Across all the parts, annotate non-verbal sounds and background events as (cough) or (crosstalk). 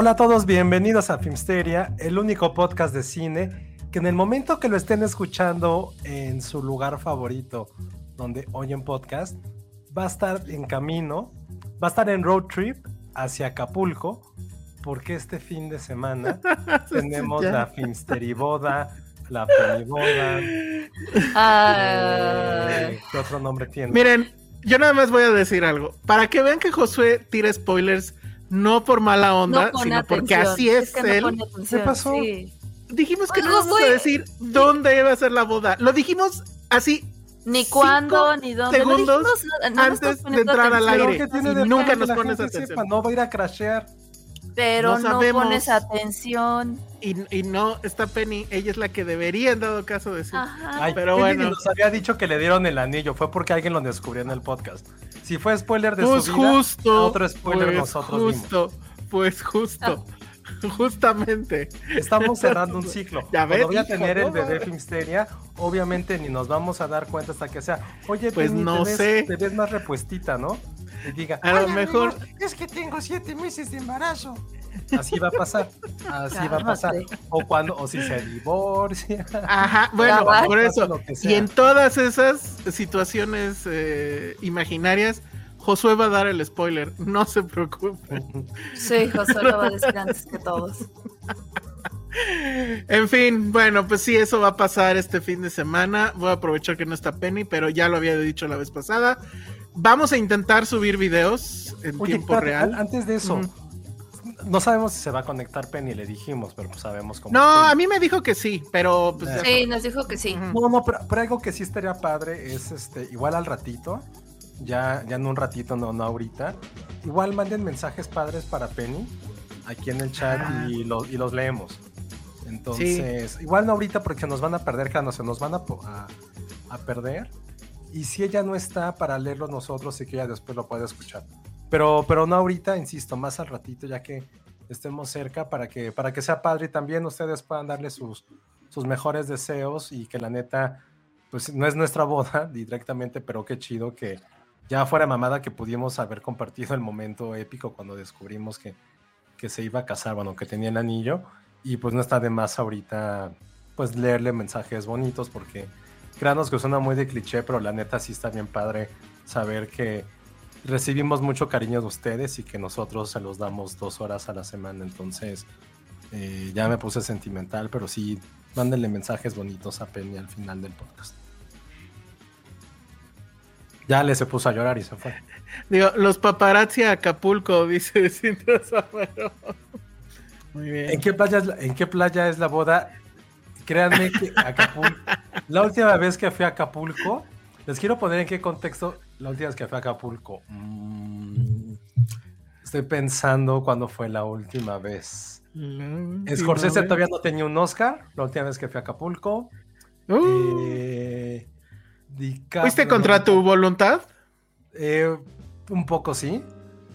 Hola a todos, bienvenidos a Filmsteria, el único podcast de cine que en el momento que lo estén escuchando en su lugar favorito, donde oyen podcast, va a estar en camino, va a estar en road trip hacia Acapulco, porque este fin de semana (laughs) tenemos la Filmsteriboda, la Peliboda. eh, ¿Qué otro nombre tiene? Miren, yo nada más voy a decir algo. Para que vean que Josué tira spoilers, no por mala onda, No sino porque así es, que no él. atención, ¿Qué pasó? sí. Dijimos que Pues, no íbamos a decir dónde iba a ser la boda. Lo dijimos así Ni cuándo, ni dónde. No segundos dijimos no antes de entrar al aire. ¿Qué tiene y de nunca nos pones atención. sepa? No va a ir a crashear. Pero No no, sabemos. pones atención. Y, y no está Penny, ella es la que debería en dado caso decir. Ajá. Ay, Pero Penny bueno. nos había dicho que le dieron el anillo, fue porque alguien lo descubrió en el podcast. Si fue spoiler de pues su vida, justo, otro spoiler pues nosotros justo, pues justo, justamente. Estamos cerrando un (laughs) ciclo. Ya ves, Cuando voy a hijo, tener el bebé Filmsteria, obviamente ni nos vamos a dar cuenta hasta que sea. Oye, Pues Penny, no te ves, sé. te ves más repuestita, ¿no? Y diga, A lo "Ay, mejor- amigo, es que tengo siete meses de embarazo. Así va a pasar. Así va a pasar. O cuando, o si se divorcia. Ajá, bueno, por eso. Y en todas esas situaciones eh, imaginarias, Josué va a dar el spoiler, no se preocupen. Sí, José lo va a decir antes que todos. En fin, bueno, pues sí, eso va a pasar este fin de semana. Voy a aprovechar que no está Penny, pero ya lo había dicho la vez pasada. Vamos a intentar subir videos en Oye, tiempo real. an- antes de eso. No sabemos si se va a conectar Penny, le dijimos, pero pues sabemos cómo. No, Penny. a mí me dijo que sí, pero pues Sí, nos dijo que sí. No, no, pero, pero algo que sí estaría padre es este, igual al ratito, ya, ya en un ratito, no, no ahorita. Igual manden mensajes padres para Penny aquí en el chat Ah. y, lo- y los leemos. Entonces, igual no ahorita porque se nos van a perder, Jano, se nos van a, a, a perder. Y si ella no está para leerlo nosotros y que ella después lo pueda escuchar. Pero, pero no ahorita, insisto, más al ratito, ya que estemos cerca para que, para que sea padre y también ustedes puedan darle sus, sus mejores deseos y que la neta, pues no es nuestra (laughs) boda directamente, pero qué chido que ya fuera mamada que pudimos haber compartido el momento épico cuando descubrimos que, que se iba a casar, bueno, que tenía el anillo. Y pues no está de más ahorita pues leerle mensajes bonitos porque créanos que suena muy de cliché, pero la neta sí está bien padre saber que recibimos mucho cariño de ustedes y que nosotros se los damos dos horas a la semana, entonces eh, ya me puse sentimental, pero sí, mándenle mensajes bonitos a Penny al final del podcast. Ya le se puso a llorar y se fue. (laughs) Digo, los paparazzi a Acapulco, dice (laughs) Cintia Zamero. Muy bien. ¿En qué playa es la, en qué playa es la boda? Créanme que Acapulco. la última vez que fui a Acapulco, les quiero poner en qué contexto la última vez que fui a Acapulco. Mm, estoy pensando cuándo fue la última vez. La Scorsese todavía no tenía un Oscar, la última vez que fui a Acapulco. Uh, Eh, ¿Fuiste contra tu voluntad? Eh, un poco sí.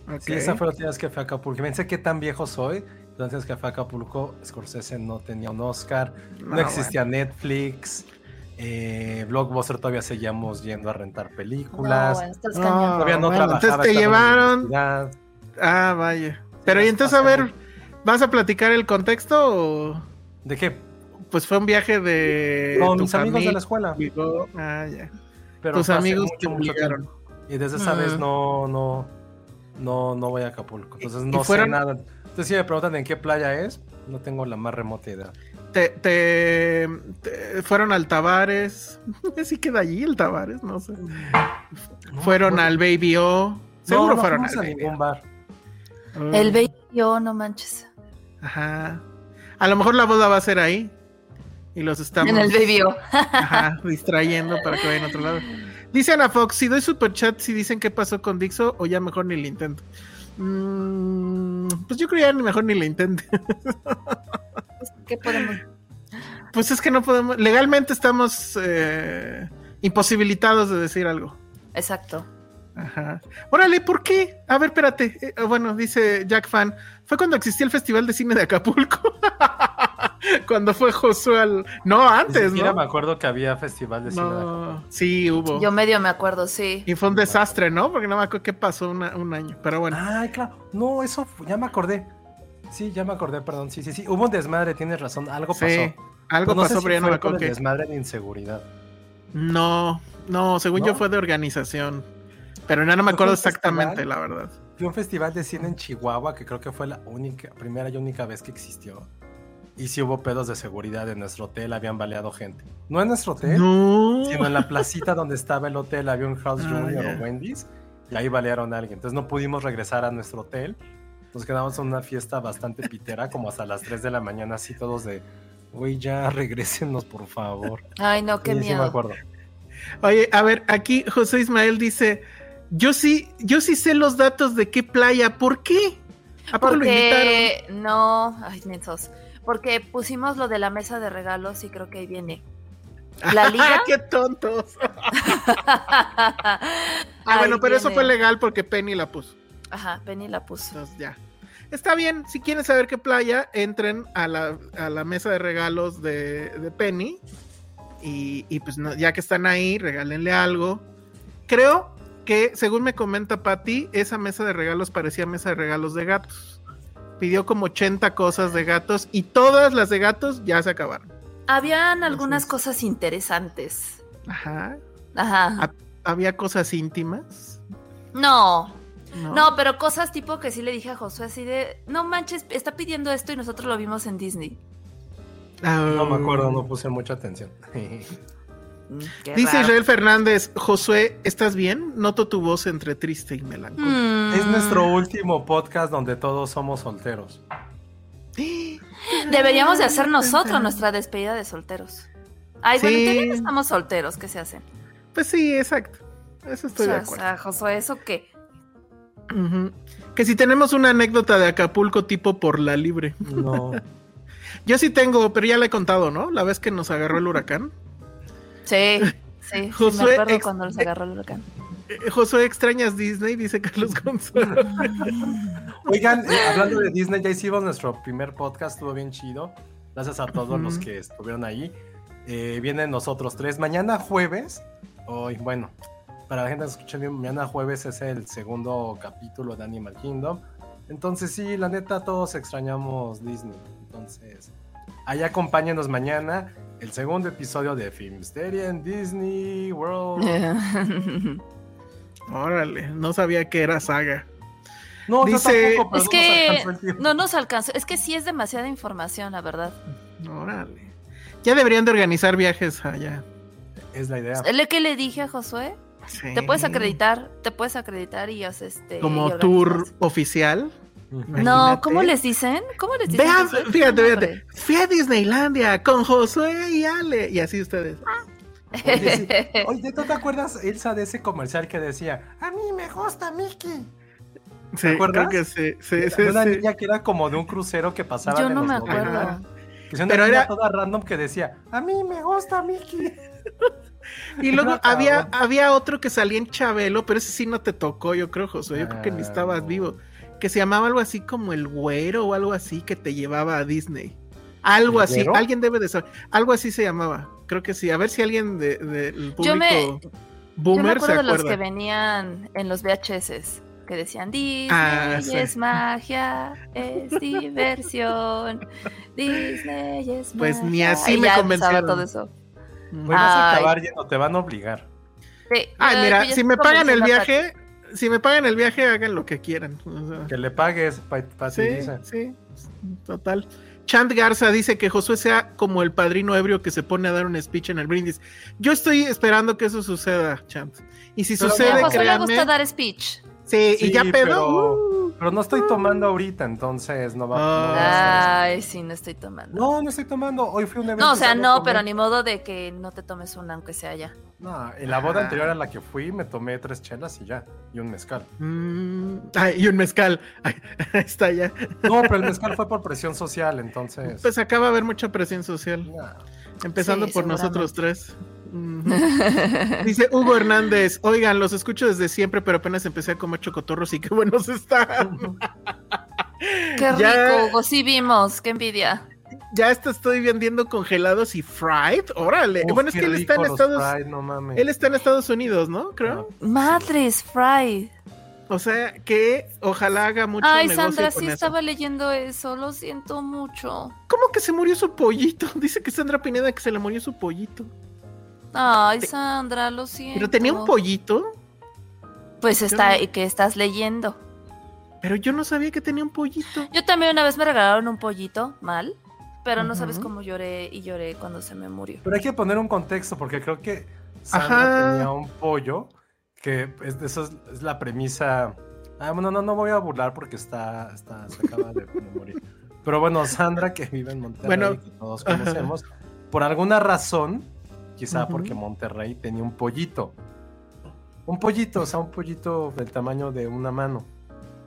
Ok. Sí, esa fue la última vez que fui a Acapulco. Pensé qué tan viejo soy. La última vez que fui a Acapulco, Scorsese no tenía un Oscar, no, No, existía Netflix, eh, Blockbuster todavía seguíamos yendo a rentar películas, No, estás No. todavía no bueno, trabajaba. entonces te llevaron. Ah, vaya. Pero y entonces, a ver, ¿vas a platicar el contexto o...? ¿De qué? pues fue un viaje de. Con tu mis amigos de la escuela. amigo. Ah, ya. Pero Tus amigos mucho, te mucho obligaron. Y desde esa vez Ah. no, no, no, no voy a Acapulco. Entonces ¿Y no fueron- sé nada. Entonces si me preguntan en qué playa es, no tengo la más remota idea. Te, te- te- fueron al Tavares. (laughs) Sí queda allí el Tavares, no sé. fueron al Baby O. Seguro no, no fueron al a Baby ningún O. bar. Ah, El bello, no manches. Ajá. A lo mejor la boda va a ser ahí. Y los estamos. En el bello. Ajá, distrayendo para que vayan a otro lado. Dice Ana Fox, si doy superchat, si dicen qué pasó con Dixo, o ya mejor ni lo intento. Mm, pues yo creo ya ni mejor ni lo intente. (laughs) ¿Qué podemos? Pues es que no podemos, legalmente estamos eh, imposibilitados de decir algo. Exacto. Ajá. Órale, ¿por qué? A ver, espérate. Eh, bueno, dice Jack Fan. Fue cuando existía el Festival de Cine de Acapulco. (laughs) cuando fue Josué al... No, Ni antes, siquiera ¿no? me acuerdo que había festival de cine. de No, sí, hubo. Yo medio me acuerdo, sí. Y fue un desastre, ¿no? Porque no me acuerdo qué pasó una- un año. Pero bueno. Ay, claro. No, eso ya me acordé. Sí, ya me acordé, perdón. Sí, sí, sí. Hubo un desmadre, tienes razón. Algo sí, pasó. algo Pues no pasó, sé si pero ya no fue me acuerdo qué. desmadre de inseguridad. No, no, según yo ¿No? fue de organización. Pero ya no me ¿No fue acuerdo festival? exactamente, la verdad. Fui a un festival de cine en Chihuahua que creo que fue la única, primera y única vez que existió. Y sí hubo pedos de seguridad en nuestro hotel, habían baleado gente. No en nuestro hotel, No. sino en la placita donde estaba el hotel, había un House Ah, Junior o Wendy's, y ahí balearon a alguien. Entonces no pudimos regresar a nuestro hotel. Nos quedamos en una fiesta bastante pitera, como hasta las 3 de la mañana, así todos de, güey, ya (laughs) regrésenos, por favor. Ay, no, qué Sí, sí me miedo. acuerdo. Oye, a ver, aquí José Ismael dice, yo sí, yo sí sé los datos de qué playa, ¿por qué? ¿A poco lo invitaron? Porque no, ay, mensos. Porque pusimos lo de la mesa de regalos y creo que ahí viene. La (laughs) liga. ¡Qué tontos! (laughs) Ah, Ahí bueno, pero eso fue legal porque Penny la puso. Ajá, Penny la puso. Entonces, ya. Está bien, si quieren saber qué playa, entren a la, a la mesa de regalos de, de Penny. Y, y pues no- ya que están ahí, regálenle algo. Creo que, según me comenta Patty, esa mesa de regalos parecía mesa de regalos de gatos. Pidió como 80 cosas de gatos y todas las de gatos ya se acabaron. Habían algunas Entonces- cosas interesantes. Ajá. Ajá. Había cosas íntimas. No, No. no, pero cosas tipo que sí le dije a Josué así de, no manches, está pidiendo esto y nosotros lo vimos en Disney. Ah, No me acuerdo, no puse mucha atención. Mm, qué Dice raro. Israel Fernández, Josué, ¿estás bien? Noto tu voz entre triste y melancólica. Mm, es nuestro último podcast donde todos somos solteros. (gasps) Deberíamos de hacer nosotros nuestra despedida de solteros. Ay, bueno, Sí. también estamos solteros, ¿qué se hacen? Pues sí, exacto. Eso estoy o de acuerdo. o sea, Josué, ¿eso qué? Que si tenemos una anécdota de Acapulco tipo por la libre. No. (laughs) Yo sí tengo, pero ya la he contado, ¿no? La vez que nos agarró el huracán. Sí, (laughs) sí, sí, Josué, me acuerdo cuando nos agarró el huracán. Eh, Josué, ¿extrañas Disney? Dice Carlos Gonzalo. (laughs) Oigan, eh, hablando de Disney, ya hicimos nuestro primer podcast, estuvo bien chido. Gracias a todos los que estuvieron ahí. Eh, vienen nosotros tres. Mañana jueves, hoy, bueno, para la gente que escucha bien, mañana jueves es el segundo capítulo de Animal Kingdom. Entonces, sí, la neta, todos extrañamos Disney. Entonces, ahí acompáñenos mañana el segundo episodio de Filmsteria en Disney World. (laughs) Órale, no sabía que era saga. No, yo Dice- tampoco, pero es no nos que alcanzó el tiempo. no nos alcanzó, es que sí es demasiada información, la verdad. Órale. Ya deberían de organizar viajes allá. Es la idea. Lo que le dije a Josué, Sí. te puedes acreditar, te puedes acreditar y haces este... Como tour oficial. No. ¿cómo les dicen? ¿Cómo les dicen? Vean, fíjate, No, fíjate. Fui a Disneylandia con Josué y Ale. Y así ustedes. Oye, sí. (laughs) Oye, ¿tú te acuerdas, Elsa, de ese comercial que decía, a mí me gusta Mickey? Sí, acuerdas? creo que sí. Sí, sí, De una sí. niña que era como de un crucero que pasaba Yo no los me 90. acuerdo. Que era una Pero niña era- toda random que decía, a mí me gusta Mickey. (laughs) Y luego había, había otro que salía en Chabelo, pero ese sí no te tocó, yo creo, Josué. Yo creo que ni Ah, estabas no. vivo. Que se llamaba algo así como el güero o algo así que te llevaba a Disney. Algo ¿El así, güero? alguien debe de saber. Algo así se llamaba. Creo que sí. A ver si alguien de- del público Yo me- Yo me se acuerdo de los que venían en los VHS. que decían Disney ah, es magia, es diversión, Disney es pues magia. Pues ni así me convencieron. todo eso. Pues a acabar yendo, te van a obligar. Ay, mira, si me pagan el viaje, si me pagan el viaje, hagan lo que quieran. que le pagues, para sí, sí, total. Chant Garza dice que Josué sea como el padrino ebrio que se pone a dar un speech en el brindis. Yo estoy esperando que eso suceda, Chant. Y si sucede, a Josué le gusta dar speech. Sí, y ya pedo. Uh. Pero, no estoy tomando ahorita, entonces no va, a Ay, sí, no estoy tomando. No, no estoy tomando. Hoy fui un evento. No, o sea, no, pero ni modo de que no te tomes una, aunque sea ya. No, en la boda anterior a la que fui me tomé tres chelas y ya, y un mezcal. Mm, ay, y un mezcal. (laughs) está ya. No, pero el mezcal fue por presión social, entonces. Pues acaba de haber mucha presión social. Empezando por nosotros tres. Dice Hugo Hernández, oigan, los escucho desde siempre, pero apenas empecé a comer chocotorros y qué buenos están. qué rico, Hugo, sí vimos, qué envidia. Ya está, estoy vendiendo congelados y fried. Órale. bueno, es que él está en Estados Él está en Estados Unidos, ¿no? Creo. Madres, fried. O sea, que ojalá haga mucho Ay, Sandra, sí estaba leyendo eso, lo siento mucho. ¿Cómo que se murió su pollito? (laughs) Dice que Sandra Pineda que se le murió su pollito. Ay, Sandra, lo siento. ¿Pero tenía un pollito? Pues está, y que estás leyendo. Pero yo no sabía que tenía un pollito. Yo también una vez me regalaron un pollito, mal, pero no sabes cómo lloré y lloré cuando se me murió. Pero hay que poner un contexto, porque creo que Sandra tenía un pollo, que es, eso es, la premisa. Ah, bueno, no, no voy a burlar porque está, está se acaba de (laughs) morir. Pero bueno, Sandra, que vive en Monterrey, bueno, que todos conocemos, por alguna razón quizá porque Monterrey tenía un pollito. Un pollito, o sea, un pollito del tamaño de una mano.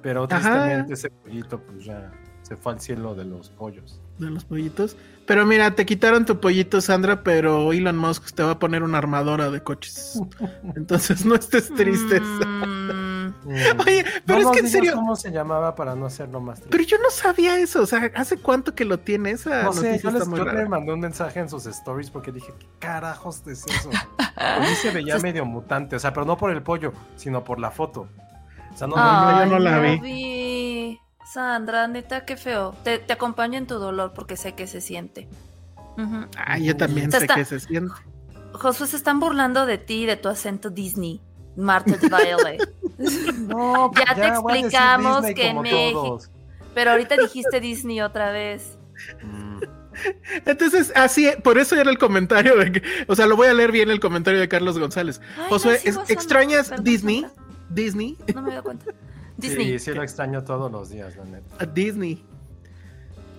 Pero tristemente ese pollito pues ya se fue al cielo de los pollos. De los pollitos. Pero mira, te quitaron tu pollito, Sandra, pero Elon Musk te va a poner una armadora de coches. (laughs) Entonces no estés triste. Oye, pero es que en serio. ¿Cómo se llamaba para no hacerlo más triste? Pero yo no sabía eso. O sea, ¿hace cuánto que lo tienes? no sé, yo, les, le mandé un mensaje en sus stories porque dije, ¿qué carajos es eso? A mí se veía medio mutante. O sea, pero no por el pollo, sino por la foto. O sea, no, no, yo no la vi. Sandra, neta, qué feo. Te, te, acompaño en tu dolor porque sé que se siente. Ah, yo también sé que se siente. Josué, se están burlando de ti, de tu acento Disney. Marta Violet. (laughs) no, ya, te explicamos que en México. Pero ahorita dijiste Disney otra vez. Mm. Entonces, así, por eso era el comentario de que, o sea, lo voy a leer bien el comentario de Carlos González. Josué, ¿extrañas Disney? Disney. No me doy cuenta. (laughs) Disney. Sí, sí lo extraño todos los días, la neta. A Disney.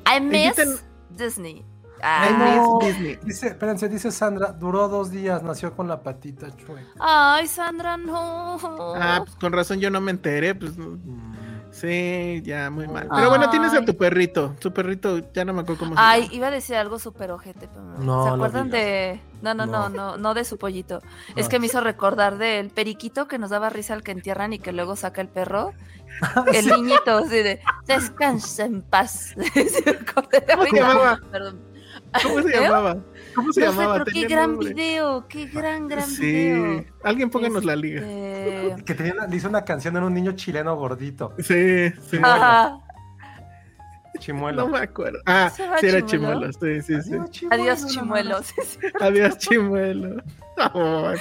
I miss Disney. Ay, no. Dice, espérense, dice Sandra, duró dos días, nació con la patita chueca. Ay, Sandra, no. Ah, pues con razón yo no me enteré, pues. Mm. Sí, ya, muy mal. Pero bueno, tienes a tu perrito. Tu perrito, ya no me acuerdo cómo se llama. Ay, iba a decir algo súper ojete, pero no, ¿Se acuerdan de.? No, no, no, no, no, de su pollito. Es que me hizo recordar del periquito que nos daba risa al que entierran y que luego saca el perro. El niñito, así de descansa en paz. (laughs) ¿Cómo se llamaba? Perdón. ¿Cómo se (laughs) llamaba? ¿Cómo se llamaba? Pero qué gran video, qué gran, gran sí. video. Alguien pónganos la liga. Este, que tenía hizo una canción en un niño chileno gordito. Sí, sí. Chimuelo. No me acuerdo. Ah, sí era Chimuelo. Sí, sí, sí. Adiós, Chimuelo. Adiós, Chimuelo. Oh,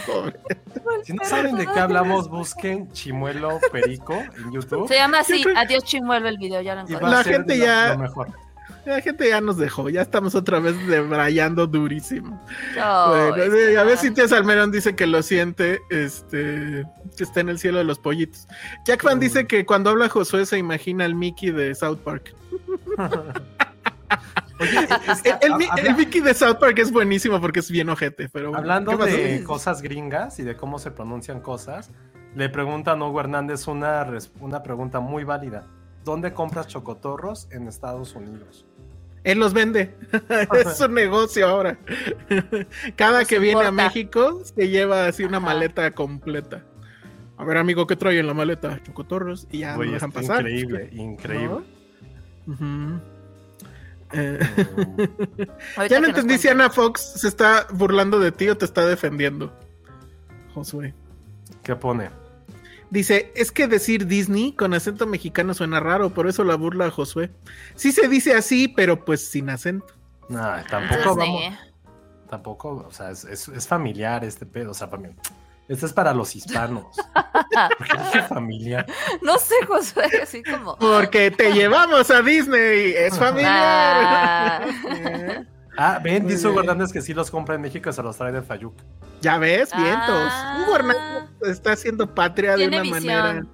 si no saben de qué hablamos, busquen Chimuelo Perico en YouTube. Se llama así, Adiós Chimuelo el video, ya lo encontré. La gente ya. Lo mejor. La gente ya nos dejó, ya estamos otra vez debrayando durísimo. bueno, a ver si Tía Salmerón dice que lo siente, este, que está en el cielo de los pollitos. Jackman dice mm. que cuando habla Josué se imagina el Mickey de South Park. (laughs) Oye, el, Mickey de South Park es buenísimo porque es bien ojete, pero Hablando de cosas gringas y de cómo se pronuncian cosas, le pregunta a Hugo Hernández una, una pregunta muy válida. ¿Dónde compras chocotorros en Estados Unidos? Él los vende. (laughs) es su negocio ahora. (laughs) Cada que viene a México se lleva así una maleta completa. A ver, amigo, ¿qué trae en la maleta? Chocotorros y ya me dejan pasar. Increíble, increíble. Eh, (laughs) ya no entendí si Ana Fox se está burlando de ti o te está defendiendo. Josué. ¿Qué pone? Dice, es que decir Disney con acento mexicano suena raro, por eso la burla a Josué. Sí se dice así, pero pues sin acento. No, tampoco vamos, Tampoco, o sea, es, familiar este pedo, o sea, para Este es para los hispanos. ¿Por qué dije familiar? No sé, Josué, así como. Porque te llevamos a Disney, es familiar. Ah, (laughs) ah ven, dice Hugo Hernández que sí los compra en México y se los trae de Fayuc. Ya ves, vientos. Ah, Hugo Hernández está haciendo patria de una manera.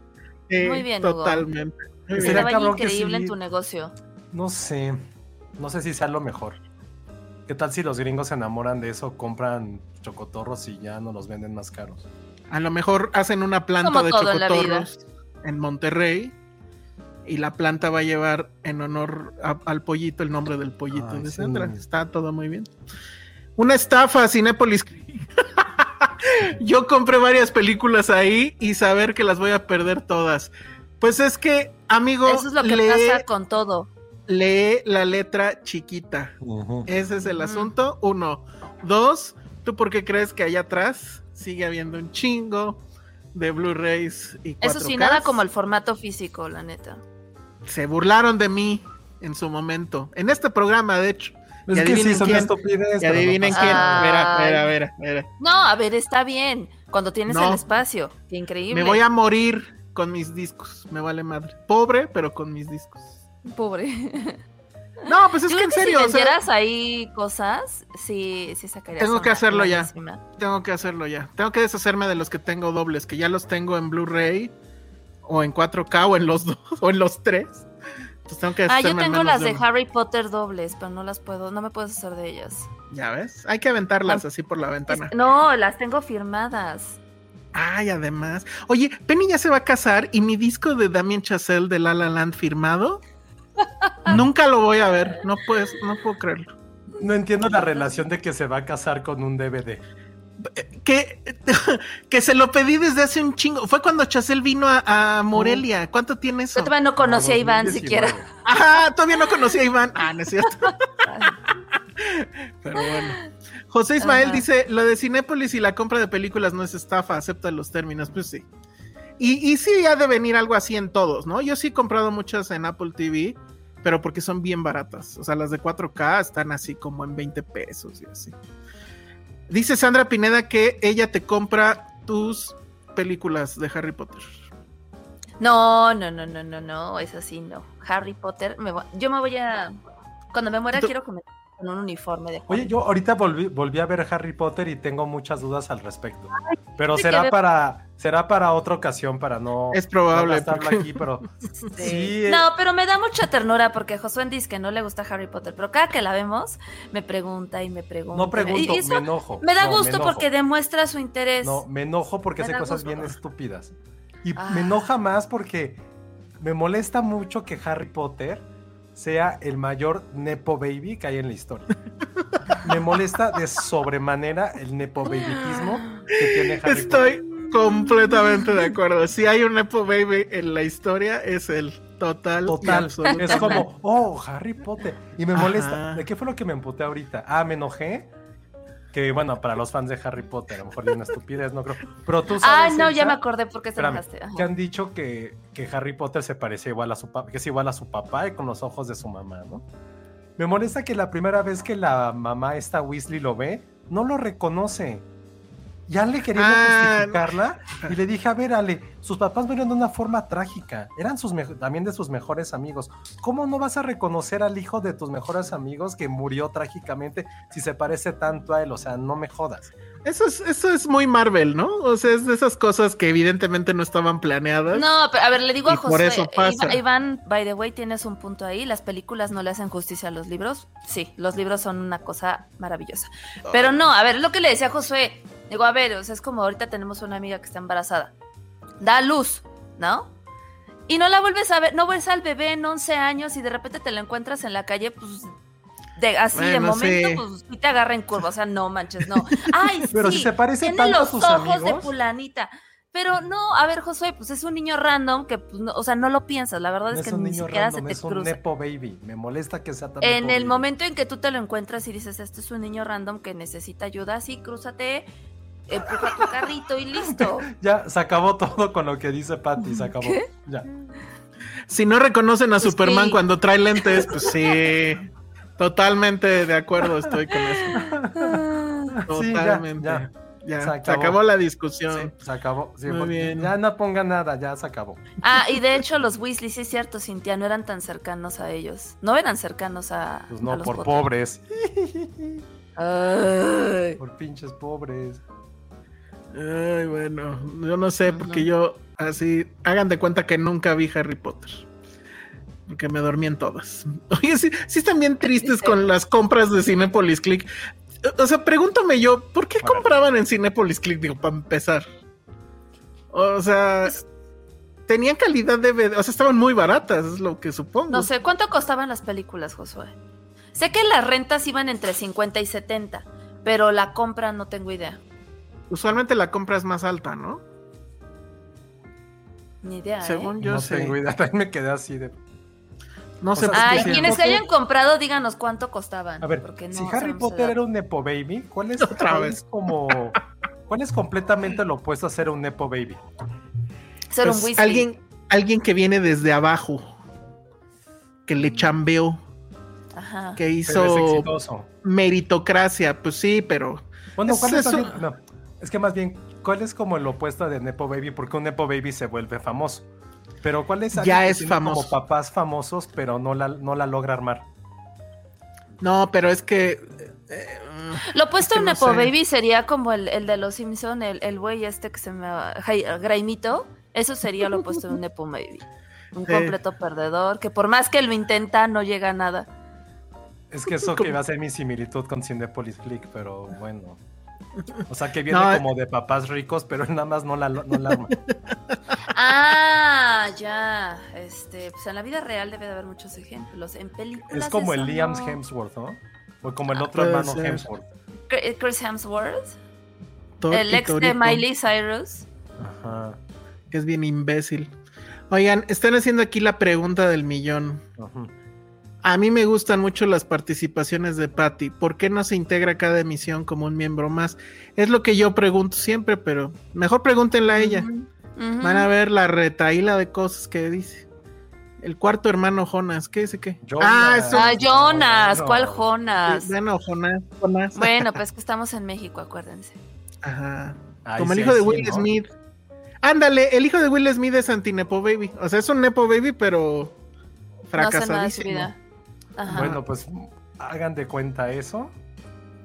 Muy bien, Totalmente. Muy bien. increíble en tu negocio. No sé, no sé si sea lo mejor. ¿Qué tal si los gringos se enamoran de eso, compran chocotorros y ya no los venden más caros? A lo mejor hacen una planta de chocotorros en, Monterrey y la planta va a llevar en honor al pollito el nombre del pollito de Sandra. Está todo muy bien. Una estafa, Cinépolis. (laughs) Yo compré varias películas ahí y saber que las voy a perder todas. Pues es que, amigo. Eso es lo que pasa con todo lee la letra chiquita. Ese es el asunto. Uno. Dos, ¿tú por qué crees que allá atrás sigue habiendo un chingo de Blu-rays y 4K? Eso sí, nada como el formato físico, la neta. Se burlaron de mí en su momento. En este programa, de hecho. Es que sí, son quién. Y adivinen quién. Mira, mira, mira, No, a ver, está bien. Cuando tienes el espacio. Qué increíble. Me voy a morir con mis discos. Me vale madre. Pobre, pero con mis discos. Pobre. (laughs) No, pues es que en serio. Si vendieras ahí cosas, sí, sí sacarías. Tengo que hacerlo ya. Tengo que hacerlo ya. Tengo que deshacerme de los que tengo dobles, que ya los tengo en Blu-ray o en 4K o en los (laughs) dos o en los tres. Entonces tengo que ah, yo tengo las de Harry Potter dobles, pero no las puedo, no me puedo hacer de ellas. Ya ves, hay que aventarlas así por la ventana. no, las tengo firmadas. Ay, además. Oye, Penny ya se va a casar y mi disco de Damien Chazelle de La La Land firmado (laughs) Nunca lo voy a ver, no puedes, no puedo creerlo. No entiendo la relación de que se va a casar con un DVD. Que, (laughs) que se lo pedí desde hace un chingo. Fue cuando Chacel vino a, Morelia. ¿Cuánto tiene eso? Yo todavía no conocí a Iván siquiera. (laughs) Ajá, todavía no conocí a Iván. Ah, no es cierto. (laughs) Pero bueno. José Ismael dice: Lo de Cinépolis y la compra de películas no es estafa, acepta los términos. Pues sí. Y, y sí ha de venir algo así en todos, ¿no? Yo sí he comprado muchas en Apple TV, pero porque son bien baratas. O sea, las de 4K están así como en 20 pesos y así. Dice Sandra Pineda que ella te compra tus películas de Harry Potter. No, no, no, no, no, no, es así, no. Harry Potter, yo me voy a... Cuando me muera quiero comer un uniforme de Oye, yo ahorita volví, volví a ver Harry Potter y tengo muchas dudas al respecto. pero será para será para otra ocasión para no es probable aquí, pero (laughs) sí. No, pero me da mucha ternura porque Josué dice que no le gusta Harry Potter, pero cada que la vemos me pregunta y me pregunta. No pregunto, me enojo. Me da gusto porque demuestra su interés. No, me enojo porque hace cosas bien estúpidas. Y me ah. enoja más porque me molesta mucho que Harry Potter sea el mayor Nepo Baby que hay en la historia. (laughs) Me molesta de sobremanera el Nepo Babyismo que tiene Harry Estoy completamente de acuerdo. Si hay un Nepo Baby en la historia, es el total. Total. Es como, oh, Harry Potter. Y me molesta. ¿De qué fue lo que me emputé ahorita? Ah, me enojé que bueno, para los fans de Harry Potter, a lo mejor es una estupidez, no creo. Pero tú sabes. Ah, no, ya me acordé porque se enojaste. Que han dicho que, que, Harry Potter se parece igual a su papá, que es igual a su papá y con los ojos de su mamá, ¿no? Me molesta que la primera vez que la mamá esta Weasley lo ve, no lo reconoce ya le quería ah, justificarla y le dije, a ver, Ale, sus papás murieron de una forma trágica, eran sus también de sus mejores amigos. ¿Cómo no vas a reconocer al hijo de tus mejores amigos que murió trágicamente si se parece tanto a él? O sea, no me jodas. Eso es, eso es muy Marvel, ¿no? O sea, es de esas cosas que evidentemente no estaban planeadas. No, pero a ver, le digo a José, por eso pasa. Iván, by the way, tienes un punto ahí. Las películas no le hacen justicia a los libros. Sí, los libros son una cosa maravillosa. Pero no, a ver, lo que le decía a Josué, Digo, a ver, o sea, es como ahorita tenemos una amiga que está embarazada. Da luz, ¿no? Y no la vuelves a ver, no ves al bebé en 11 años y de repente te lo encuentras en la calle, pues de, así de momento, pues y te agarra en curva. O sea, no manches, no. (laughs) Ay, Pero si se parece Tiene tanto los a ojos de fulanita. Pero no, a ver, Josué, pues es un niño random que, pues, no, o sea, no lo piensas. La verdad es, que ni siquiera se te es un nepo baby. Me molesta que sea tan. En el momento en que tú te lo encuentras y dices, este es un niño random que necesita ayuda, sí, crúzate empuja tu carrito y listo. (laughs) ya, se acabó todo con lo que dice Patty, se acabó. Ya. Si no reconocen a pues Superman cuando trae lentes, pues sí. Totalmente de acuerdo estoy con eso. Totalmente. ya, se, acabó. la discusión. se acabó. Muy bien. Ya no ponga nada, ya se acabó. Ah, y de hecho los Weasley, sí es cierto, Cintia, no eran tan cercanos a ellos. No eran cercanos a. Pues no, por pobres. Por pinches pobres. Ay, bueno, yo no sé, porque yo así, hagan de cuenta que nunca vi Harry Potter. Que me dormí en todas. (laughs) Oye, sí, sí están bien tristes con (laughs) las compras de Cinepolis Click. O sea, pregúntame yo, ¿por qué compraban en Cinepolis Click? Digo, para empezar. O sea, tenían calidad de... O sea, estaban muy baratas, es lo que supongo. No sé, ¿cuánto costaban las películas, Josué? Sé que las rentas iban entre 50 y 70, pero la compra no tengo idea. Usualmente la compra es más alta, ¿no? Ni idea. Según ¿eh? yo no sé. tengo idea, (laughs) también me quedé así de. No sé. Ay, quienes se hayan comprado, díganos cuánto costaban. A ver, si Harry Potter era un Nepo Baby, ¿cuál es, (laughs) Otra vez? como. ¿Cuál es completamente lo opuesto a ser un Nepo Baby? Ser un pues, Alguien, alguien que viene desde abajo, que le chambeó que hizo meritocracia, pues sí, pero... Bueno, ¿cuál es, no, es que más bien, ¿cuál es como el opuesto de Nepo Baby? Porque un Nepo Baby se vuelve famoso. Pero ¿cuál es ya es famoso. como papás famosos, pero no la, no la logra armar? No, pero es que... Eh, lo opuesto a un Nepo Baby sería como el, de los Simpson, el güey este que se me... Graimito. Eso sería lo opuesto de un Nepo Baby. Un completo perdedor, que por más que lo intenta, no llega a nada. Es que eso que iba a ser mi similitud con Cinepolis Click, pero bueno. O sea, que viene como de papás ricos, pero nada más no la, no arma. Ah, ya. Este, pues en la vida real debe de haber muchos ejemplos. En películas. Es como el Liam Hemsworth, ¿no? O como el ah, otro hermano Hemsworth. Chris Hemsworth. el ex de Miley Cyrus. Ajá. Que es bien imbécil. Oigan, están haciendo aquí la pregunta del millón. Ajá. A mí me gustan mucho las participaciones de Patty. ¿Por qué no se integra cada emisión como un miembro más? Es lo que yo pregunto siempre, pero mejor pregúntenla a ella. Van a ver la retaíla de cosas que dice. El cuarto hermano Jonas, ¿qué dice qué? Ah, ah, Jonas, ¿cuál Jonas? Bueno, Jonas, Bueno, pues que estamos en México, acuérdense. Ajá. como el hijo de Will Smith. Ándale, el hijo de Will Smith es anti-Nepo Baby. O sea, es un Nepo Baby, pero fracasadísimo. Bueno, pues hagan de cuenta eso.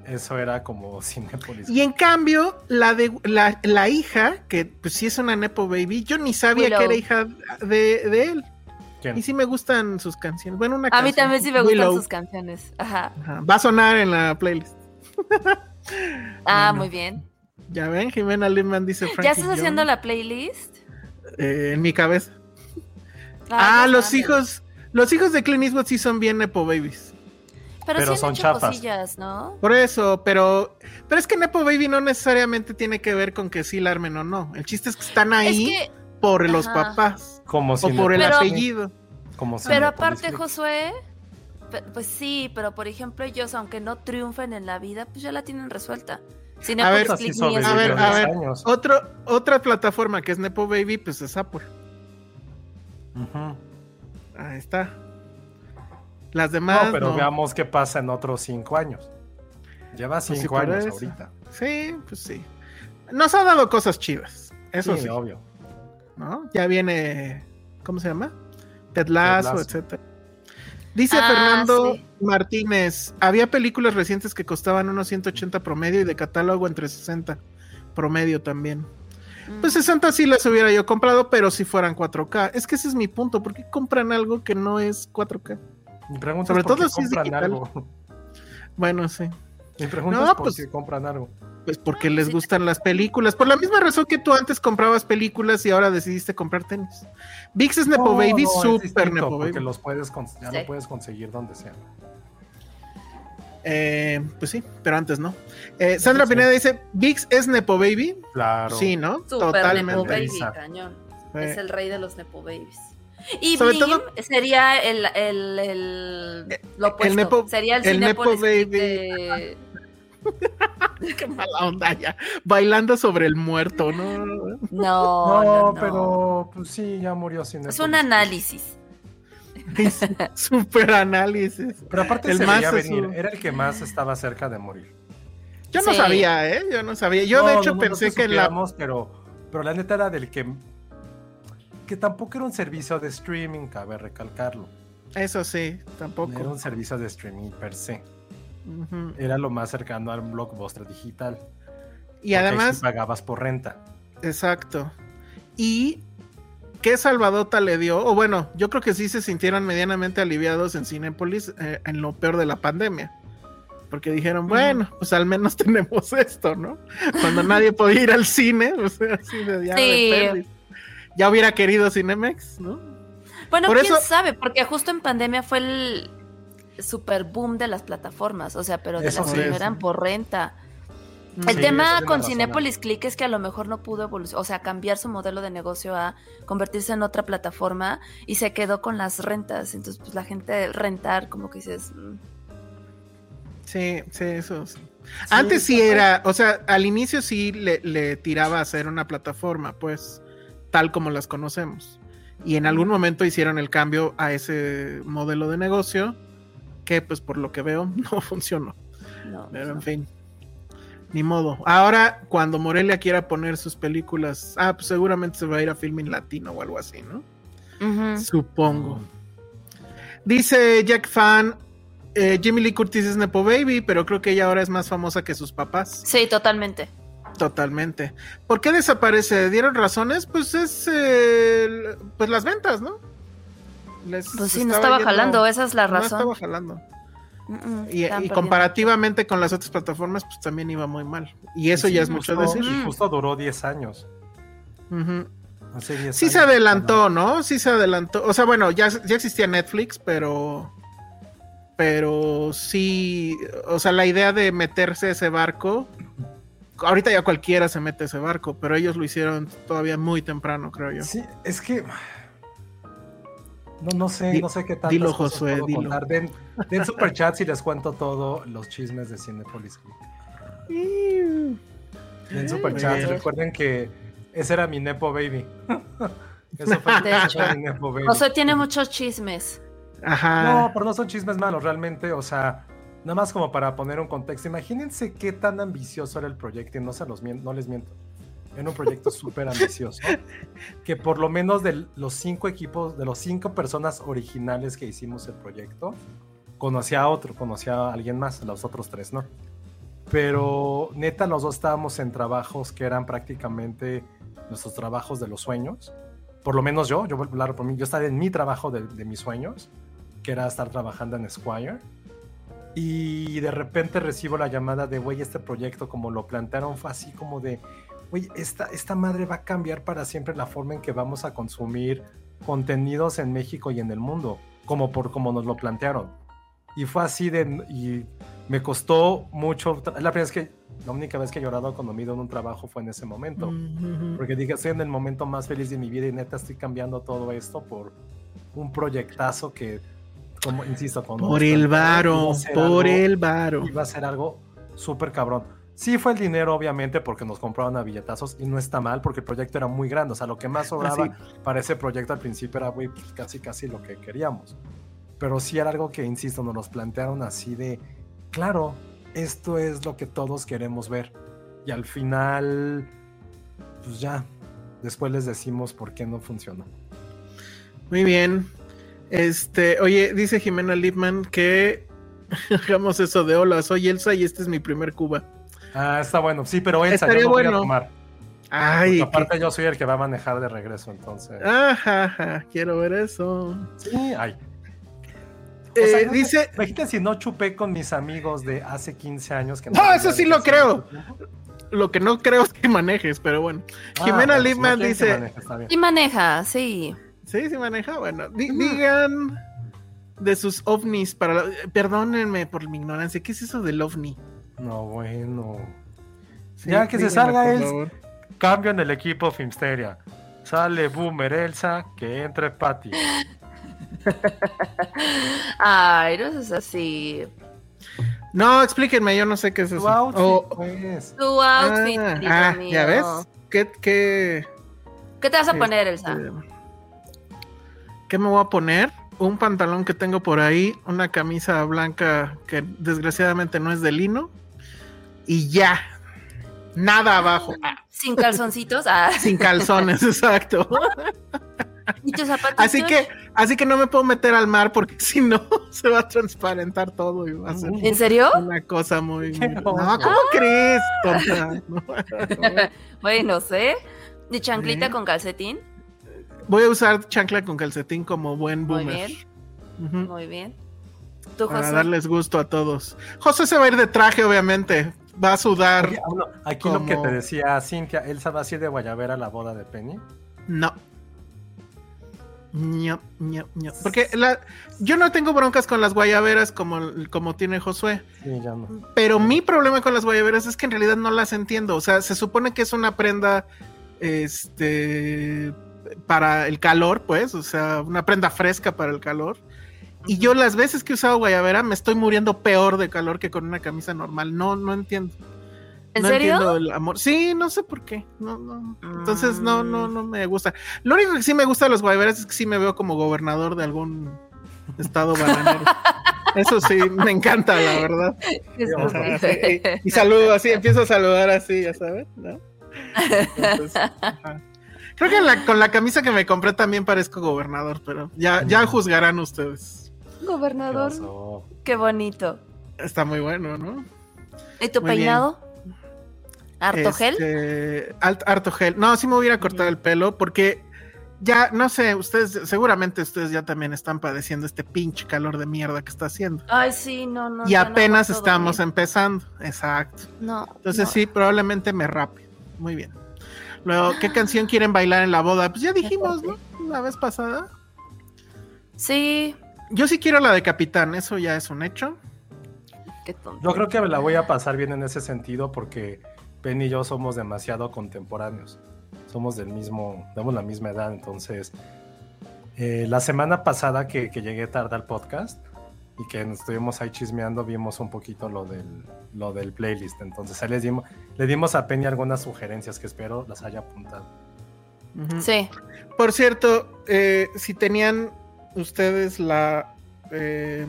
Eso era como (laughs) Cinepolis. Y en cambio, la de la, hija, que pues sí es una Nepo Baby, yo ni sabía que era hija de, él. Y sí me gustan sus canciones. Bueno, una A mí también sí me gustan sus canciones. Ajá. Va a sonar en la playlist. (laughs) ah, muy bien. Ya ven, Jimena Lindman dice Frankie ¿Ya estás haciendo la playlist? Eh, en mi cabeza. ah, los hijos, los hijos de Clint Eastwood sí son bien Nepo Babies. Pero, son chafas. ¿no? Por eso, pero, pero es que Nepo Baby no necesariamente tiene que ver con que sí la armen o no. El chiste es que están ahí por los papás. Como o por el apellido. Como pero aparte, Josué, pues sí, pero por ejemplo ellos, aunque no triunfen en la vida, pues ya la tienen resuelta. a ver, a ver, a ver, otra plataforma que es Nepo Baby, pues es Apple. Ajá. Ahí está. Las demás. No, pero veamos qué pasa en otros cinco años. Lleva pues cinco años ahorita. Sí, pues sí. Nos ha dado cosas chivas. Eso sí. obvio. ¿No? Ya viene. ¿Cómo se llama? Ted Lasso, etcétera. Dice ah, Fernando Martínez: había películas recientes que costaban unos 180 promedio y de catálogo entre 60 promedio también. Pues 60 sí las hubiera yo comprado, pero si fueran 4K. Es que ese es mi punto. ¿Por qué compran algo que no es 4K? Mi pregunta Sobre todo si compran algo. Bueno, sí. Mi pregunta es por pues, qué compran algo. Pues porque les gustan las películas. Por la misma razón que tú antes comprabas películas y ahora decidiste comprar tenis. VIX es Nepo Baby, super Nepo Baby. Porque los puedes, ya lo puedes conseguir donde sea. Eh, pues sí, pero antes no. Eh, Sandra Pineda dice: ¿Vix es Nepo Baby? Claro. Sí, ¿no? Totalmente. Nepo Baby, cañón. Es el rey de los Nepo Babies. Y Sobre todo, sería el, el, el, lo opuesto. sería el, el Nepo Baby. (laughs) Qué mala onda ya. Bailando sobre el muerto, ¿no? No, No, no, pero pues sí, ya murió sin Es un análisis. (laughs) Super análisis. Pero aparte El se más venir, era el que más estaba cerca de morir. Yo no Sí. sabía, ¿eh? Yo no sabía. Yo, de hecho, no, no, pensé no que la. pero, pero la neta era del que que tampoco era un servicio de streaming, cabe recalcarlo. Eso sí, No tampoco. era un servicio de streaming per se. Era lo más cercano al blockbuster digital. Y además, sí pagabas por renta. exacto. Y qué salvadota le dio, o bueno, yo creo que sí se sintieron medianamente aliviados en Cinépolis eh, en lo peor de la pandemia. Porque dijeron, bueno, pues al menos (laughs) tenemos esto, ¿no? Cuando nadie podía ir al cine, (laughs) o sea, así de ya, Sí. Ya hubiera querido Cinemex, ¿no? Bueno, Por quién eso- sabe, porque justo en pandemia fue el super boom de las plataformas, o sea, pero de Eso las sí. que eran por renta. El Sí, tema con razón, Cinépolis Click es que a lo mejor no pudo evolucionar, o sea, cambiar su modelo de negocio a convertirse en otra plataforma y se quedó con las rentas. Entonces, pues la gente rentar, como que dices, mm, Sí, sí, eso. sí. Antes sí era, o sea, al inicio sí le, le tiraba a hacer una plataforma, pues, tal como las conocemos. Y en algún momento hicieron el cambio a ese modelo de negocio, que pues por lo que veo (laughs) no funcionó. no. Pero en fin, ni modo. Ahora, cuando Morelia quiera poner sus películas, ah, pues seguramente se va a ir a Filming Latino o algo así, ¿no? Supongo. Dice Jack Fan, eh, Jimmy Lee Curtis es Nepo Baby, pero creo que ella ahora es más famosa que sus papás. Sí, totalmente. Totalmente. ¿Por qué desaparece? ¿Dieron razones? Pues es eh, pues las ventas, ¿no? Les Pues sí, no estaba yendo- jalando, esa es la No razón. estaba jalando. Mm, Y, comparativamente con las otras plataformas, pues también iba muy mal. Y eso Sí, ya es justo- mucho decir. y Justo duró 10 años. Ujú. Hace 10 Sí años. se adelantó, ¿no? Sí se adelantó. O sea, bueno, ya, ya existía Netflix, pero. Pero sí. O sea, la idea de meterse a ese barco. Ahorita ya cualquiera se mete a ese barco, pero ellos lo hicieron todavía muy temprano, creo yo. Sí, es que. No, no sé, Di- no sé qué tantas dilo, cosas Josué, puedo dilo. contar. Den, den superchats y les cuento todo los chismes de Cinepolis Click. Den superchats. Bueno. Recuerden que ese era mi Nepo Baby. (laughs) Eso fue De hecho. mi Nepo Baby. José tiene muchos chismes. Ajá. No, pero no son chismes malos, realmente, o sea, nada más como para poner un contexto. Imagínense qué tan ambicioso era el proyecto, y no, se los no les miento. Era un proyecto súper ambicioso, que por lo menos de los cinco equipos, de los cinco personas originales que hicimos el proyecto, conocía a otro, conocía a alguien más, los otros tres, ¿no? Pero neta, los dos estábamos en trabajos que eran prácticamente nuestros trabajos de los sueños. Por lo menos yo, yo voy a hablar por mí, yo estaba en mi trabajo de, de mis sueños, que era estar trabajando en Squire. Y de repente recibo la llamada de, güey, este proyecto, como lo plantearon, fue así como de, güey, esta, esta madre va a cambiar para siempre la forma en que vamos a consumir contenidos en México y en el mundo, como por como nos lo plantearon. Y fue así de, y me costó mucho, es la primera vez que, la única vez que he llorado cuando me he ido en un trabajo fue en ese momento. Porque dije, estoy en el momento más feliz de mi vida y neta estoy cambiando todo esto por un proyectazo que, como insisto, con Por el varo, por el varo. Iba a ser algo súper cabrón. Sí fue el dinero, obviamente, porque nos compraron a billetazos y no está mal porque el proyecto era muy grande. O sea, lo que más sobraba Así. para ese proyecto al principio era, güey, pues, casi, casi lo que queríamos. Pero sí era algo que, insisto, nos los plantearon así de, claro, esto es lo que todos queremos ver. Y al final, pues ya, después les decimos por qué no funcionó. Muy bien. Este, oye, dice Jimena Lipman que (laughs) hagamos eso de hola, soy Elsa y este es mi primer Cuba. Ah, está bueno. Sí, pero Elsa, Estaría yo no voy bueno. a tomar. Ay, aparte yo soy el que va a manejar de regreso, entonces. ajá, ajá, quiero ver eso. Sí, ay. Eh, O sea, yo- dice, Imagínate si no chupé con mis amigos de hace 15 años que No, veía eso sí lo creo. lo que no creo es que manejes, pero bueno. Ah, Jimena bueno, no Lipman dice, bien. Y maneja, sí. sí, sí maneja, bueno, di- digan de sus ovnis para, la- perdónenme por mi ignorancia, ¿qué es eso del ovni? No, bueno. Sí, ya que se salga él, en el equipo Filmsteria. Sale Boomer Elsa, que entre Patty. (laughs) Ay, no es así. No, explíquenme, yo no sé qué es eso. Tu outfit, pues. Tu outfit, ah, ah ¿ya ves? ¿Qué, qué, ¿Qué te vas a poner, este, Elsa? ¿Qué me voy a poner? Un pantalón que tengo por ahí, una camisa blanca que desgraciadamente no es de lino. Y ya. Nada abajo. Sin calzoncitos. Ah. (laughs) Sin calzones, exacto. ¿Y tus zapatos? Así que, así que no me puedo meter al mar porque (laughs) si no se va a transparentar todo y va a ser ¿En serio? Una cosa muy. no, ¿cómo crees, tonta? (laughs) bueno, sé. ¿De chanclita con calcetín? Voy a usar chancla con calcetín como buen boomer. Muy bien. Muy bien. Para darles gusto a todos. José se va a ir de traje, obviamente. Va a sudar. aquí lo que te decía Cintia, ¿Elsa va a ir de Guayabera a la boda de Penny? No. No, no, no. Porque la, yo no tengo broncas con las guayaberas como, como tiene Josué. Pero mi problema con las guayaberas es que en realidad no las entiendo. O sea, se supone que es una prenda este para el calor, pues, o sea, una prenda fresca para el calor. Y yo las veces que he usado guayabera me estoy muriendo peor de calor que con una camisa normal. No, no entiendo. ¿En no serio? entiendo el amor. Sí, no sé por qué. No, no. Entonces no, no, no me gusta. Lo único que sí me gusta de los guayaberas es que sí me veo como gobernador de algún estado bananero. (laughs) Eso sí, me encanta, la verdad. y, y, saludo así, empiezo a saludar así, ya sabes, ¿no? Creo que con la camisa que me compré también parezco gobernador, pero ya, ya juzgarán ustedes. Gobernador. Qué, bonito. Está muy bueno, ¿no? ¿Y tu peinado? ¿Harto gel? Este, harto gel. No, sí me hubiera cortado el pelo porque ya, no sé, ustedes, seguramente ustedes ya también están padeciendo este pinche calor de mierda que está haciendo. Ay, sí, no, no. Y apenas estamos empezando, exacto. No. Entonces sí, probablemente me rape. Muy bien. Luego, ¿qué (gasps) canción quieren bailar en la boda? Pues ya dijimos, ¿no? La vez pasada. Sí. Yo sí quiero la de Capitán, eso ya es un hecho. Yo creo que la voy a pasar bien en ese sentido porque Ben y yo somos demasiado contemporáneos. Somos del mismo, damos la misma edad, entonces eh, la semana pasada que, que, llegué tarde al podcast y que estuvimos ahí chismeando, vimos un poquito lo del, lo del playlist. Entonces ahí les dimos, le dimos a Penny algunas sugerencias que espero las haya apuntado. Sí. Por cierto, eh, si tenían ustedes la eh,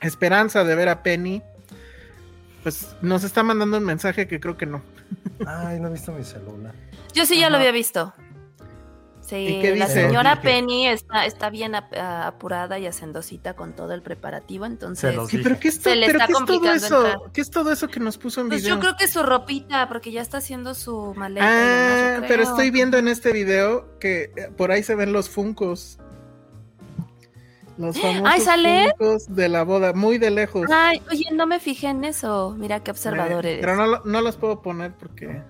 esperanza de ver a Penny, pues nos está mandando un mensaje que creo que no. Ay, no he visto mi celular. Yo sí ya lo había visto. Sí, la señora Penny está, está bien apurada y hacendosita con todo el preparativo, entonces ¿Pero qué, se le está complicando es todo eso? ¿Qué es todo eso que nos puso en pues video? Yo creo que su ropita, porque ya está haciendo su maleta. Ah, pero estoy viendo en este video que eh, por ahí se ven los funcos. Los famosos funcos de la boda, muy de lejos. Ay, oye, no me fijé en eso. Mira qué observadores. Pero no, no los puedo poner porque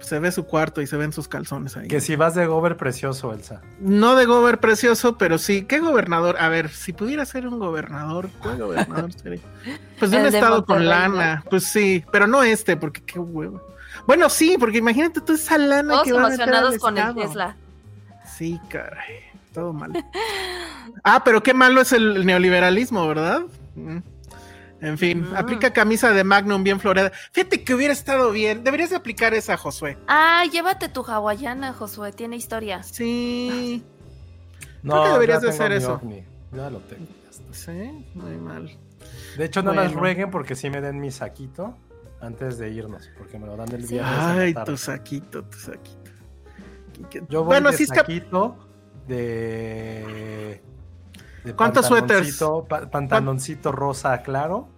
se ve su cuarto y se ven sus calzones ahí. Que si vas de gober precioso, Elsa. No de gober precioso, pero sí. ¿Qué gobernador? A ver, si pudiera ser un gobernador, ¿qué gobernador sería? (laughs) Pues de un estado con lana. Pues sí, pero no este, porque qué huevo. Bueno, sí, porque imagínate toda esa lana Todos que va emocionados a con el Tesla. Sí, caray. Todo mal. (laughs) ah, pero qué malo es el neoliberalismo, ¿verdad? En fin, ah. aplica camisa de Magnum bien floreada. Fíjate que hubiera estado bien. Deberías de aplicar esa, Josué. Ah, llévate tu hawaiana, Josué. Tiene historia. Sí. No, Creo que deberías de hacer eso. Ya lo tengo. Sí, muy mal. De hecho, no las rueguen porque sí me den mi saquito antes de irnos, porque me lo dan del viernes. Ay, tu saquito, tu saquito. Yo voy bueno, de saquito de ¿Cuántos suéteres? Pantaloncito rosa claro.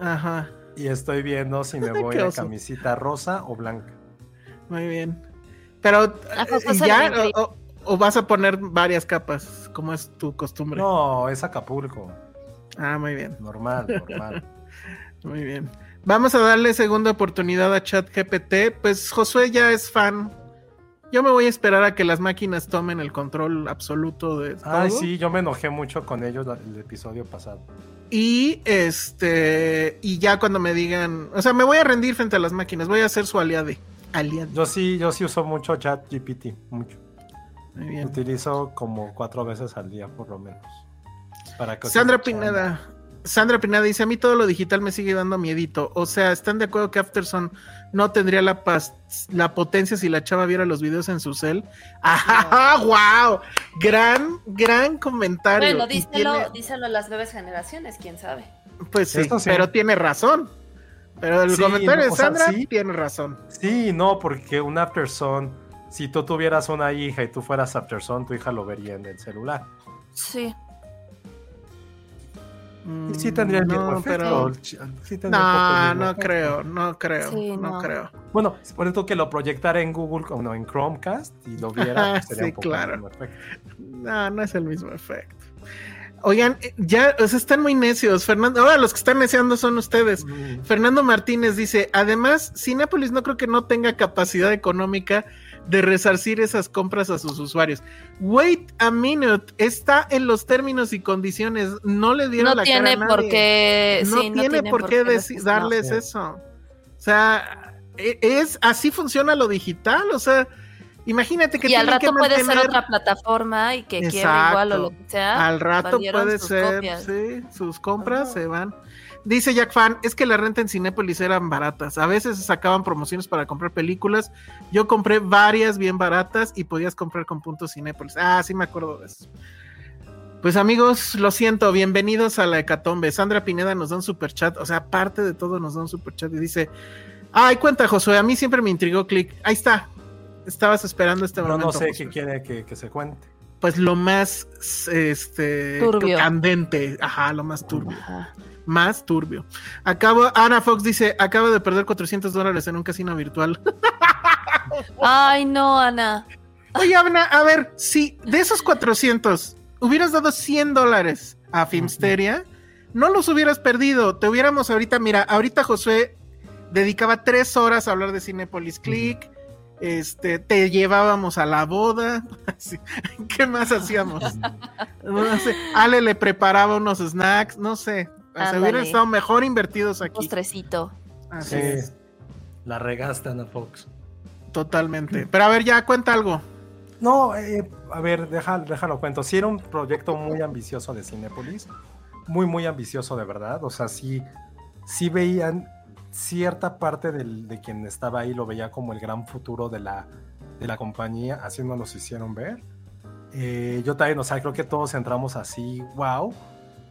Ajá. Y estoy viendo si me voy a camisita rosa o blanca. Muy bien. Pero, ¿ya? O, vas a poner varias capas, como es tu costumbre? No, es Acapulco. Ah, muy bien. Normal, (laughs) normal. muy bien. Vamos a darle segunda oportunidad a ChatGPT. Pues Josué ya es fan yo me voy a esperar a que las máquinas tomen el control absoluto de todo. Ay, sí, yo me enojé mucho con ellos el episodio pasado. Y este, y ya cuando me digan, o sea, me voy a rendir frente a las máquinas, voy a ser su aliade. Yo sí, yo sí uso mucho ChatGPT, mucho. Muy bien. Utilizo como cuatro veces al día, por lo menos. Para Sandra Pineda, Sandra Pineda dice, a mí todo lo digital me sigue dando miedito. O sea, ¿están de acuerdo que Afterson no tendría la, la potencia si la chava viera los videos en su cel? (laughs) ¡Ah, wow! Gran, gran comentario. Bueno, díselo, díselo a las nuevas generaciones, quién sabe. Pues sí, pero tiene razón. Pero el comentario de Sandra tiene razón. Sí, no, porque un Afterson, si tú tuvieras una hija y tú fueras Afterson, tu hija lo vería en el celular. Sí. Sí tendría el mismo efecto. no, no creo, no creo, no. creo. Bueno, por eso que lo proyectara en Google, no, en Chromecast y lo viera, pues, sería sí, claro. No, no es el mismo efecto. Oigan, eh, ya, o sea, están muy necios. Fernando, ahora los que están neciando son ustedes. Fernando Martínez dice: Además, Cinépolis no creo que no tenga capacidad económica de resarcir esas compras a sus usuarios. Wait a minute, está en los términos y condiciones, no le dieron la cara a nadie. Por qué, no, tiene por qué, darles eso. O sea, e, es así funciona lo digital, o sea, imagínate que y al rato puede ser otra plataforma y que quiera igual o lo que sea. Al rato puede ser, sí, sus compras se van. Dice Jack Fan, es que la renta en Cinépolis eran baratas. A veces sacaban promociones para comprar películas. Yo compré varias bien baratas y podías comprar con puntos Cinépolis. Ah, sí me acuerdo de eso. Pues amigos, lo siento, bienvenidos a la Hecatombe. Sandra Pineda nos da un super chat, o sea, aparte de todo nos da un super chat y dice, ay, cuenta Josué, a mí siempre me intrigó Click. Ahí está, estabas esperando este momento. No, sé qué quiere que, se cuente. Pues lo más, este, candente, ajá, lo más turbio. Ajá más turbio. Acabo, Ana Fox dice, acaba de perder 400 dólares en un casino virtual. (laughs) Ay, no, Ana. Oye, Ana, a ver, si de esos 400 hubieras dado 100 dólares a Filmsteria, no los hubieras perdido. Te hubiéramos ahorita, mira, ahorita Josué dedicaba tres horas a hablar de Cinepolis Click. Este, te llevábamos a la boda. (laughs) ¿Qué más hacíamos? (laughs) No sé. Ale le preparaba unos snacks, no sé. Se hubieran estado mejor invertidos aquí. Postrecito. Así La regaste, Ana Fox. Totalmente. Pero a ver, ya cuenta algo. No, eh, a ver, déjalo, déjalo cuento. Sí era un proyecto muy ambicioso de Cinepolis. Muy, muy ambicioso de verdad. O sea, sí, sí veían cierta parte de quien estaba ahí, lo veía como el gran futuro de la, de la compañía. Así nos lo hicieron ver. Eh, yo también, o sea, creo que todos entramos así, wow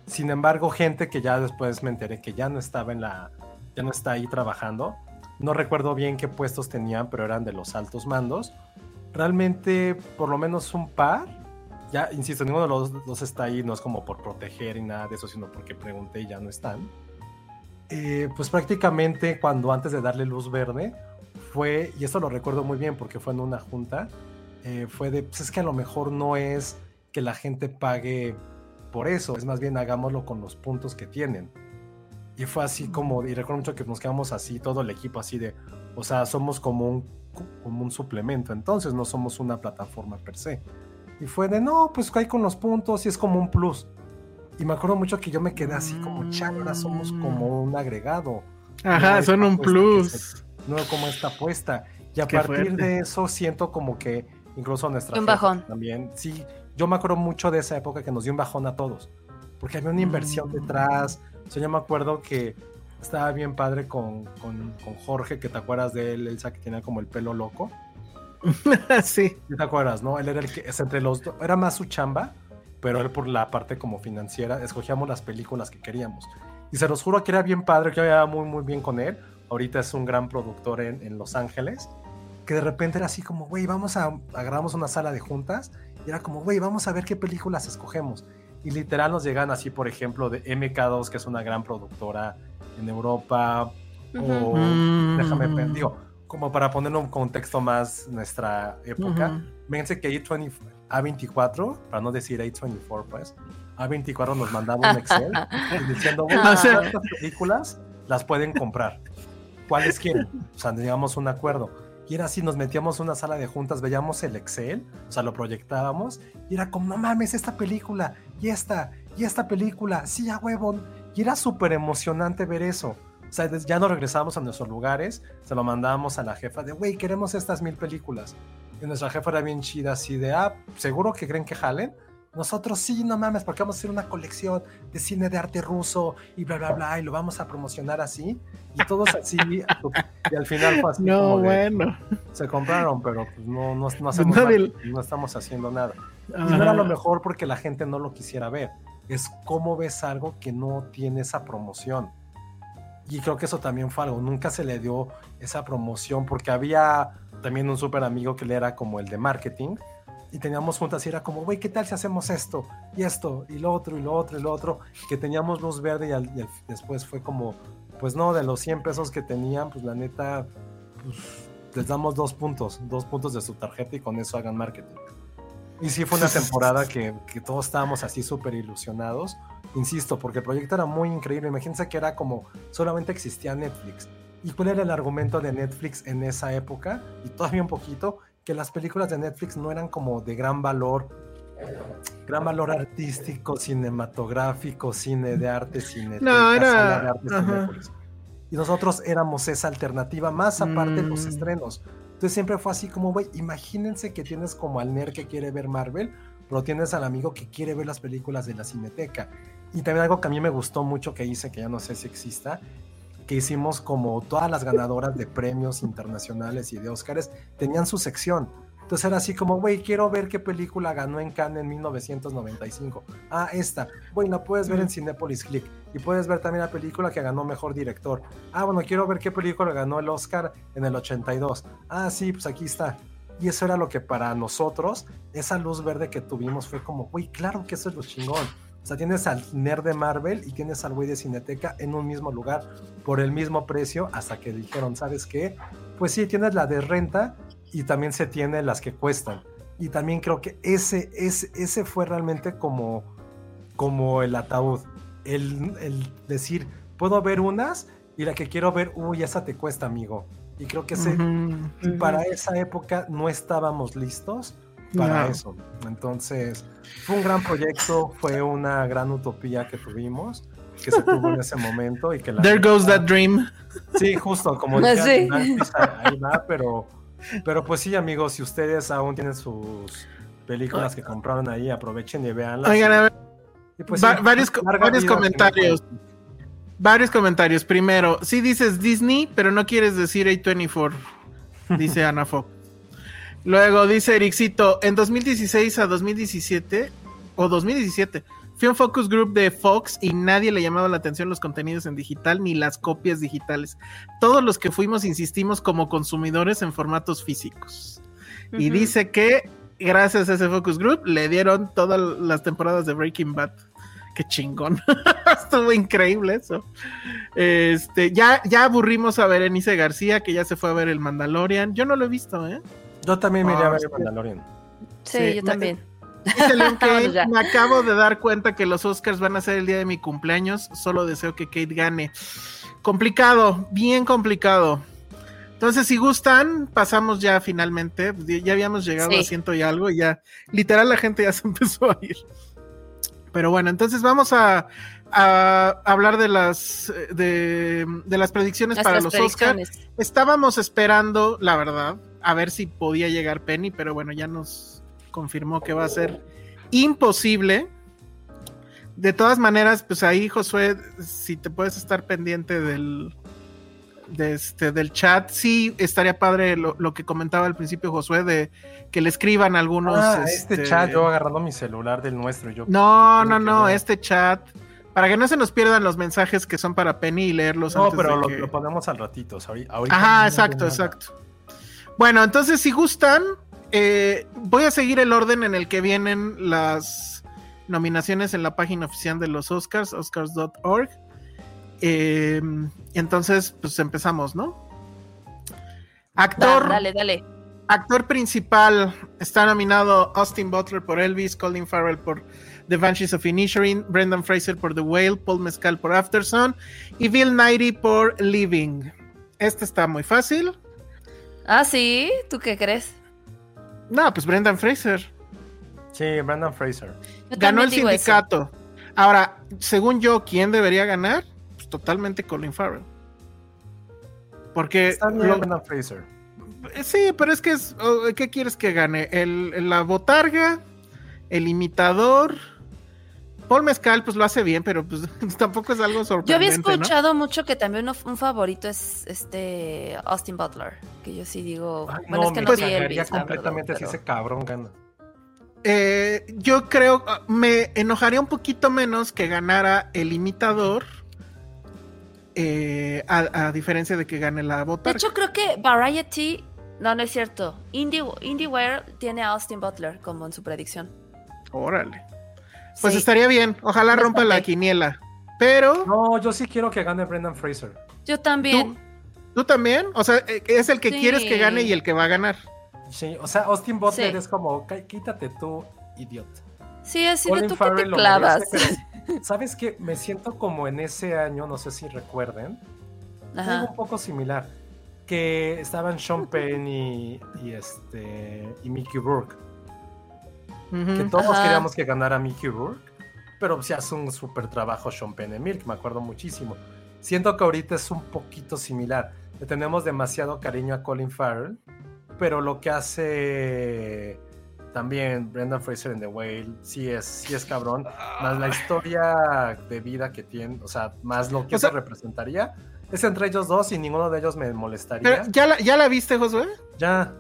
sin embargo, gente que ya después me enteré que ya no estaba en la, ya no está ahí trabajando. No recuerdo bien qué puestos tenían, pero eran de los altos mandos. Realmente, por lo menos un par. Ya, insisto, ninguno de los dos está ahí, no es como por proteger y nada de eso, sino porque pregunté y ya no están. Eh, pues prácticamente cuando antes de darle luz verde, fue, y esto lo recuerdo muy bien porque fue en una junta, eh, fue de, pues es que a lo mejor no es que la gente pague por eso, es más bien hagámoslo con los puntos que tienen. Y fue así como, y recuerdo mucho que nos quedamos así, todo el equipo así de, o sea, somos como un, como un suplemento, entonces no somos una plataforma per se. Y fue de, no, pues hay con los puntos y es como un plus. Y me acuerdo mucho que yo me quedé así como, ahora somos como un agregado. Ajá, son un plus. no como esta apuesta. Y a partir de eso siento como que incluso nuestra un bajón. también, sí, yo me acuerdo mucho de esa época que nos dio un bajón a todos, porque había una inversión mm. detrás. O sea, yo me acuerdo que estaba bien padre con, con, Jorge, que te acuerdas de él, Elsa, que tenía como el pelo loco. (laughs) sí. ¿Te acuerdas, no? Él era el que, es entre los dos, era más su chamba, pero él por la parte como financiera, escogíamos las películas que queríamos. Y se los juro que era bien padre, que yo muy, muy bien con él. Ahorita es un gran productor en, en Los Ángeles. Que de repente era así como, güey, vamos a, agarramos una sala de juntas y era como, güey, vamos a ver qué películas escogemos. Y literal nos llegan así, por ejemplo, de MK2, que es una gran productora en Europa. O mm. déjame, digo, como para ponerlo en un contexto más nuestra época. Uh que A20, A24, para no decir A24, pues, A24 nos mandaba un Excel (laughs) diciendo, bueno, estas películas las pueden comprar. ¿Cuáles quieren? O sea, llegamos a un acuerdo y era así, nos metíamos en una sala de juntas, veíamos el Excel, o sea, lo proyectábamos, y era como, no mames, esta película, y esta, y esta película, sí, a huevo. Y era súper emocionante ver eso. O sea, ya nos regresábamos a nuestros lugares, se lo mandábamos a la jefa de, güey, queremos estas mil películas. Y nuestra jefa era bien chida, así de, ah, seguro que creen que jalen. Nosotros sí, no mames, porque vamos a hacer una colección de cine de arte ruso y bla, bla, bla, y lo vamos a promocionar así. Y todos así, y al final fue así. No, bueno. se compraron, pero pues no, no, no, estamos haciendo nada. Y no era lo mejor porque la gente no lo quisiera ver. Es cómo ves algo que no tiene esa promoción. Y creo que eso también fue algo. Nunca se le dio esa promoción porque había también un súper amigo que le era como el de marketing y teníamos juntas y era como, güey, ¿qué tal si hacemos esto y esto y lo otro y lo otro y lo otro? Que teníamos luz verde y, después fue como, pues no, de los 100 pesos que tenían, pues la neta, pues, les damos dos puntos, dos puntos de su tarjeta y con eso hagan marketing. Y sí fue una (laughs) temporada que, que todos estábamos así súper ilusionados, insisto, porque el proyecto era muy increíble, imagínense que era como, solamente existía Netflix. ¿Y cuál era el argumento de Netflix en esa época? Y todavía un poquito, que las películas de Netflix no eran como de gran valor, gran valor artístico, cinematográfico, cine de arte, cine no, era... de arte, Y nosotros éramos esa alternativa, más aparte de los mm. estrenos. Entonces siempre fue así como, güey, imagínense que tienes como al nerd que quiere ver Marvel, pero tienes al amigo que quiere ver las películas de la Cineteca. Y también algo que a mí me gustó mucho que hice, que ya no sé si exista, que hicimos como todas las ganadoras de premios internacionales y de Oscars tenían su sección. Entonces era así como, güey, quiero ver qué película ganó en Cannes en 1995. Ah, esta. Güey, la puedes ver en Cinepolis Click. Y puedes ver también la película que ganó Mejor Director. Ah, bueno, quiero ver qué película ganó el Oscar en el 82. Ah, sí, pues aquí está. Y eso era lo que para nosotros, esa luz verde que tuvimos fue como, güey, claro que eso es lo chingón. O sea, tienes al nerd de Marvel y tienes al güey de Cineteca en un mismo lugar por el mismo precio hasta que dijeron, ¿sabes qué? Pues sí, tienes la de renta y también se tiene las que cuestan. Y también creo que ese, ese, ese fue realmente como, como el ataúd. El, el decir, puedo ver unas y la que quiero ver, uy, esa te cuesta, amigo. Y creo que ese, para esa época no estábamos listos para eso. Entonces, fue un gran proyecto, fue una gran utopía que tuvimos, que se tuvo en ese momento. Y que There goes that dream. Sí, justo, como sí. ahí va, pero, pero pues sí, amigos, si ustedes aún tienen sus películas que compraron ahí, aprovechen y veanlas. Oigan, a ver. Pues varios, varios comentarios. Varios comentarios. Primero, sí dices Disney, pero no quieres decir A24, dice Ana Fox. Luego dice Ericito, en 2016 a 2017, o 2017, fui a un focus group de Fox y nadie le llamaba la atención los contenidos en digital ni las copias digitales. Todos los que fuimos insistimos como consumidores en formatos físicos. Y dice que gracias a ese focus group le dieron todas las temporadas de Breaking Bad. Qué chingón. (laughs) Estuvo increíble eso. Este, ya, ya aburrimos a Berenice García, que ya se fue a ver el Mandalorian. Yo no lo he visto, ¿eh? Yo también me iría a ver Mandalorian. Sí, yo también. (laughs) me acabo de dar cuenta que los Oscars van a ser el día de mi cumpleaños. Solo deseo que Kate gane. Complicado, bien complicado. Entonces, si gustan, pasamos ya finalmente. Ya habíamos llegado a ciento y algo y ya, literal, la gente ya se (laughs) empezó a ir. Pero bueno, entonces vamos a, hablar de las de, las predicciones para los Oscars. Estábamos esperando, la verdad, a ver si podía llegar Penny, pero bueno, ya nos confirmó que va a ser imposible. De todas maneras, pues ahí, Josué, si te puedes estar pendiente del, este, del chat, sí estaría padre lo, que comentaba al principio Josué de que le escriban algunos. Ah, este, este, chat, yo agarrando mi celular del nuestro. Yo no, no, no, este chat. Para que no se nos pierdan los mensajes que son para Penny y leerlos. No, pero lo, ponemos al ratito. Ahorita Ajá, exacto, exacto. Bueno, entonces si gustan, eh, voy a seguir el orden en el que vienen las nominaciones en la página oficial de los Oscars, oscars.org. Eh, entonces, pues empezamos, ¿no? Actor. dale, dale. Actor principal está nominado Austin Butler por Elvis, Colin Farrell por The Banshees of Inisherin, Brendan Fraser por The Whale, Paul Mescal por Afterson y Bill Nighy por Living. Este está muy fácil. Ah, sí, ¿tú qué crees? No, pues Brendan Fraser. Sí, Brendan Fraser. Ganó el sindicato. Ahora, según yo, ¿quién debería ganar? Pues totalmente Colin Farrell. Porque. Está Brendan Fraser. Sí, pero es que es. Oh, ¿Qué quieres que gane? ¿El, ¿La botarga? El imitador. Paul Mezcal, pues lo hace bien, pero pues (laughs) tampoco es algo sorprendente. Yo había escuchado mucho que también un favorito es este Austin Butler, que yo sí digo, bueno, es que no vi el completamente si ese cabrón gana. Eh, yo creo, ah, me enojaría un poquito menos que ganara el imitador. Eh, a, diferencia de que gane la bota. De hecho, creo que Variety. No, no es cierto. Indie, IndieWare tiene a Austin Butler como en su predicción. Órale. Pues estaría bien. Ojalá rompa la quiniela. Pero. No, yo sí quiero que gane Brendan Fraser. Yo también. ¿Tú, también? O sea, eh, es el que quieres que gane y el que va a ganar. Sí, o sea, Austin Butler es como, quítate tú, idiota. Sí, así de tú que te clavas. (laughs) ¿Sabes qué? Me siento como en ese año, no sé si recuerden. Algo un poco similar. Que estaban Sean (laughs) Penn y, este, y Mickey Rourke. Que todos queríamos que ganara Mickey Rourke. Pero se hace un súper trabajo Sean Penn y Milk, me acuerdo muchísimo. Siento que ahorita es un poquito similar. Le tenemos demasiado cariño a Colin Farrell pero lo que hace también Brendan Fraser en The Whale sí es, sí es cabrón. Más la historia de vida que tiene, o sea, más lo que se representaría. Es entre ellos dos y ninguno de ellos me molestaría. ¿Ya la, ¿Ya la viste, Josué? Ya.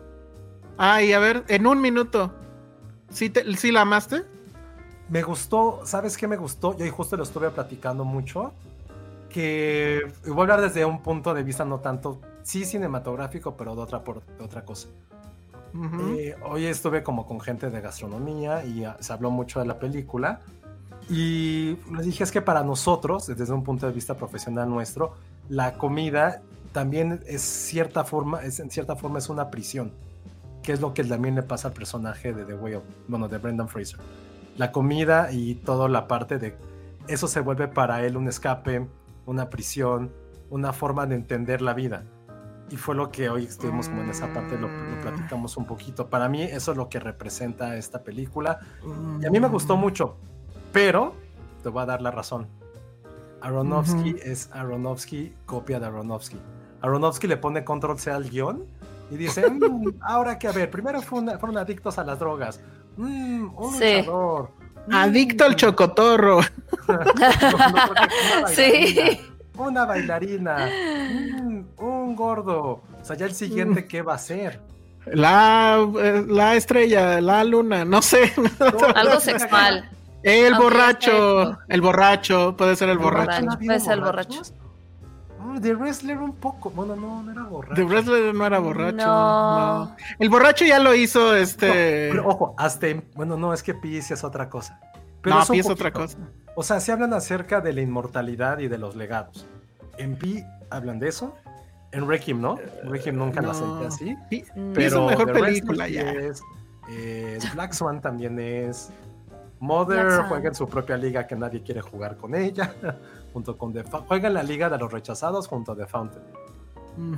Ay, a ver, en un minuto. ¿Sí, ¿Sí la amaste? Me gustó, ¿sabes qué me gustó? Yo justo lo estuve platicando mucho. Que voy a hablar desde un punto de vista no tanto sí cinematográfico, pero de otra, por, otra cosa. Eh, hoy estuve como con gente de gastronomía y se habló mucho de la película. Y les dije es que para nosotros, desde un punto de vista profesional nuestro, la comida también es cierta forma, es, en cierta forma es una prisión, que es lo que también le pasa al personaje de The Whale, bueno, de Brendan Fraser. La comida y toda la parte de eso se vuelve para él un escape, una prisión, una forma de entender la vida y fue lo que hoy estuvimos como en esa parte, lo, mm. platicamos un poquito. Para mí eso es lo que representa esta película. Y a mí me gustó mucho, pero te voy a dar la razón. Aronofsky es Aronofsky, copia de Aronofsky. Aronofsky le pone control C al guion y dice, mm, ahora que a ver, primero fueron adictos a las drogas. Mm, un luchador. Adicto al chocotorro. (laughs) sí una bailarina, un gordo. O sea, ya el siguiente, ¿qué va a ser? La, eh, la estrella, la luna, no sé. Algo sexual. El borracho, el borracho, puede ser el, borracho. Puede ser el borracho. The Wrestler un poco. Bueno, no, no era borracho. The Wrestler no era borracho. No. El borracho ya lo hizo este. ojo, hasta. Bueno, no, es que Peace es otra cosa. Pero no, Pi es otra cosa. O sea, se hablan acerca de la inmortalidad y de los legados. En Pi hablan de eso. En Requiem, ¿no? Requiem nunca la sentí así. pero es mejor película ya. Es, eh, Black Swan también es. (laughs) Mother juega en su propia liga que nadie quiere jugar con ella. Junto con The Juega en la liga de los rechazados junto a The Fountain.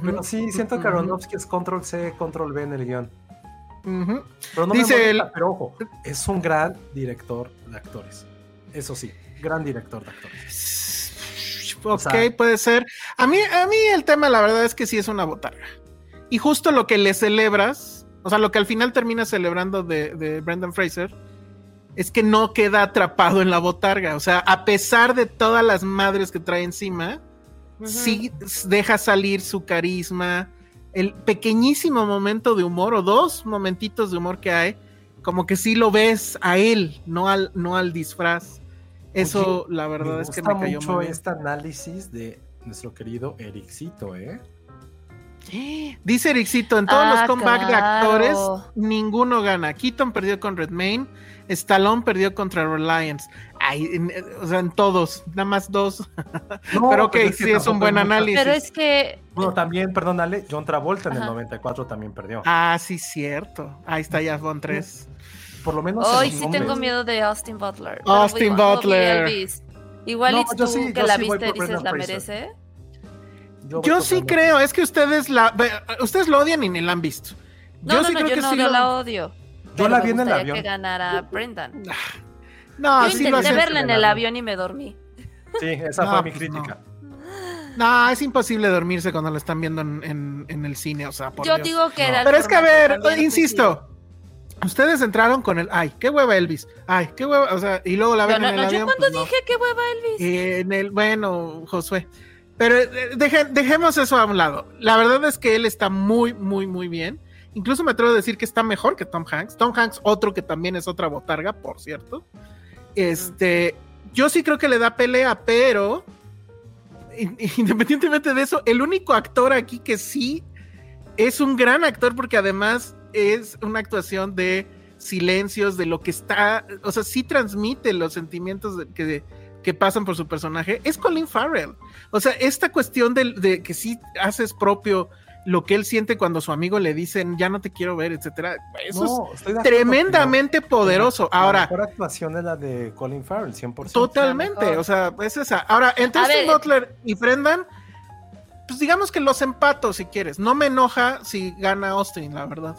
Pero sí, siento que Aronofsky es control C, control V en el guion. Pero no Dice me pero ojo, es un gran director de actores. Eso sí, gran director de actores. Ok, puede ser. A mí, a mí el tema, la verdad es que sí es una botarga. Y justo lo que le celebras, o sea, lo que al final termina celebrando de, Brendan Fraser, es que no queda atrapado en la botarga. O sea, a pesar de todas las madres que trae encima, sí deja salir su carisma, el pequeñísimo momento de humor o dos momentitos de humor que hay, como que sí lo ves a él, no al, no al disfraz. Eso, la verdad es que me cayó mucho este análisis de nuestro querido Ericito, ¿eh? Dice Ericito, en todos los ah, comeback de actores, ninguno gana. Keaton perdió con Redmayne, Stallone perdió contra Reliance. o sea, en todos, nada más dos. (laughs) pero ok, sí es un buen análisis. Pero es que. Bueno, también, perdónale, John Travolta en el 94 también perdió. Ah, sí, cierto. Ahí está, ya son tres. Por lo menos. Hoy sí tengo miedo de Austin Butler. Austin Butler. Igual y tú que la viste dices la merece. Yo, sí creo, es que ustedes la ustedes lo odian y ni la han visto. No, yo no, sí no, creo yo que no sí la odio. Yo la vi en el avión. que ganara Brendan. No, yo intenté verla en el avión y me dormí. Sí, esa fue mi pues crítica. No. es imposible dormirse cuando lo están viendo en, el cine, o sea, Yo digo que era Pero es que a ver, insisto, Ustedes entraron con el, ay, qué hueva Elvis, ay, qué hueva, o sea, y luego la ven en el avión. Yo cuando pues dije qué hueva Elvis. en el, bueno, Josué. Pero eh, dejemos eso a un lado. La verdad es que él está muy, muy, muy bien. Incluso me atrevo a decir que está mejor que Tom Hanks. Tom Hanks, otro que también es otra botarga, por cierto. Este, yo sí creo que le da pelea, pero (laughs) independientemente de eso, el único actor aquí que sí es un gran actor porque además es una actuación de silencios, de lo que está, o sea, sí transmite los sentimientos que, que pasan por su personaje, es Colin Farrell. O sea, esta cuestión de, que sí haces propio lo que él siente cuando su amigo le dicen ya no te quiero ver, etcétera. Eso es tremendamente poderoso. Ahora, la mejor actuación es la de Colin Farrell, 100%. Totalmente, o sea, es esa. Ahora, entre Austin Butler y Brendan, pues digamos que los empato si quieres. No me enoja si gana Austin, la verdad.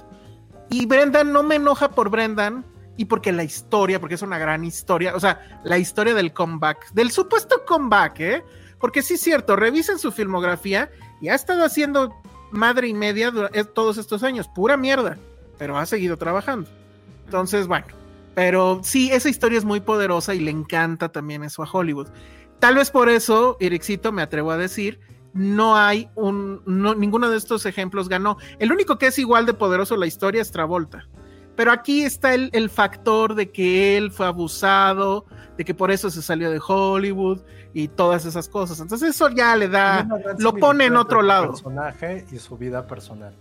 Y Brendan no me enoja por Brendan y porque la historia, porque es una gran historia, o sea, la historia del comeback, del supuesto comeback, ¿eh? Porque sí es cierto, revisen su filmografía y ha estado haciendo madre y media todos estos años, pura mierda, pero ha seguido trabajando. Entonces, bueno, pero sí, esa historia es muy poderosa y le encanta también eso a Hollywood. Tal vez por eso, Ericito, me atrevo a decir, no hay un, ninguno de estos ejemplos ganó. El único que es igual de poderoso la historia es Travolta. Pero aquí está el, el, factor de que él fue abusado, de que por eso se salió de Hollywood y todas esas cosas. Entonces eso ya le da, lo pone en otro lado. Personaje y su vida personal.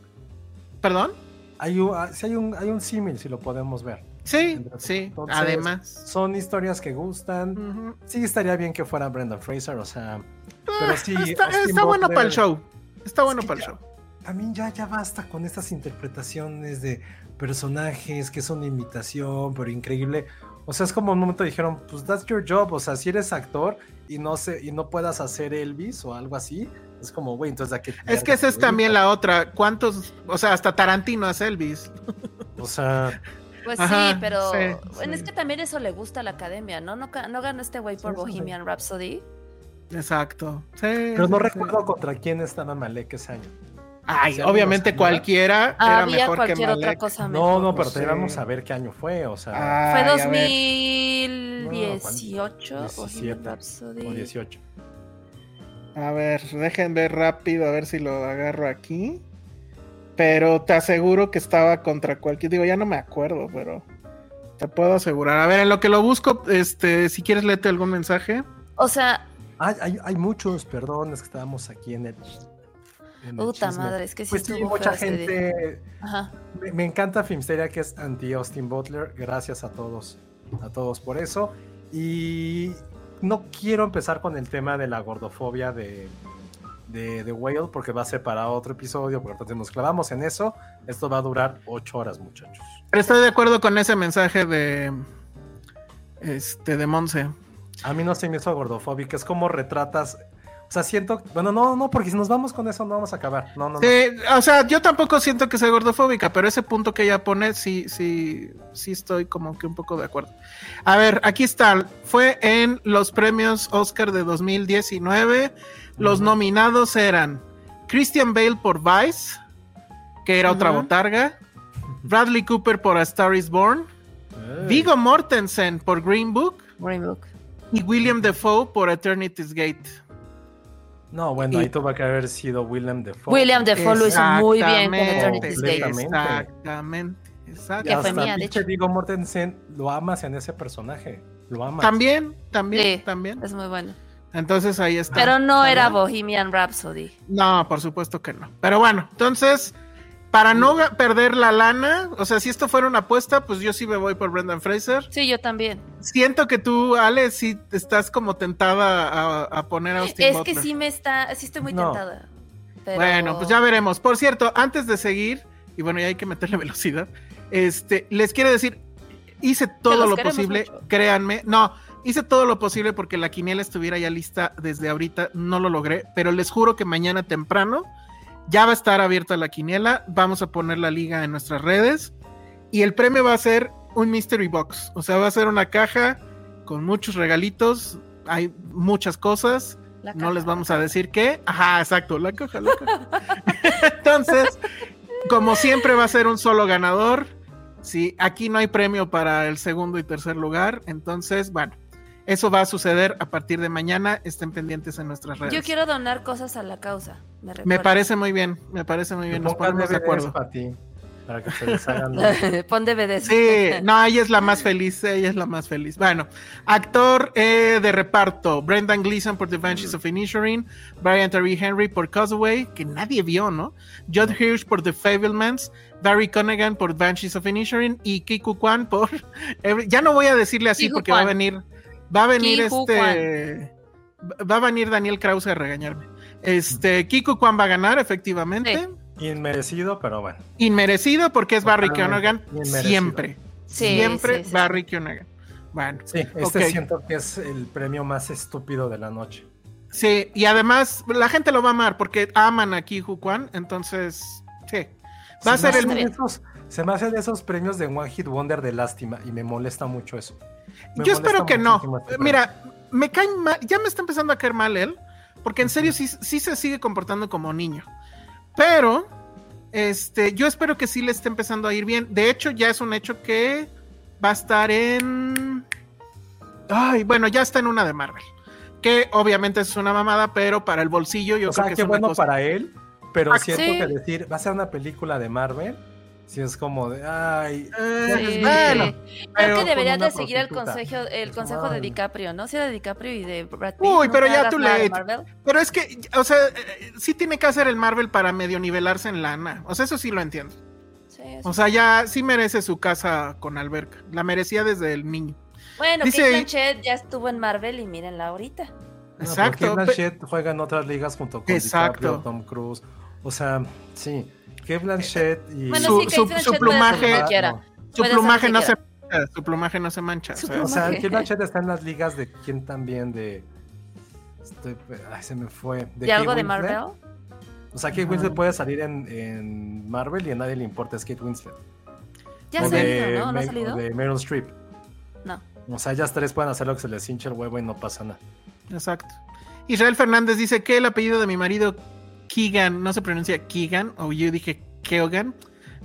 ¿Perdón? Hay un, ah, hay un, hay un símil, si lo podemos ver. Sí, sí, además. Son historias que gustan. Sí, estaría bien que fuera Brendan Fraser, o sea. pero ah, sí. Está, bueno para el show. Está bueno para el show. Mí ya, ya basta con estas interpretaciones de personajes que son imitación, pero increíble. O sea, es como un momento dijeron, pues that's your job. O sea, si eres actor y no sé, y no puedas hacer Elvis o algo así, es como, güey, entonces. Es que esa es también la otra. ¿Cuántos? O sea, hasta Tarantino hace Elvis. (laughs) O sea. Pues sí, pero bueno, es que también eso le gusta a la academia, ¿no? No, no ganó este güey por Bohemian Rhapsody. Exacto. Sí, pero no recuerdo contra quién estaba Malek ese año. Ay, obviamente cualquiera era Había mejor cualquier que otra cosa mejor. No, no, pero teníamos a ver qué año fue, o sea. fue 2018 o 18. A ver, dejen ver rápido a ver si lo agarro aquí. Pero te aseguro que estaba contra cualquier. Digo, ya no me acuerdo, pero te puedo asegurar. A ver, en lo que lo busco, este, si quieres léete algún mensaje. O sea. Hay, hay, hay muchos, perdón, es que estábamos aquí en el. Puta madre, es que sí, pues mucha gente. Me, me, encanta Filmsteria, que es anti Austin Butler. Gracias a todos, a todos por eso. Y no quiero empezar con el tema de la gordofobia de, de, de, Whale porque va a ser para otro episodio, porque entonces nos clavamos en eso. Esto va a durar ocho horas, muchachos. Estoy de acuerdo con ese mensaje de este de Monse. A mí no se me hizo gordofóbica, es como retratas o sea, siento, bueno, no, no, porque si nos vamos con eso no vamos a acabar. No, no, O sea, yo tampoco siento que sea gordofóbica, pero ese punto que ella pone, sí, sí, sí estoy como que un poco de acuerdo. A ver, aquí está. Fue en los premios Oscar de 2019. Los nominados eran Christian Bale por Vice, que era otra botarga. Bradley Cooper por A Star is Born. Vigo Mortensen por Green Book. Green Book. Y William Defoe por Eternity's Gate. No, bueno, ahí tuvo que haber sido William Defoe. William Defoe lo hizo muy bien con Eternity's Gate. Exactamente. Exacto. Que fue mía, de hecho. Digo, Mortensen lo amas en ese personaje. Lo amas. También, también, también. Es muy bueno. Entonces ahí está. Pero no era Bohemian Rhapsody. No, por supuesto que no. Pero bueno, entonces para no perder la lana, o sea, si esto fuera una apuesta, pues yo sí me voy por Brendan Fraser. Sí, yo también. Siento que tú, Ale, sí estás como tentada a, poner a Austin Es que sí me está, sí estoy muy tentada. Bueno, pues ya veremos. Por cierto, antes de seguir, y bueno, ya hay que meterle (laughs) velocidad, este, les quiero decir, hice todo lo posible, créanme, no, hice todo lo posible porque la quiniela estuviera ya lista desde ahorita, no lo logré, pero les juro que mañana temprano ya va a estar abierta la quiniela. Vamos a poner la liga en nuestras redes. Y el premio va a ser un mystery box. O sea, va a ser una caja con muchos regalitos. Hay muchas cosas. No les vamos a decir qué. Ajá, exacto, la caja, la caja. (laughs) Entonces, como siempre, va a ser un solo ganador. Sí, aquí no hay premio para el segundo y tercer lugar, entonces, bueno, eso va a suceder a partir de mañana. Estén pendientes en nuestras redes. Yo quiero donar cosas a la causa. Me, parece muy bien, me parece muy bien. Nos ponemos de acuerdo. Para ti, para que se deshagan. (laughs) Pon DVDs. Sí, no, ella es la más feliz, ella es la más feliz. Bueno, actor eh, de reparto: Brendan Gleeson por The Banshees of Inisherin, Brian Terry Henry por Causeway, que nadie vio, ¿no? Judd Hirsch por The Fablemans, Barry Connigan por Banshees of Inisherin y Kiku Kwan por. (laughs) ya no voy a decirle así porque va a venir Va a venir este. Va a venir Daniel Krause a regañarme. Este, Kiko Kwan va a ganar, efectivamente. Inmerecido, pero bueno. Inmerecido porque es Barry Keoghan siempre. siempre Barry Keoghan. Bueno. Sí, este siento que es el premio más estúpido de la noche. Sí, y además la gente lo va a amar porque aman a Kiko Kwan, entonces, sí. Va a ser el. se me hacen esos premios de One Hit Wonder de lástima y me molesta mucho eso. Yo espero que no. Este Mira, me cae mal, ya me está empezando a caer mal él, porque en serio sí, sí se sigue comportando como niño. Pero, este, yo espero que sí le esté empezando a ir bien. De hecho, ya es un hecho que va a estar en. Ay, bueno, ya está en una de Marvel. Que obviamente es una mamada, pero para el bolsillo yo creo que qué es bueno para él. Pero ah, siento que decir, va a ser una película de Marvel si es como de, ay, eh, bueno, creo que deberías de seguir el consejo, el consejo de DiCaprio, ¿no? Si de DiCaprio y de Brad Pitt. Uy, pero ya tú le. Pero es que, o sea, eh, sí tiene que hacer el Marvel para medio nivelarse en lana. O sea, eso sí lo entiendo. o sea, ya sí merece su casa con alberca. La merecía desde el niño. Bueno, Dice, Kate Blanchett ya estuvo en Marvel y mírenla ahorita. Exacto. Kate Blanchett juega en otras ligas junto con DiCaprio, Tom Cruise. O sea, sí. Kate Blanchett y su, plumaje, su plumaje no se mancha, su plumaje no se mancha. O sea, Kate Blanchett está en las ligas de quién también de ay, se me fue. ¿De, algo de Marvel? O sea, Kate Winslet puede salir en, en, Marvel y a nadie le importa, es Kate Winslet. Ya ha salido, ¿no? ¿No ha salido? de Meryl Streep. No. O sea, ellas tres pueden hacer lo que se les hinche el huevo y no pasa nada. Exacto. Israel Fernández dice que el apellido de mi marido Keegan, no se pronuncia Keegan, o yo dije Keogan.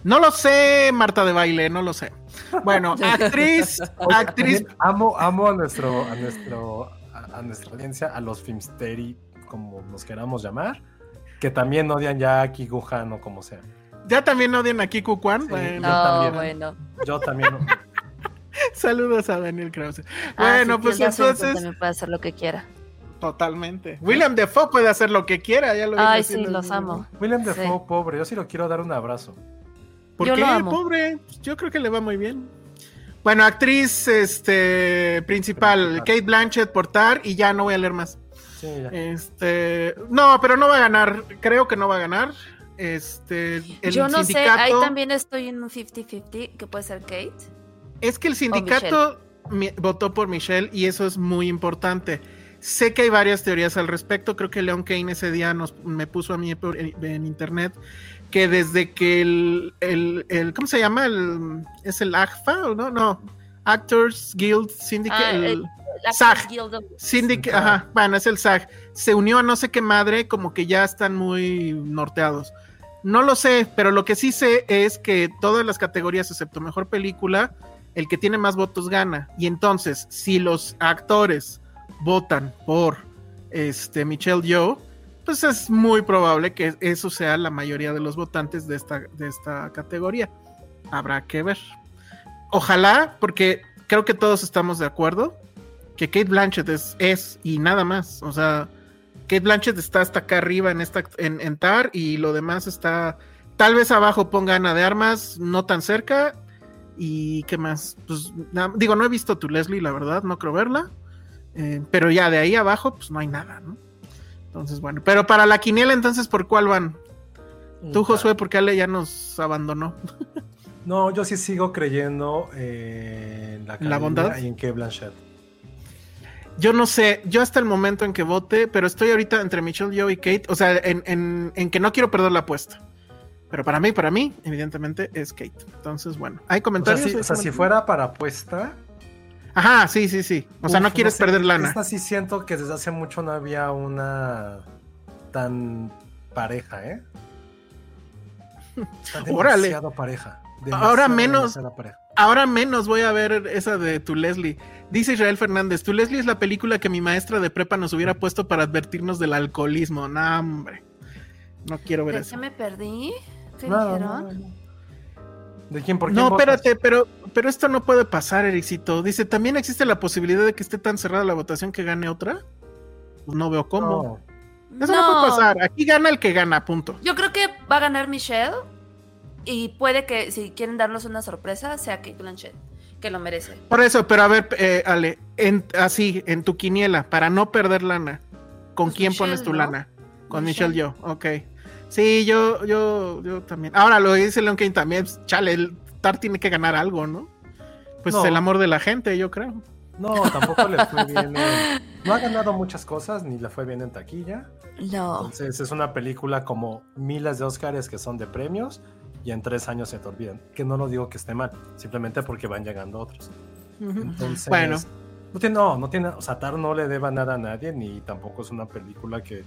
No lo sé, Marta de baile, no lo sé. Bueno, (laughs) actriz, actriz. Amo, amo a nuestro, a nuestro, a, nuestra audiencia, a los Filmsteri, como nos queramos llamar, que también odian ya a Kiguhan o como sea. ¿Ya también odian a Kiku Kwan? bueno. Yo también. Bueno. Yo también. (laughs) Saludos a Daniel Krause. Ah, bueno, pues entonces. También puede hacer lo que quiera. Totalmente. William Defoe puede hacer lo que quiera, ya lo Ay, sí, los amo. William Defoe, pobre, yo sí lo quiero dar un abrazo. ¿Por qué, pobre? Yo creo que le va muy bien. Bueno, actriz este principal, Kate Blanchett portar y ya no voy a leer más. Sí, ya. Este, no, pero no va a ganar, creo que no va a ganar. Este, Yo no sé, ahí también estoy en un 50-50, que puede ser Kate. Es que el sindicato votó por Michelle y eso es muy importante Sé que hay varias teorías al respecto. Creo que Leon Kane ese día nos, me puso a mí en, internet que desde que el, el, ¿cómo se llama? El, ¿Es el AGFA o no? No. Actors Guild Syndicate. Ah, el, SAG. Syndicate, ajá, bueno, es el SAG. Se unió a no sé qué madre, como que ya están muy norteados. No lo sé, pero lo que sí sé es que todas las categorías, excepto mejor película, el que tiene más votos gana. Y entonces, si los actores votan por este Michelle Yeoh, pues es muy probable que eso sea la mayoría de los votantes de esta, de esta categoría. Habrá que ver. Ojalá, porque creo que todos estamos de acuerdo que Kate Blanchett es, y nada más. O sea, Kate Blanchett está hasta acá arriba en esta en, en TAR y lo demás está tal vez abajo ponga Ana de Armas, no tan cerca. ¿Y qué más? Pues digo, no he visto tu Leslie, la verdad, no creo verla. Eh, pero ya de ahí abajo, pues no hay nada, ¿no? Entonces, bueno, pero para la quiniela, entonces, ¿por cuál van? Tú, Josué, porque Ale ya nos abandonó. (laughs) No, yo sí sigo creyendo en la, ¿La bondad y en que Blanchett. Yo no sé, yo hasta el momento en que vote, pero estoy ahorita entre Michelle, yo y Kate, o sea, en, que no quiero perder la apuesta. Pero para mí, para mí, evidentemente es Kate. Entonces, bueno, hay comentarios. o sea si fuera para apuesta, Ajá, sí, sí, sí. O sea, no quieres perder lana. Esta sí siento que desde hace mucho no había una tan pareja, ¿eh? (laughs) Órale. pareja. Ahora menos. Ahora menos voy a ver esa de tu Leslie. Dice Israel Fernández, tu Leslie es la película que mi maestra de prepa nos hubiera puesto para advertirnos del alcoholismo. No, hombre. No quiero ver eso. ¿Ya me perdí? ¿Qué dijeron? ¿De quién? ¿Por no, espérate, pero, pero esto no puede pasar, Ericito. Dice, ¿también existe la posibilidad de que esté tan cerrada la votación que gane otra? Pues no veo cómo. Eso no. puede pasar. Aquí gana el que gana, punto. Yo creo que va a ganar Michelle. Y puede que, si quieren darnos una sorpresa, sea Kate Blanchett, que lo merece. Por eso, pero a ver, eh, Ale, así, en tu quiniela, para no perder lana, ¿con pues quién pones tu lana? Con Michelle, yo, ok. Sí, yo, yo, yo también. Ahora lo dice Leon Kane también, pues, chale, el Tar tiene que ganar algo, ¿no? Pues el amor de la gente, yo creo. No, tampoco le fue bien. No ha ganado muchas cosas, ni le fue bien en taquilla. No. Entonces es una película como miles de Oscars que son de premios y en tres años se te olvidan. Que no lo digo que esté mal, simplemente porque van llegando otros. Entonces, bueno. No, tiene, no, no tiene, o sea, Tar no le deba nada a nadie, ni tampoco es una película que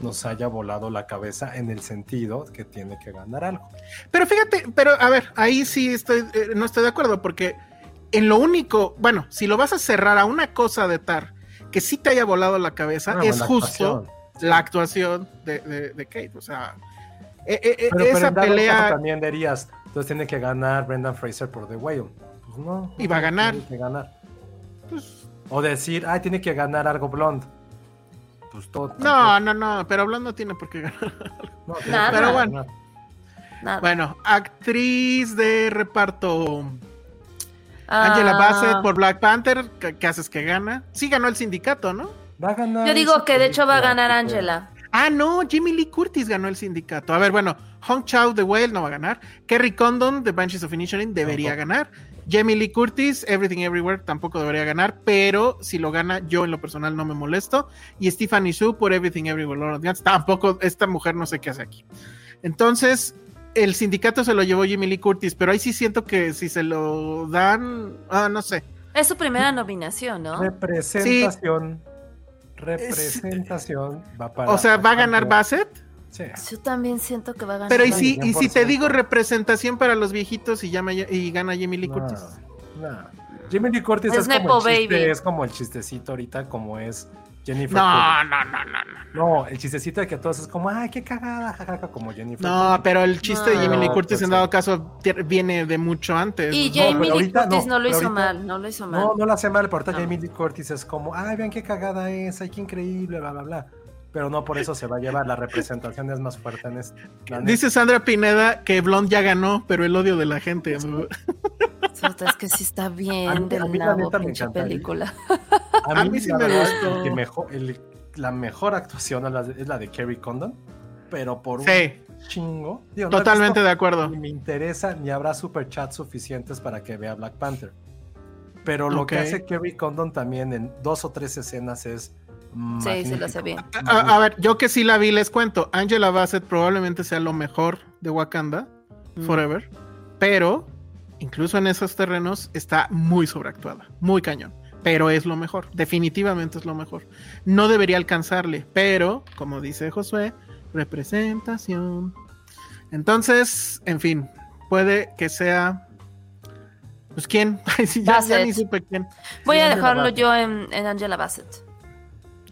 nos haya volado la cabeza en el sentido que tiene que ganar algo. Pero fíjate, pero a ver, ahí sí estoy, eh, no estoy de acuerdo, porque en lo único, bueno, si lo vas a cerrar a una cosa de Tar que sí te haya volado la cabeza, es justo la actuación de, de, Kate. O sea, e, e, e, esa pelea. También dirías, entonces tiene que ganar Brendan Fraser por The Whale. Pues no. Y va a ganar. Tiene que ganar. Pues, o decir, ah, tiene que ganar algo blonde. Pues todo. No, no, no, pero blonde no tiene por qué ganar. (laughs) Nada. Pero bueno. Bueno, actriz de reparto. Angela ah. Bassett por Black Panther, ¿qué, haces que gana? Sí ganó el sindicato, ¿no? Va a ganar. Yo digo que de hecho va a ganar Angela. Ah, no, Jimmy Lee Curtis ganó el sindicato. A ver, bueno, Hong Chao The Whale no va a ganar. Kerry Condon de Banshees of Inisherin debería ganar. Jamie Lee Curtis, Everything Everywhere tampoco debería ganar, pero si lo gana, yo en lo personal no me molesto. Y Stephanie Su por Everything Everywhere tampoco, esta mujer no sé qué hace aquí. Entonces, el sindicato se lo llevó Jamie Lee Curtis, pero ahí sí siento que si se lo dan, ah, no sé. Es su primera nominación, ¿no? Representación representación va para. O sea, ¿va a ganar Bassett? Sí. Yo también siento que va a ganar. Pero y si, y si te digo representación para los viejitos y, llama, y gana Jamie Lee Curtis. No, Jamie Lee Curtis es, como el chiste, es como el chistecito ahorita, como es Jennifer. No, no, no, no, no. No, el chistecito de que todos es como, ay, qué cagada, jajaja, como Jennifer. No, pero el chiste de Jamie Lee Curtis en dado caso viene de mucho antes. Y Jamie Lee Curtis no, lo hizo mal, no lo hizo mal. No, no lo hace mal, pero ahorita Jamie Lee Curtis es como, ay, vean qué cagada es, ay, qué increíble, bla, bla, bla. Pero no por eso se va a llevar, la representación es más fuerte en este. Dice Sandra Pineda que Blonde ya ganó, pero el odio de la gente. es que sí está bien de la pinche película. A mí, sí me gustó. mejor, la mejor actuación es la de Kerry Condon, pero por un chingo. Totalmente de acuerdo. Ni me interesa, ni habrá superchats suficientes para que vea Black Panther. Pero lo que hace Kerry Condon también en dos o tres escenas es. Sí, sí lo hace bien. A, ver, yo que sí la vi, les cuento. Angela Bassett probablemente sea lo mejor de Wakanda mm. Forever, pero incluso en esos terrenos está muy sobreactuada, muy cañón pero es lo mejor, definitivamente es lo mejor. No debería alcanzarle, pero, como dice Josué, representación. Entonces, en fin, puede que sea... Pues quién, (laughs) ya, ni supe quién. Voy a dejarlo yo en, en Angela Bassett.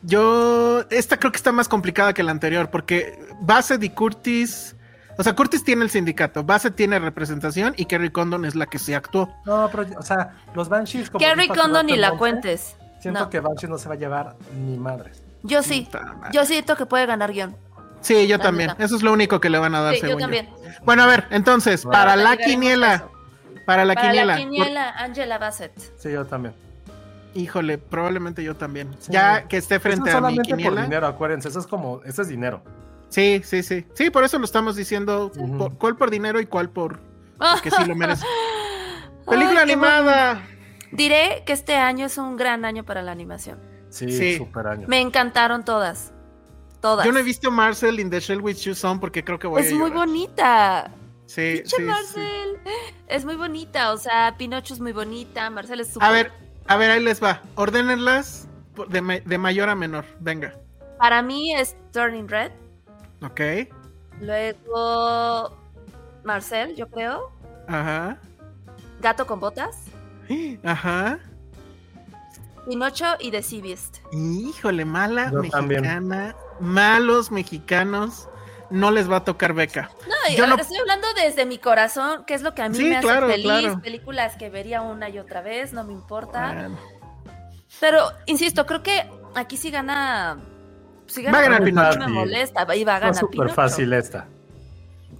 Yo, esta creo que está más complicada que la anterior, porque Bassett y Curtis o sea, Curtis tiene el sindicato, Bassett tiene representación y Kerry Condon es la que se actuó. No, pero, o sea, los Banshees. Como Kerry Condon ni la cuentes. Siento que Banshees no se va a llevar ni madre. Yo sí. Yo siento que puede ganar guion. Sí, yo también. Eso es lo único que le van a dar, sí, yo también. Bueno, a ver, entonces, para, la quiniela. Para la quiniela. Para la quiniela, Angela Bassett. Sí, yo también. Híjole, probablemente yo también. Ya que esté frente a mi quiniela. por dinero, acuérdense, eso es como, eso es dinero. Sí, sí, sí. Sí, por eso lo estamos diciendo. ¿Cuál por dinero y cuál por que sí lo merece? (laughs) Película animada. Diré que este año es un gran año para la animación. Sí, super año. Me encantaron todas. Todas. Yo no he visto Marcel in the Shell with Shoes On porque creo que voy es a Es muy bonita. Sí, sí, Marcel. Es muy bonita. O sea, Pinocho es muy bonita. Marcel es súper. A ver, a ver, ahí les va. Ordénenlas de, de mayor a menor. Venga. Para mí es Turning Red. Ok. Luego. Marcel, yo creo. Ajá. Gato con botas. Ajá. Pinocho y The Sea Beast. Híjole, mala mexicana. Malos mexicanos. No les va a tocar beca. No, yo no... estoy hablando desde mi corazón, que es lo que a mí me hace feliz. Películas que vería una y otra vez, no me importa. Pero, insisto, creo que aquí sí gana. Sí gana va a ganar Pinocho. me molesta. Y va a ganar súper fácil esta.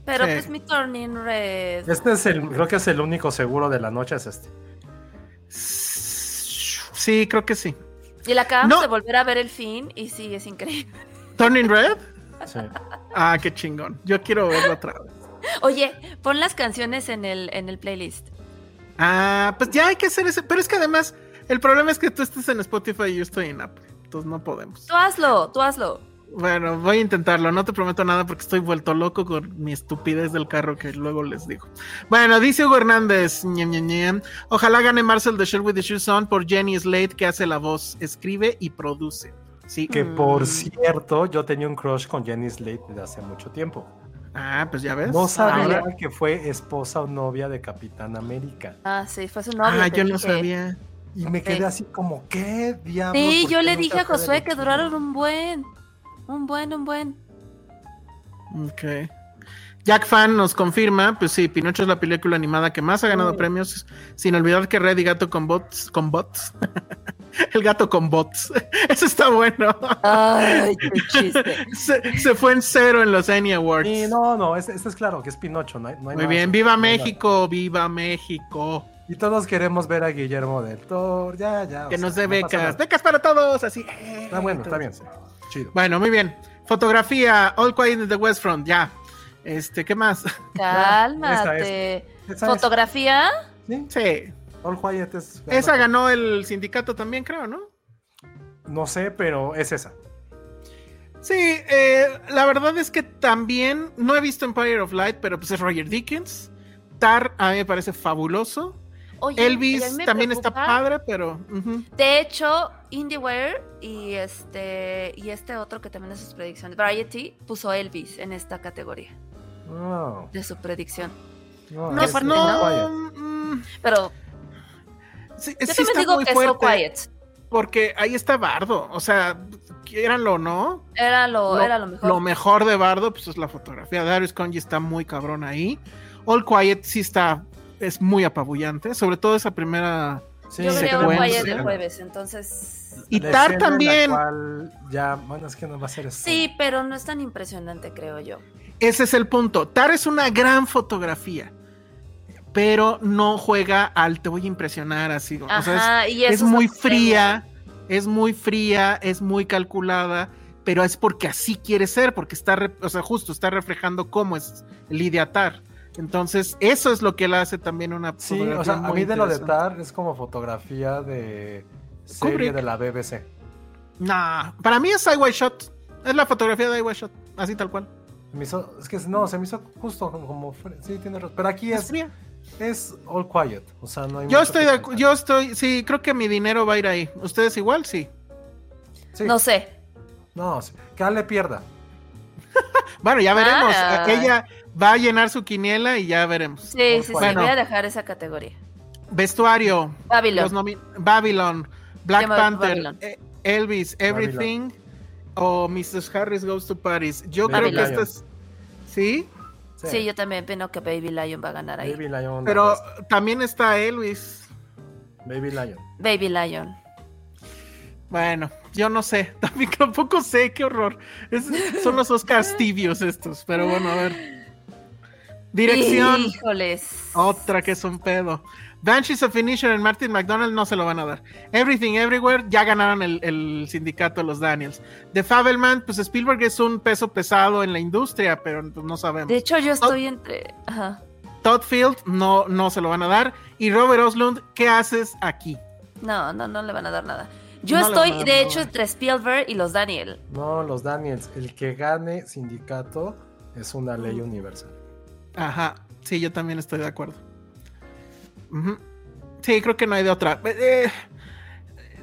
Pero pues mi Turning Red. Este es el, creo que es el único seguro de la noche, es este. Sí, creo que sí. Y la acabamos de volver a ver el fin y sí, es increíble. ¿Turning Red? Sí. Ah, qué chingón. Yo quiero verlo otra vez. Oye, pon las canciones en el, en el playlist. Ah, pues ya hay que hacer ese. Pero es que además, el problema es que tú estás en Spotify y yo estoy en Apple. Entonces no podemos. Tú hazlo, tú hazlo. Bueno, voy a intentarlo. No te prometo nada porque estoy vuelto loco con mi estupidez del carro que luego les digo. Bueno, dice Hugo Hernández. Ojalá gane Marcel de Shell with the Shoes On por Jenny Slate que hace la voz, escribe y produce. Sí. Que por mm. cierto, yo tenía un crush con Jenny Slate desde hace mucho tiempo. Ah, pues ya ves. No sabía que fue esposa o novia de Capitán América. Ah, sí, fue su novia. Ah, yo no sabía. Y me quedé así como, ¿qué diablos? Sí, yo le dije a Josué que duraron un buen. Un buen, un buen. Ok. Jack Fan nos confirma, pues sí, Pinocho es la película animada que más ha ganado premios, sin olvidar que Red y Gato con bots, con bots. (laughs) El gato con bots. (laughs) Eso está bueno. Ay, qué (laughs) chiste. Se, fue en cero en los Annie Awards. Sí, no, no, esto es claro que es Pinocho. No hay, Muy bien, viva México, viva México. Y todos queremos ver a Guillermo del Toro, ya, ya. Que nos dé becas, becas para todos, así. Está bueno, está bien. Bueno, muy bien. Fotografía, All Quiet in the West Front, ya. Este, ¿qué más? (laughs) Cálmate. ¿Fotografía? Sí. All Quiet es. Esa ganó el sindicato también, creo, ¿no? No sé, pero es esa. Sí, eh, la verdad es que también no he visto Empire of Light, pero pues es Roger Dickens. Tar a mí me parece fabuloso. Elvis también está padre, pero. De hecho, IndieWare y este y este otro que también es sus predicciones, Variety, puso Elvis en esta categoría. De su predicción. No, no, no, mm. Pero. Sí, yo también digo que es quiet. Porque ahí está Bardo. O sea, quieranlo o no. Era lo, era lo mejor. Lo mejor de Bardo, pues es la fotografía. Darius Conji está muy cabrón ahí. All Quiet sí está es muy apabullante, sobre todo esa primera sí, Yo veré un de jueves, entonces... Y Tar también. Ya, bueno, es que no va a ser Sí, pero no es tan impresionante, creo yo. Ese es el punto. Tar es una gran fotografía, pero no juega al te voy a impresionar así. o sea, es, muy fría, es muy fría, es muy calculada, pero es porque así quiere ser, porque está, o sea, justo está reflejando cómo es Lidia Tar. Entonces, eso es lo que él hace también una Sí, o sea, a mí de lo de Tar es como fotografía de serie de la BBC. Nah, para mí es White Shot. Es la fotografía de White Shot, así tal cual. Es que no, se me hizo justo como, sí, tiene razón. Pero aquí es, es, all quiet, o sea, no hay Yo estoy de, yo estoy, sí, creo que mi dinero va a ir ahí. ¿Ustedes igual? Sí. No sé. No, que le pierda. (laughs) bueno, ya veremos. Ah. Ella, va a llenar su quiniela y ya veremos. Sí, sí, sí, voy a dejar esa categoría. Vestuario. Babylon. Babylon. Black Panther. Elvis, Everything. O Mrs. Harris Goes to Paris. Yo creo que esta es. ¿Sí? ¿Sí? yo también pienso que Baby Lion va a ganar ahí. Baby Lion. Pero también está Elvis. Baby Lion. Baby Lion. Bueno, yo no sé. (laughs) También tampoco sé, qué horror. son los Oscars (laughs) tibios estos. Pero bueno, a ver. Dirección. Híjoles. Otra que es un pedo. Banshees of Finisher en Martin McDonald no se lo van a dar. Everything Everywhere ya ganaron el, sindicato de los Daniels. The Fabelman, pues Spielberg es un peso pesado en la industria, pero pues, no sabemos. De hecho, yo estoy entre. Ajá. Todd Field no, no se lo van a dar. Y Robert Oslund, ¿qué haces aquí? No, no, no le van a dar nada. Yo estoy, de hecho, entre Spielberg y los Daniels. No, los Daniels. El que gane sindicato es una ley universal. Ajá, sí, yo también estoy de acuerdo. Sí, creo que no hay de otra. Eh,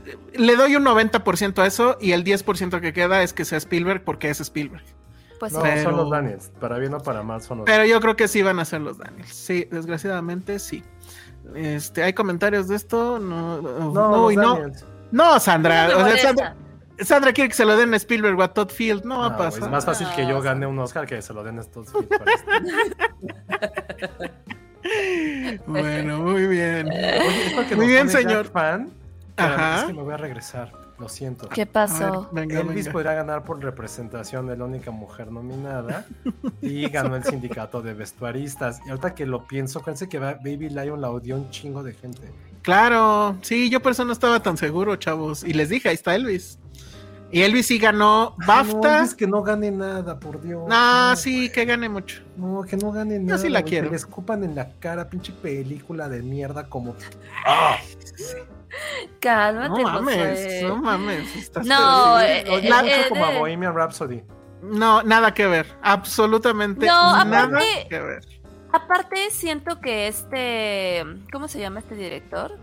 eh, le doy un 90% a eso y el 10% que queda es que sea Spielberg porque es Spielberg. Pues no, son los Daniels. Para bien o para mal son los Pero yo creo que sí van a ser los Daniels. Sí, desgraciadamente sí. Este, ¿Hay comentarios de esto? No, no, no, no. no Sandra. Sandra. quiere que se lo den a Spielberg o a Todd Field. No va a pasar. Es más fácil que yo gane un Oscar que se lo den a Todd Field. (laughs) (laughs) bueno, muy bien. muy bien, señor. Fan, Ajá. Es que me voy a regresar. Lo siento. ¿Qué pasó? Elvis podría ganar por representación de la única mujer nominada y (laughs) ganó el sindicato de vestuaristas. Y ahorita que lo pienso, pensé que Baby Lion la odió un chingo de gente. Claro, sí, yo por eso no estaba tan seguro, chavos. Y les dije, ahí está Elvis. Y Elvis sí ganó BAFTA. No, que no gane nada, por Dios. No, sí, que gane mucho. No, que no gane nada. Yo sí la quiero. Que le escupan en la cara, pinche película de mierda como. ¡Ah! Cálmate, no mames, no mames. no, eh, eh, como a Bohemian Rhapsody. No, nada que ver. Absolutamente nada que ver. Aparte, siento que este. ¿Cómo se llama este director?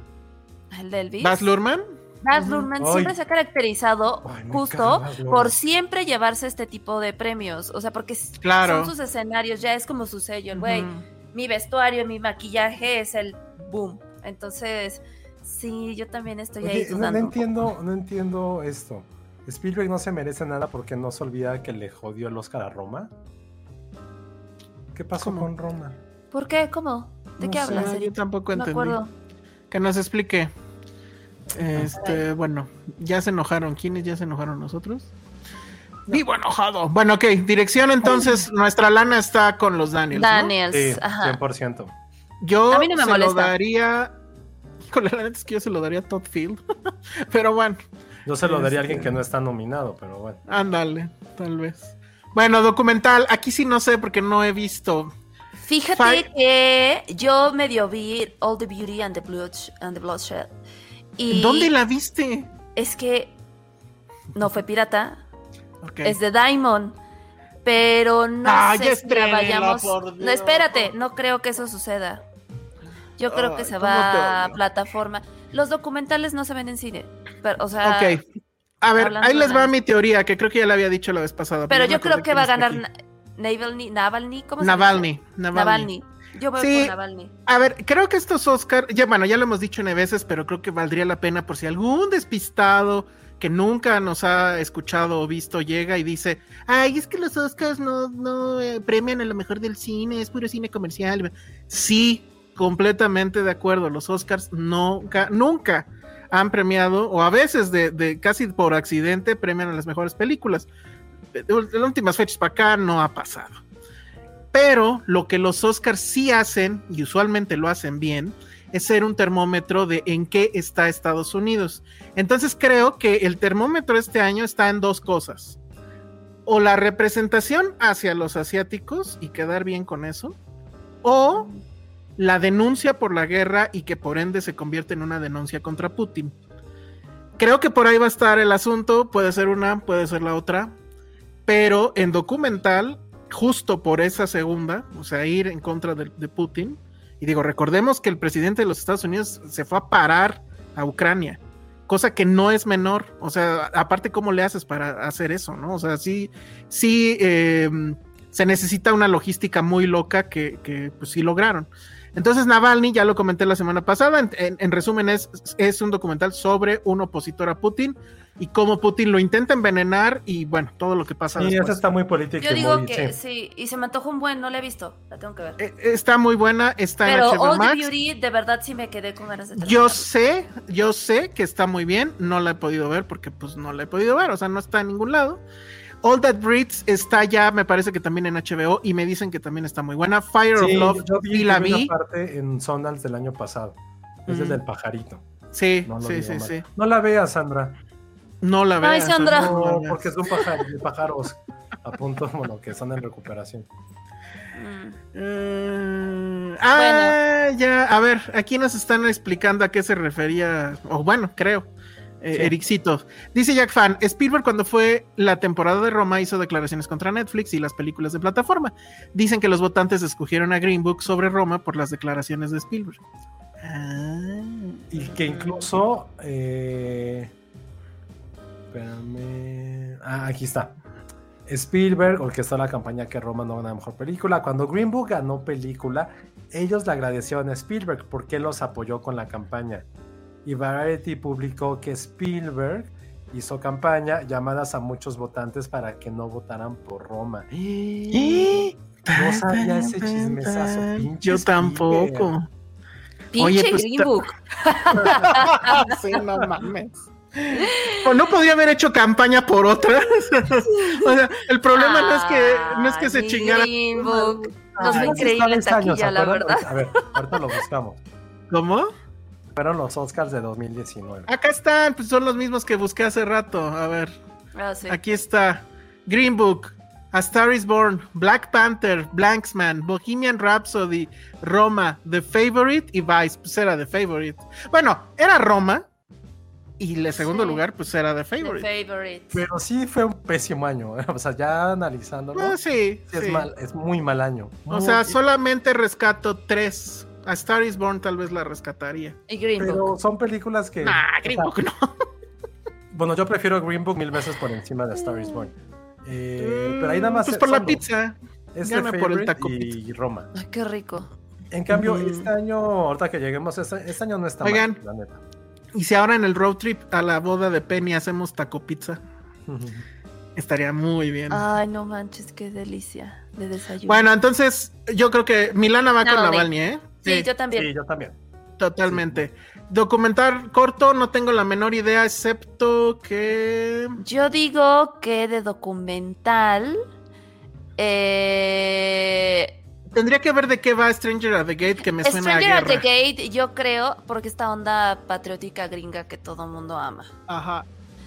El del Elvis. ¿Baz Luhrmann? Baz Luhrmann siempre se ha caracterizado justo por siempre llevarse este tipo de premios. O sea, porque son sus escenarios, ya es como su sello. El güey, mi vestuario, mi maquillaje es el boom. Entonces Sí, yo también estoy ahí dudando. No, entiendo, no entiendo esto. Spielberg no se merece nada porque no se olvida que le jodió el Oscar a Roma. ¿Qué pasó con Roma? ¿Por qué? ¿Cómo? ¿De qué hablas? Yo tampoco entendí. Que nos explique. Este, bueno, ya se enojaron. ¿Quiénes ya se enojaron nosotros? Vivo enojado. Bueno, ok, dirección entonces, nuestra lana está con los Daniels. Daniels, sí, ajá. 100%. Yo a mí no me se lo daría con la neta es que yo se lo daría a Todd Field. (laughs) pero bueno. Yo se lo daría a alguien que no está nominado, pero bueno. Ándale, tal vez. Bueno, documental. Aquí sí no sé porque no he visto. Fíjate que yo medio vi All the Beauty and the, and the Bloodshed. Y ¿Dónde la viste? Es que no fue pirata. Es de Diamond. Pero no ah, sé si la vayamos. No, espérate, no creo que eso suceda. Yo creo que se va a plataforma. Los documentales no se ven en cine. Pero, o sea. Ok. A ver, ahí les va mi teoría, que creo que ya la había dicho la vez pasada. Pero, yo creo que va a ganar Navalny, Navalny, ¿cómo se Navalny, llama? Navalny. Yo voy sí, Navalny. A ver, creo que estos Oscar, ya bueno, ya lo hemos dicho nueve veces, pero creo que valdría la pena por si algún despistado que nunca nos ha escuchado o visto llega y dice, ay, es que los Oscars no, no eh, premian a lo mejor del cine, es puro cine comercial. Sí, completamente de acuerdo. Los Oscars nunca, nunca han premiado, o a veces de, casi por accidente, premian a las mejores películas. En las últimas fechas para acá no ha pasado. Pero lo que los Oscars sí hacen, y usualmente lo hacen bien, es ser un termómetro de en qué está Estados Unidos. Entonces creo que el termómetro este año está en dos cosas. O la representación hacia los asiáticos y quedar bien con eso, o la denuncia por la guerra y que por ende se convierte en una denuncia contra Putin. Creo que por ahí va a estar el asunto, puede ser una, puede ser la otra, pero en documental, justo por esa segunda, o sea, ir en contra de, Putin, y digo, recordemos que el presidente de los Estados Unidos se fue a parar a Ucrania, cosa que no es menor, o sea, aparte, ¿cómo le haces para hacer eso, no? O sea, sí, sí, eh, se necesita una logística muy loca que, que pues sí lograron. Entonces Navalny, ya lo comenté la semana pasada, en, resumen es, es, un documental sobre un opositor a Putin y cómo Putin lo intenta envenenar y bueno, todo lo que pasa. Y esa está muy política. Yo digo que sí. y se me antojó un buen, no la he visto, la tengo que ver. Eh, está muy buena, está Pero en HBO Old Beauty, de verdad sí me quedé con ganas de Yo sé, yo sé que está muy bien, no la he podido ver porque pues no la he podido ver, o sea, no está en ningún lado. All That Breeds está ya, me parece que también en HBO y me dicen que también está muy buena. Fire of Love, yo vi, la vi. parte en Sundance del año pasado. Es el del pajarito. Sí, sí, sí, sí. No la veas, Sandra. No la veas. Ay, Sandra. No, porque son pájaros a punto, bueno, que están en recuperación. Mm. ah, ya, a ver, aquí nos están explicando a qué se refería, o bueno, creo. Eh, Ericito. Dice Jack Fan, Spielberg cuando fue la temporada de Roma hizo declaraciones contra Netflix y las películas de plataforma. Dicen que los votantes escogieron a Green Book sobre Roma por las declaraciones de Spielberg. Ah. y que incluso... Eh, espérame. Ah, aquí está. Spielberg orquestó la campaña que Roma no ganó mejor película. Cuando Green Book ganó película, ellos le agradecieron a Spielberg porque los apoyó con la campaña. Y Variety publicó que Spielberg hizo campaña llamadas a muchos votantes para que no votaran por Roma. (gasps) ¿Eh? No sabía ese chismesazo. Yo tampoco. Pinche Oye, pues, Green Book. (laughs) sí, no mames. O no podría haber hecho campaña por otra. (laughs) o sea, el problema no es que no es que se chingara. Book. No fue increíble en taquilla, la verdad. A ver, ahorita lo buscamos. ¿Cómo? Fueron los Oscars de 2019. Acá están, pues son los mismos que busqué hace rato. A ver. Ah, sí. Aquí está. Green Book, A Star is Born, Black Panther, Blanksman, Bohemian Rhapsody, Roma, The Favorite y Vice. Pues era The Favorite. Bueno, era Roma. Y el segundo lugar, pues era The Favorite. The Favorite. Pero sí fue un pésimo año. ¿eh? O sea, ya analizándolo. Ah, sí, sí, Es, mal, es muy mal año. O sea, solamente rescato tres. A Star is Born tal vez la rescataría. Y Green Pero Book. son películas que. Nah, Green Book no. Bueno, yo prefiero Green Book mil veces por encima de Star is Born. Eh, pero ahí nada más. Pues por la pizza. Es Gana The por el taco y Roma. Ay, qué rico. En cambio, este año, ahorita que lleguemos, este, este año no está Oigan. mal, la neta. Y si ahora en el road trip a la boda de Penny hacemos taco pizza, (laughs) estaría muy bien. Ay, no manches, qué delicia de desayuno. Bueno, entonces yo creo que Milana va con Navalny. Navalny, ¿eh? sí, yo también. Sí, yo también. Totalmente. Documental corto, no tengo la menor idea, excepto que. Yo digo que de documental. Eh, Tendría que ver de qué va Stranger at the Gate, que me suena Stranger a at the guerra. Gate, yo creo, porque esta onda patriótica gringa que todo mundo ama. Ajá.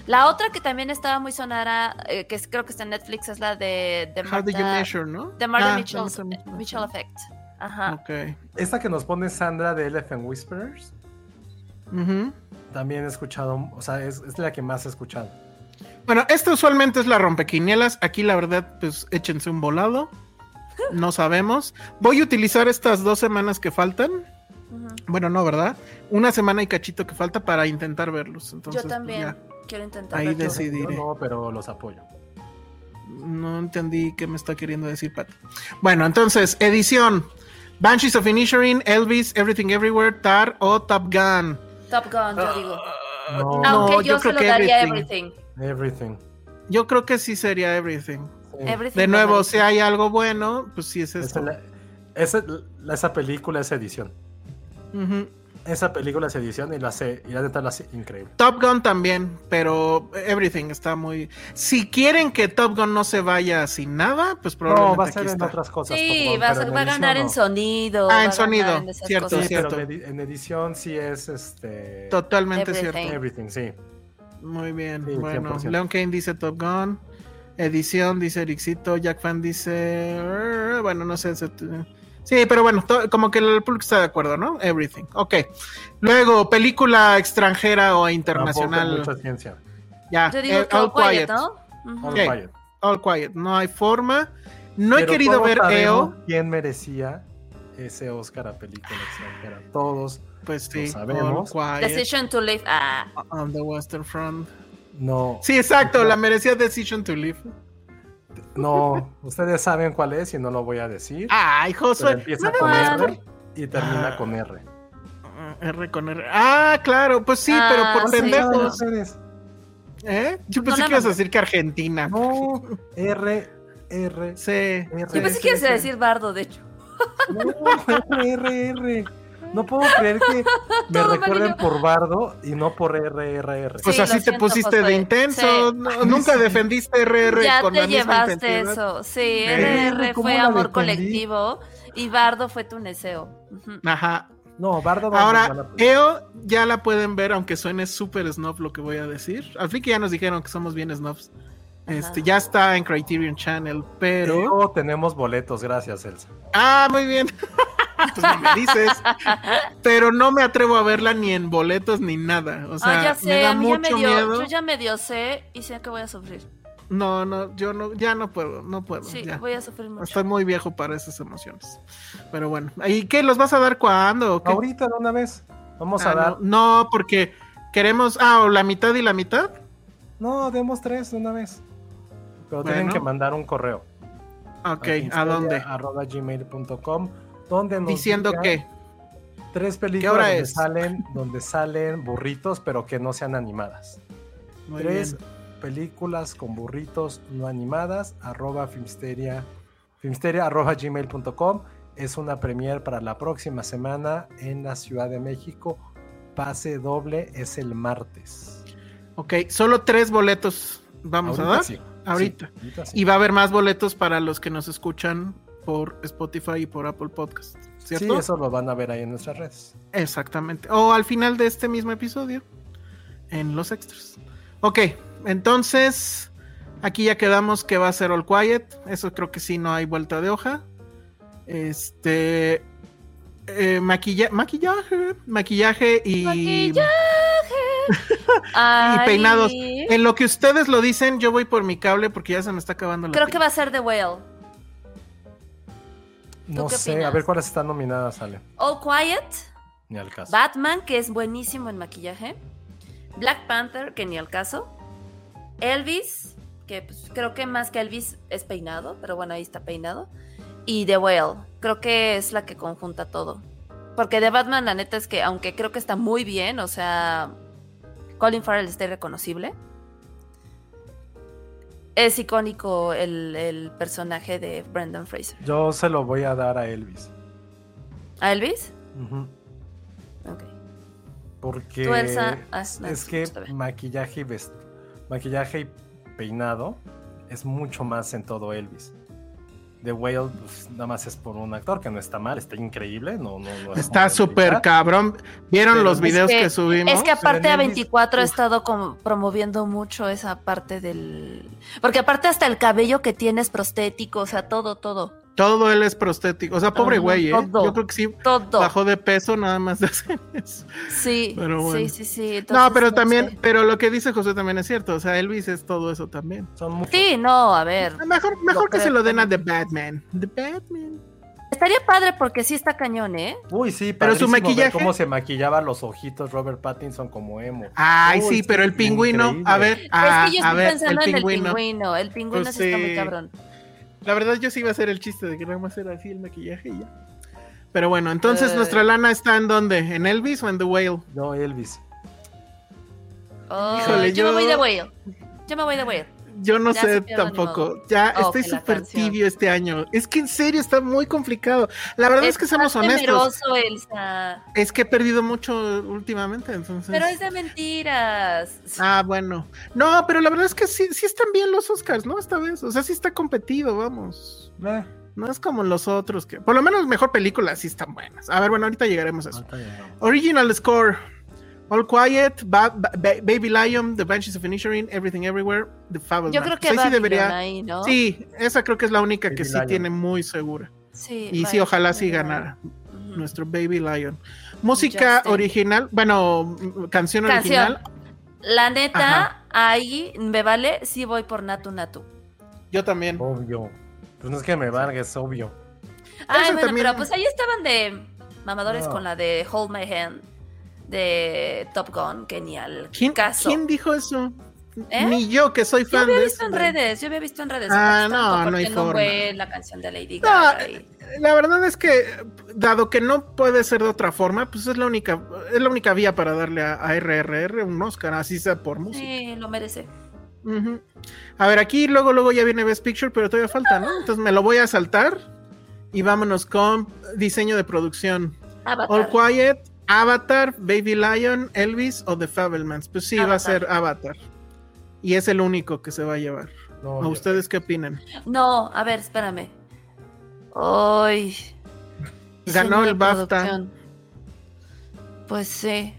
La otra que también estaba muy sonada, eh, que es- creo que está en Netflix, es la de, de How do you measure, no? de Martha Ah, Mitchell, Martha Mitchell Effect. Ajá. Ok. Esta que nos pone Sandra de Elephant Whisperers, Ujú. también he escuchado, o sea, es, es la que más he escuchado. Bueno, esta usualmente es la rompequinielas. Aquí, la verdad, pues échense un volado. No sabemos. Voy a utilizar estas dos semanas que faltan. Bueno, no, ¿verdad? Una semana y cachito que falta para intentar verlos. Entonces, Yo pues, también ya. quiero intentar. Ahí Decidiré. Yo no, pero los apoyo. No entendí qué me está queriendo decir, Pat. Bueno, entonces, edición. Banshees of Inisherin, Elvis, Everything Everywhere, Tar o Top Gun. Top Gun, yo digo. No, Aunque No, yo, yo se creo lo que daría Everything. Everything. everything. Yo creo que sí sería Everything. De nuevo, si hay algo bueno, pues sí es Esa, esto. la- esa, esa película es edición. Esa película es edición y la hace, y la neta la hace increíble. Top Gun también, pero Everything está muy. Si quieren que Top Gun no se vaya sin nada, pues probablemente No, va a ser en está. otras cosas. Sí, Gun, va, a, va a ganar en sonido. Ah, en sonido, en cierto, cosas. Sí, pero cierto. en, edi- en edición sí es este. Totalmente Everything. cierto. Everything, sí. Muy bien. Sí, bueno, 100%. Leon Kane dice Top Gun. Edición dice Ericito. Jack Fan dice. "Eh, Bueno, no sé. se- Sí, pero bueno, como que el público está de acuerdo, ¿no? Everything. Ok. Luego, película extranjera o internacional. mucha ciencia. Ya. Yo digo eh, que All Quiet, Quiet. ¿no? All. Quiet. All Quiet. No hay forma. No he querido ver EO. ¿Quién merecía ese Oscar a película extranjera? Todos. Pues sí. sabemos. All Quiet. Decision to Live. Ah, On the Western Front. No. Sí, exacto. La merecía Decision to Live. No. Ustedes saben cuál es y no lo voy a decir. Ay, Josué. empieza no con. R y termina Ah. con R. Ah, R con R. Ah, claro, pues sí, Ah, pero por sí. pendejos. ustedes? ¿Eh? Yo No pensé la que ibas a decir que Argentina. No. R, R. Sí. R, yo pensé que ibas a decir Bardo, de hecho. No, (laughs) R, R, R. No puedo creer que (laughs) me recuerden por Bardo y no por R, R, R. Pues Sí, así te siento, pusiste de intenso. Sí. No, nunca defendiste RR ya con te la misma llevaste intensidad. eso. Sí. RR ¿Cómo fue amor colectivo y Bardo fue tu deseo. Ujú. Ajá. No, Bardo no Ahora, película. EO ya la pueden ver, aunque suene súper snob lo que voy a decir. Al fin que ya nos dijeron que somos bien snobs. Este, ya está en Criterion Channel, pero. Pero tenemos boletos, gracias, Elsa. Ah, muy bien. (laughs) pues no me dices. (laughs) Pero no me atrevo a verla ni en boletos ni nada. O sea, ah, ya me sé, da a mí ya me mucho dio, miedo. yo ya medio sé y sé que voy a sufrir. No, no, yo no, ya no puedo, no puedo. Sí, ya. voy a sufrir mucho. Estoy muy viejo para esas emociones. Pero bueno, ¿y qué? ¿Los vas a dar cuándo? o qué? Ahorita de una vez. Vamos Ah, a dar. no, no, porque queremos. Ah, o la mitad y la mitad. No, demos tres de una vez. Pero tienen que mandar un correo. Ok, ¿a, dónde? Arroba gmail.com. Donde nos Diciendo que. Tres películas donde, Salen, donde salen burritos, pero que no sean animadas. tres películas con burritos no animadas. Arroba Filmsteria. Filmsteria arroba gmail.com. Es una premier para la próxima semana en la Ciudad de México. Pase doble es el martes. Ok, solo tres boletos vamos a dar. Ahorita. Y va a haber más boletos para los que nos escuchan por Spotify y por Apple Podcast. ¿cierto? Sí, eso lo van a ver ahí en nuestras redes. Exactamente. O al final de este mismo episodio, en los extras. Ok, entonces aquí ya quedamos que va a ser All Quiet. Eso creo que sí, no hay vuelta de hoja. Este. Eh, maquillaje, maquillaje y. Maquillaje. (laughs) y peinados. En lo que ustedes lo dicen, yo voy por mi cable porque ya se me está acabando la Creo que va a ser The Whale. No sé, a ver cuáles están nominadas, Ale. All Quiet. Ni al caso. Batman, que es buenísimo en maquillaje. Black Panther, que ni al caso. Elvis, que pues, creo que más que Elvis es peinado, pero bueno, ahí está peinado. Y The Whale, creo que es la que conjunta todo. Porque de Batman, la neta es que, aunque creo que está muy bien, o sea, Colin Farrell está irreconocible. Es icónico el, personaje de Brendan Fraser. Yo se lo voy a dar a Elvis. ¿A Elvis? Ok. Porque ah, es que maquillaje y, maquillaje y peinado es mucho más en todo Elvis. The Whale pues, nada más es por un actor que no está mal, está increíble. No, no, está súper cabrón. ¿Vieron los videos que, subimos? Es que aparte A24 ha estado como promoviendo mucho esa parte del... Porque aparte hasta el cabello que tiene es prostético, o sea, todo, todo. Todo él es prostético. O sea, pobre güey, ¿eh? Yo creo que sí bajó de peso nada más de hacer eso. Sí, sí, sí, sí. no, pero también, pero lo que dice José también es cierto. O sea, Elvis es todo eso también. sí, no, a ver. Mejor, mejor que se lo den a The Batman. The Batman. Estaría padre porque sí está cañón, ¿eh? Uy, sí, pero su maquillaje. Cómo se maquillaba los ojitos Robert Pattinson como emo. Ay, sí, pero el pingüino, a ver, es que yo estoy pensando en el pingüino. El pingüino pues sí está muy cabrón. La verdad, yo sí iba a hacer el chiste de que nada más era así el maquillaje y ya. Pero bueno, entonces, ¿nuestra lana está en dónde? ¿En Elvis o en The Whale? No, Elvis. Oh, Híjole, yo, me voy de Whale. Yo me voy de Whale. Yo no sé tampoco. Ya oh, estoy súper tibio este año. Es que en serio está muy complicado. La verdad es, que somos honestos. Elsa. Es que he perdido mucho últimamente, entonces. Pero es de mentiras. Ah, bueno. No, pero la verdad es que sí, sí están bien los Oscars, ¿no? Esta vez. O sea, sí está competido, vamos. Eh. No es como los otros que. Por lo menos mejor película sí están buenas. A ver, bueno, ahorita llegaremos a eso. Original score. All Quiet, Baby Lion, The Banshees of Inisherin, Everything Everywhere, The Fableman. Yo creo que sí debería. Ahí, ¿no? Sí, esa creo que es la única que sí tiene muy segura. Sí. Y sí, ojalá sí ganara. Nuestro Baby Lion. Música original, bueno, canción, original. La neta, ahí me vale, sí voy por Natu Natu. Yo también. Obvio. Pues no es que me valga, es obvio. Ay, bueno, pero pues ahí estaban de mamadores con la de Hold My Hand de Top Gun, genial. ¿Quién, caso. ¿Quién dijo eso? ¿Eh? Ni yo que soy fan yo había visto en redes, yo había visto en redes. Ah, no, no hay forma. la canción de Lady Gaga. La verdad es que, dado que no puede ser de otra forma, pues es la única, es la única vía para darle a, RRR un Oscar, así sea por música. Sí, lo merece. A ver, aquí luego, luego ya viene Best Picture, pero todavía falta, ¿no? Entonces me lo voy a saltar y vámonos con diseño de producción. All Quiet, Avatar, Baby Lion, Elvis o The Fablemans. Pues sí, va a ser Avatar. Y es el único que se va a llevar. ¿A ustedes qué opinan? No, a ver, espérame. Hoy. Ganó el BAFTA. Pues sí.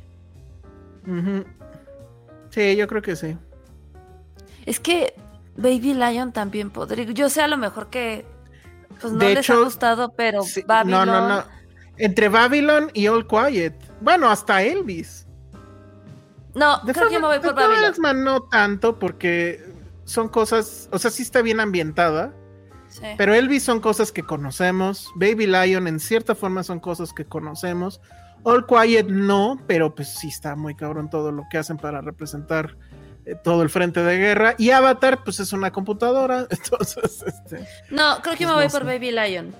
Sí, yo creo que sí. Es que Baby Lion también podría. Yo sé a lo mejor que pues no les ha gustado, pero Babylon... No, no, no. Entre Babylon y All Quiet. Bueno, hasta Elvis. No, creo que me voy por Babylon. no tanto, porque son cosas, o sea, sí está bien ambientada. Sí. Pero Elvis son cosas que conocemos. Baby Lion en cierta forma son cosas que conocemos. All Quiet no, pero pues sí está muy cabrón todo lo que hacen para representar eh, todo el frente de guerra. Y Avatar, pues es una computadora. (laughs) Entonces, este. No, creo que me pues voy por Baby Lion.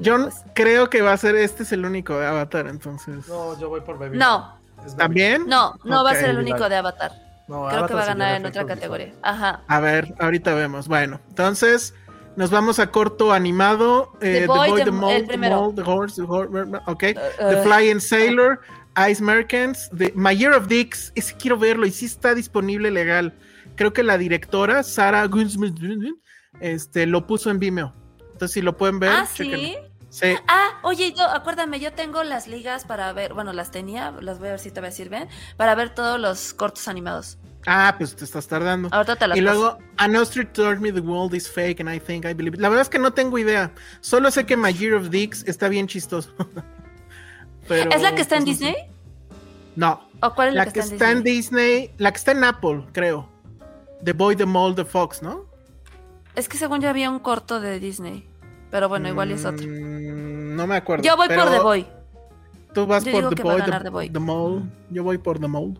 Yo pues. creo que va a ser este es el único de Avatar, entonces. No, yo voy por Baby No. ¿También? No, no va a ser el único de Avatar. creo que va a ganar en otra categoría. Ajá. A ver, ahorita vemos. Bueno, entonces nos vamos a corto animado. the, Boy, the, Mole, the, Horse, the Horse, ok. Uh, the uh, Flying Sailor, Ice Merchants, The, My Year of Dicks. Ese quiero verlo y sí está disponible legal. Creo que la directora, Sara este, lo puso en Vimeo. Entonces, si lo pueden ver, ¿Ah, ¿sí? Sí. Ah, oye, yo, acuérdame, yo tengo las ligas para ver, bueno, las tenía, las voy a ver si todavía sirven, para ver todos los cortos animados. Ah, pues te estás tardando. Ahorita te las Y luego, An Ostrich told me the world is fake and I think I believe. La verdad es que no tengo idea. Solo sé que My Year of Dicks está bien chistoso. (laughs) ¿Es la que está en pues, Disney? No. ¿O cuál es la, que, está, en, Disney? La que está en Apple, creo. The Boy, the Mole, the Fox, ¿no? Es que según yo había un corto de Disney. Pero bueno, igual es otro. Mm, no me acuerdo. Yo voy por The Boy. Tú vas por the, boy, the, Mole. Yo voy por The Mole.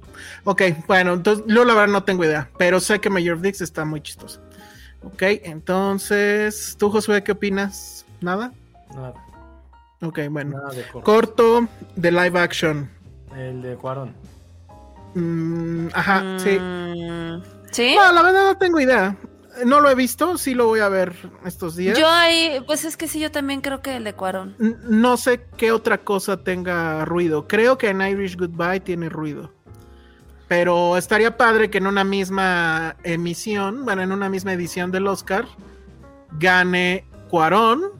Ok, bueno, entonces yo la verdad no tengo idea. Pero sé que Mayor Dix está muy chistoso. Ok, entonces, ¿tú, Josué, qué opinas? ¿Nada? Nada. Ok, bueno. corto. de live action. El de Cuarón. Mm, ajá, sí. Mm, ¿Sí? No, la verdad no tengo idea. No lo he visto, sí lo voy a ver estos días. Yo ahí, pues es que sí, yo también creo que el de Cuarón. No sé qué otra cosa tenga ruido. Creo que en Irish Goodbye tiene ruido. Pero estaría padre que en una misma emisión, bueno, en una misma edición del Oscar, gane Cuarón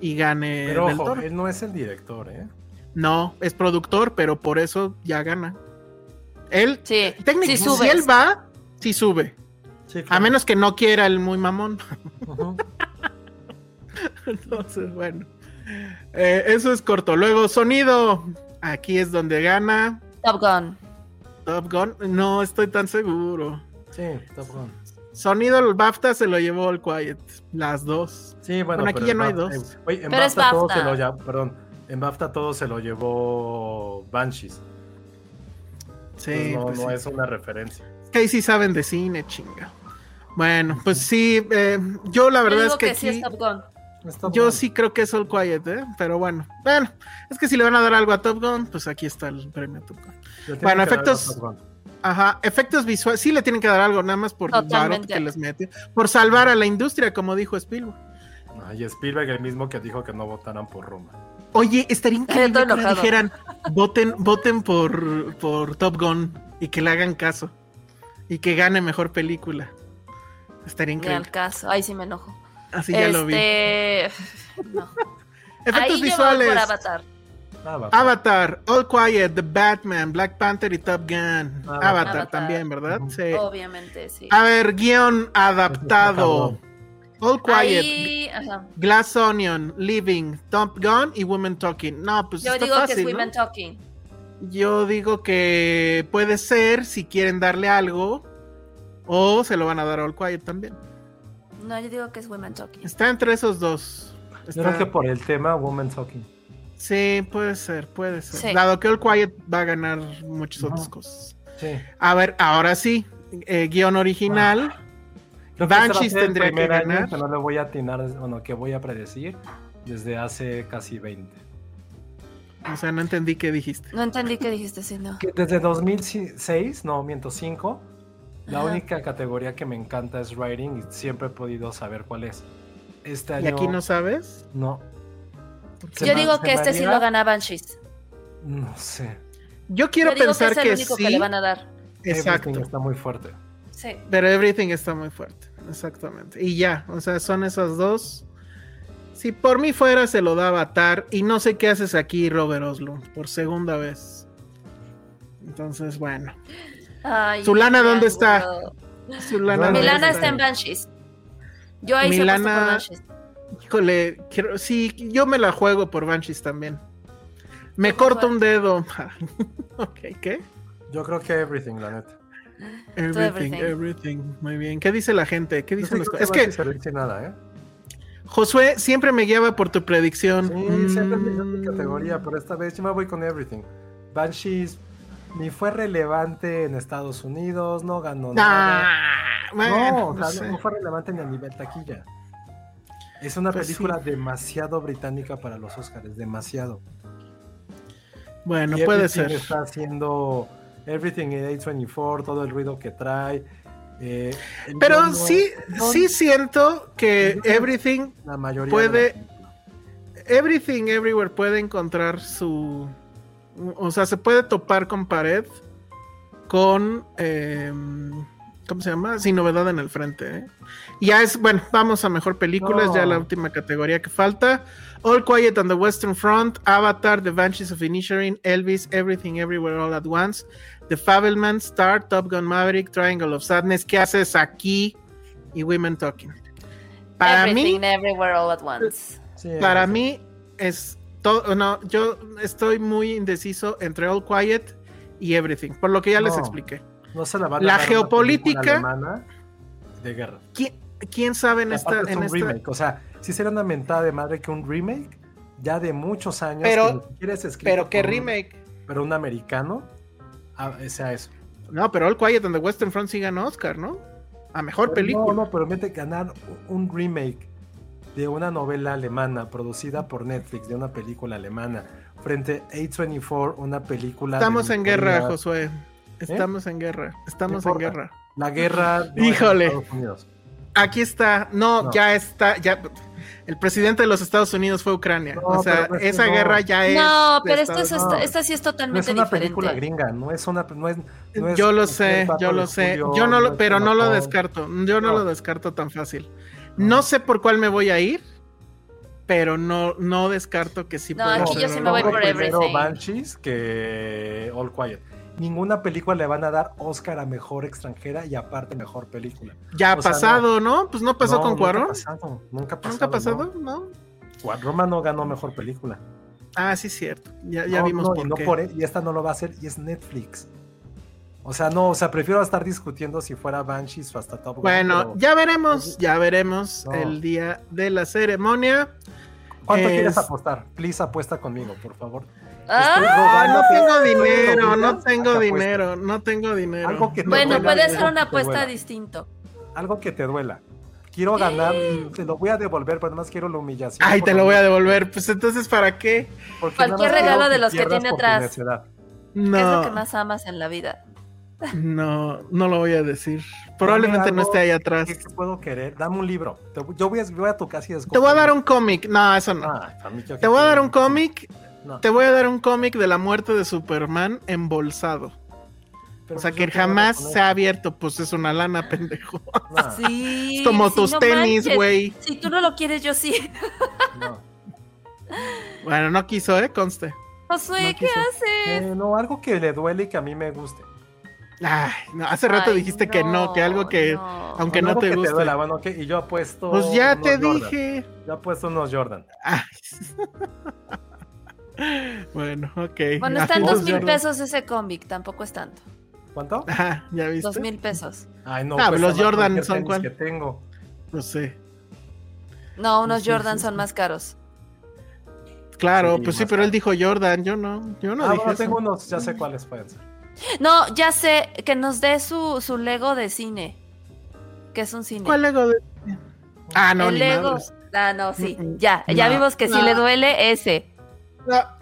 y gane. Pero ojo, él no es el director, ¿eh? No, es productor, pero por eso ya gana. Él, sí, técnicamente, si él va, sí sube. A menos que no quiera el muy mamón. (laughs) Entonces, bueno. Eh, eso es corto. Luego, sonido. Aquí es donde gana. Top Gun. Top Gun. No estoy tan seguro. Sí, Top Gun. Sonido, el BAFTA se lo llevó el Quiet. Las dos. Sí, bueno. aquí ya no hay dos. oye, en BAFTA, todo se lo llevó. Perdón. En BAFTA todo se lo llevó Banshees. Sí. no, pues no es una referencia. Que ahí sí saben de cine, chinga. Bueno, pues sí, eh, yo la verdad es que, aquí, yo sí creo que es All Quiet, ¿eh? pero bueno, bueno, es que si le van a dar algo a Top Gun, pues aquí está el premio Top Gun. Bueno, efectos, ajá, efectos visuales, sí le tienen que dar algo, nada más por que les mete, por salvar a la industria, como dijo Spielberg. Ay, Spielberg el mismo que dijo que no votaran por Roma. Oye, estaría increíble que dijeran, voten, voten por, por Top Gun y que le hagan caso y que gane mejor película. Estaría increíble. al caso. Ahí sí me enojo. Así ya lo vi. Este, (laughs) no. Efectos Ahí visuales. Por Avatar. Avatar. All Quiet, The Batman, Black Panther y Top Gun. Avatar, también, ¿verdad? Sí. Obviamente, sí. A ver, guion adaptado. All Quiet, Glass Onion, Living, Top Gun y Women Talking. No, pues Yo digo que es Women Talking. Yo digo que puede ser si quieren darle algo o se lo van a dar a All Quiet también. No, yo digo que es Women Talking. Está entre esos dos. Yo creo que por el tema Women Talking. Sí, puede ser, puede ser. Dado que All Quiet va a ganar muchas otras cosas. Sí. A ver, ahora sí. Eh, guion original. Banshees tendría que ganar. que no le voy a atinar, bueno, que voy a predecir desde hace casi 20. O sea, no entendí qué dijiste. No entendí qué dijiste, sí, no. desde 2006, no, miento, 5, la única categoría que me encanta es writing y siempre he podido saber cuál es. Este ¿Y aquí no sabes? No. Yo digo que este sí lo gana Banshees. No sé. Yo quiero pensar que, es el único que le van a dar. Exacto. Everything está muy fuerte. Sí. Pero Everything está muy fuerte. Exactamente. Y ya, o sea, son esas dos. Si por mí fuera, se lo da Avatar. Y no sé qué haces aquí, Robert Oslo, por segunda vez. Entonces, bueno. ¿Su lana dónde está? Lana Milana está? en Banshees. Yo ahí Milana, se por Banshees. Híjole, sí, yo me la juego por Banshees también. Me corto un dedo. (laughs) ok, ¿qué? Yo creo que everything, la neta. Everything, everything, Muy bien. ¿Qué dice la gente? ¿Qué dicen los Es que. nada, ¿eh? Josué siempre me guiaba por tu predicción. Sí, siempre me mi mm. categoría, pero esta vez yo me voy con everything. Banshees ni fue relevante en Estados Unidos, no ganó nada. no, no, fue relevante ni a nivel taquilla. Es una pues película demasiado británica para los Oscars, demasiado. Bueno, puede ser. Está haciendo Everything in A24, todo el ruido que trae. Eh, Pero sí, sí siento que Everything la mayoría puede. Everything Everywhere puede encontrar su. O sea, se puede topar con pared con. Em, ¿Cómo se llama? Sin novedad en el frente. ¿eh? Ya es, bueno, vamos a mejor película, es ya la última categoría que falta. All Quiet on the Western Front, Avatar, The Banshees of Inisherin, Elvis, Everything Everywhere All at Once, The Fableman, Star, Top Gun Maverick, Triangle of Sadness. ¿Qué haces aquí? Y Women Talking. Para Everything Everywhere All at Once. para mí es todo, no, yo estoy muy indeciso entre All Quiet y Everything, por lo que ya les expliqué. No se la va a La geopolítica de guerra. ¿Quién, sabe en esta, en esta... remake, o sea, si será una mentada de madre que un remake ya de muchos años pero, pero qué remake. pero un americano ah, sea eso. No pero All Quiet on the Western Front sí ganó Oscar no a mejor película no no pero mete ganar un remake de una novela alemana producida por Netflix de una película alemana frente a A24 una película estamos en guerra Josué Estamos en guerra. Estamos en guerra. La guerra. Híjole. Aquí está. No, ya está. Ya. El presidente de los Estados Unidos fue Ucrania. o sea, esa guerra ya es. No, pero esto es, esta sí es totalmente diferente. No es una película gringa, no es una. No es, yo lo sé, yo lo sé. Yo no lo, pero no lo descarto. Yo no, lo descarto tan fácil. No sé por cuál me voy a ir, pero no, no descarto que sí no, aquí yo sí me voy por Everything. Banshees que All Quiet ninguna película le van a dar Oscar a mejor extranjera y aparte mejor película. Ya ha pasado, no. Pues no pasó con Cuarón. Nunca ha pasado. Nunca ha pasado. ¿Nunca ha pasado? No. Roma no ganó mejor película. Ah, sí, cierto. Ya, ya vimos por y qué. y esta no lo va a hacer y es Netflix. O sea, no, o sea, prefiero estar discutiendo si fuera Banshees o hasta Top Bueno, ya veremos, ya veremos el día de la ceremonia. ¿Cuánto quieres apostar? Please apuesta conmigo, por favor. Ah, no tengo dinero, no tengo dinero, no tengo dinero. Algo que bueno, puede ser una apuesta distinto. Algo que te duela. Quiero ganar, te lo voy a devolver, pero además quiero la humillación. Ay, te lo voy a devolver. Pues entonces, ¿para qué? Cualquier regalo de los que tiene atrás. No. ¿Qué es lo que más amas en la vida? No, no lo voy a decir. Probablemente no esté ahí atrás. ¿Qué puedo querer? Dame un libro. Yo voy a, voy a tu casa y Te voy a dar un cómic. No, eso no. Ah, te voy a dar un cómic te voy a dar un cómic de la muerte de Superman embolsado. o sea, pues que jamás se ha abierto, pues es una lana, pendejo. (laughs) (laughs) Sí. es como tus tenis, güey. Si tú no lo quieres, yo sí. Bueno, no quiso, ¿eh? Conste. Josué, ¿qué hace? Eh, no, algo que le duele y que a mí me guste. Ay, no, hace rato dijiste que no, que algo que, aunque no, te guste. y yo apuesto. Pues ya te dije. Yo apuesto unos Jordan. Ay. (laughs) Bueno, ok. Bueno, está en dos mil pesos ese cómic, tampoco es tanto. ¿Cuánto? Ajá, ya viste. Dos mil pesos. Ay, no. Ah, los Jordan son cuál. que tengo. No sé. No, unos Jordan son más caros. Claro, pues sí, pero él dijo Jordan, yo no, yo no ah, dije tengo unos, ya sé cuáles pueden ser. No, ya sé, que nos dé su, su Lego de cine. Que es un cine. ¿Cuál Lego de cine? Ah, no, El Lego. Ah, no, sí, ya, ya vimos que si le duele ese.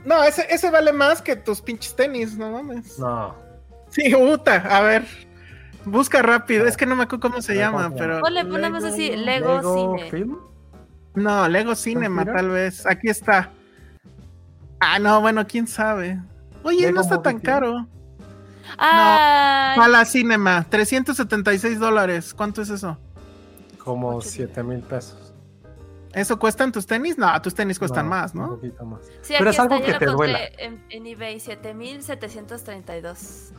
No, ese, ese vale más que tus pinches tenis, no mames. No. Sí, puta, a ver. Busca rápido, es que no me acuerdo cómo se llama, pero. le ponemos así, Lego, Cine. No, Lego Cinema, tal vez. Aquí está. Ah, no, bueno, quién sabe. Oye, no está tan caro. Ah. No, la Cinema, 376 dólares. ¿Cuánto es eso? Como 7 mil pesos. ¿Eso cuestan tus tenis? No, tus tenis cuestan más, ¿no? Un poquito más. Sí, Pero es algo que te duela. En, en eBay, 7732.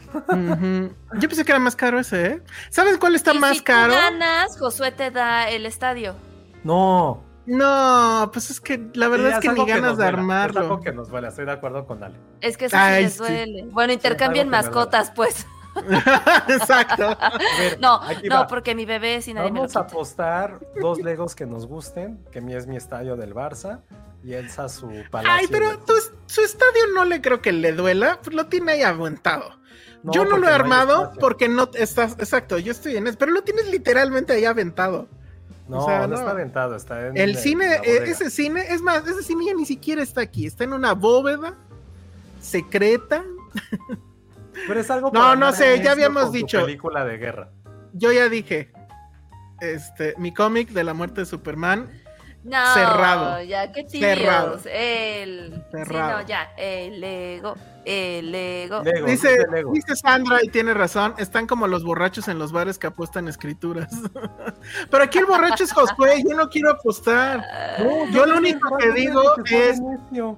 Yo pensé que era más caro ese, ¿eh? ¿Sabes cuál está más caro? Si ganas, Josué te da el estadio. No. No, pues es que la verdad es que ni ganas de armarlo. Es algo que nos duele, estoy de acuerdo con Ale. Es que eso sí les duele. Bueno, intercambien mascotas, pues. (laughs) Exacto. (laughs) no, no, porque mi bebé sin nadie Vamos a apostar dos Legos que nos gusten, que mi es mi estadio del Barça, Y Elsa su palacio. Ay, pero su estadio no le creo que le duela, pues lo tiene ahí aguantado. yo no lo he armado porque no estás, exacto, yo estoy en eso, pero lo tienes literalmente ahí aventado. No, no, está aventado, está en el cine, e, ese cine, es más, ese cine ya ni siquiera está aquí, está en una bóveda secreta. Pero es algo No, no sé, ya habíamos dicho. Película de guerra. Yo ya dije, este, mi cómic de la muerte de Superman no, cerrado. Ya, qué tímidos. El... Cerrado. Sí, no, ya. El Lego. El Lego. dice, dice Sandra y tiene razón. Están como los borrachos en los bares que apuestan escrituras. (laughs) Pero aquí el borracho es Josué. Yo no quiero apostar. yo lo único que digo es.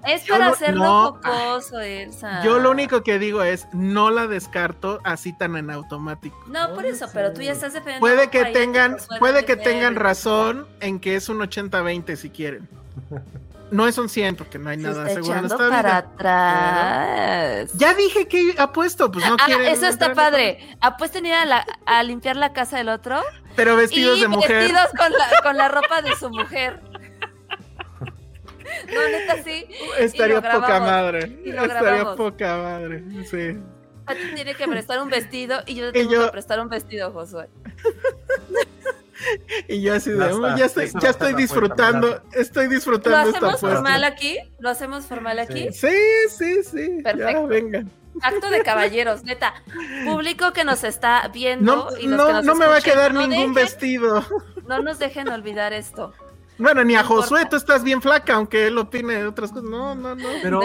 Es para hacerlo jocoso, Elsa. Yo lo único que digo es no la descarto así tan en automático. No, por eso, pero tú ya estás defendiendo. Puede que tengan, puede que tengan razón en que es un 80-20 si quieren. (laughs) No es un 100 porque no hay nada seguro en esta para atrás. Ya dije que apuesto, pues no ah, Eso está padre. Apuesten ir a, a, limpiar la casa del otro. Pero vestidos de mujer. Vestidos con la, con la ropa de su mujer. (laughs) No, neta sí. Estaría poca madre. Estaría poca madre. Sí. A ti tiene que prestar un vestido y yo te tengo que prestar un vestido, Josué. (laughs) y yo así de, ya, estoy, ya estoy disfrutando, estoy disfrutando ¿Lo hacemos formal aquí? ¿Lo hacemos formal aquí? Sí, sí, sí. Perfecto. venga. Acto de caballeros, neta. Público que nos está viendo. No, y no, no me va a quedar ningún vestido. No nos dejen olvidar esto. Bueno, ni a Josué, tú estás bien flaca, aunque él opine otras cosas. No, no, no. Pero,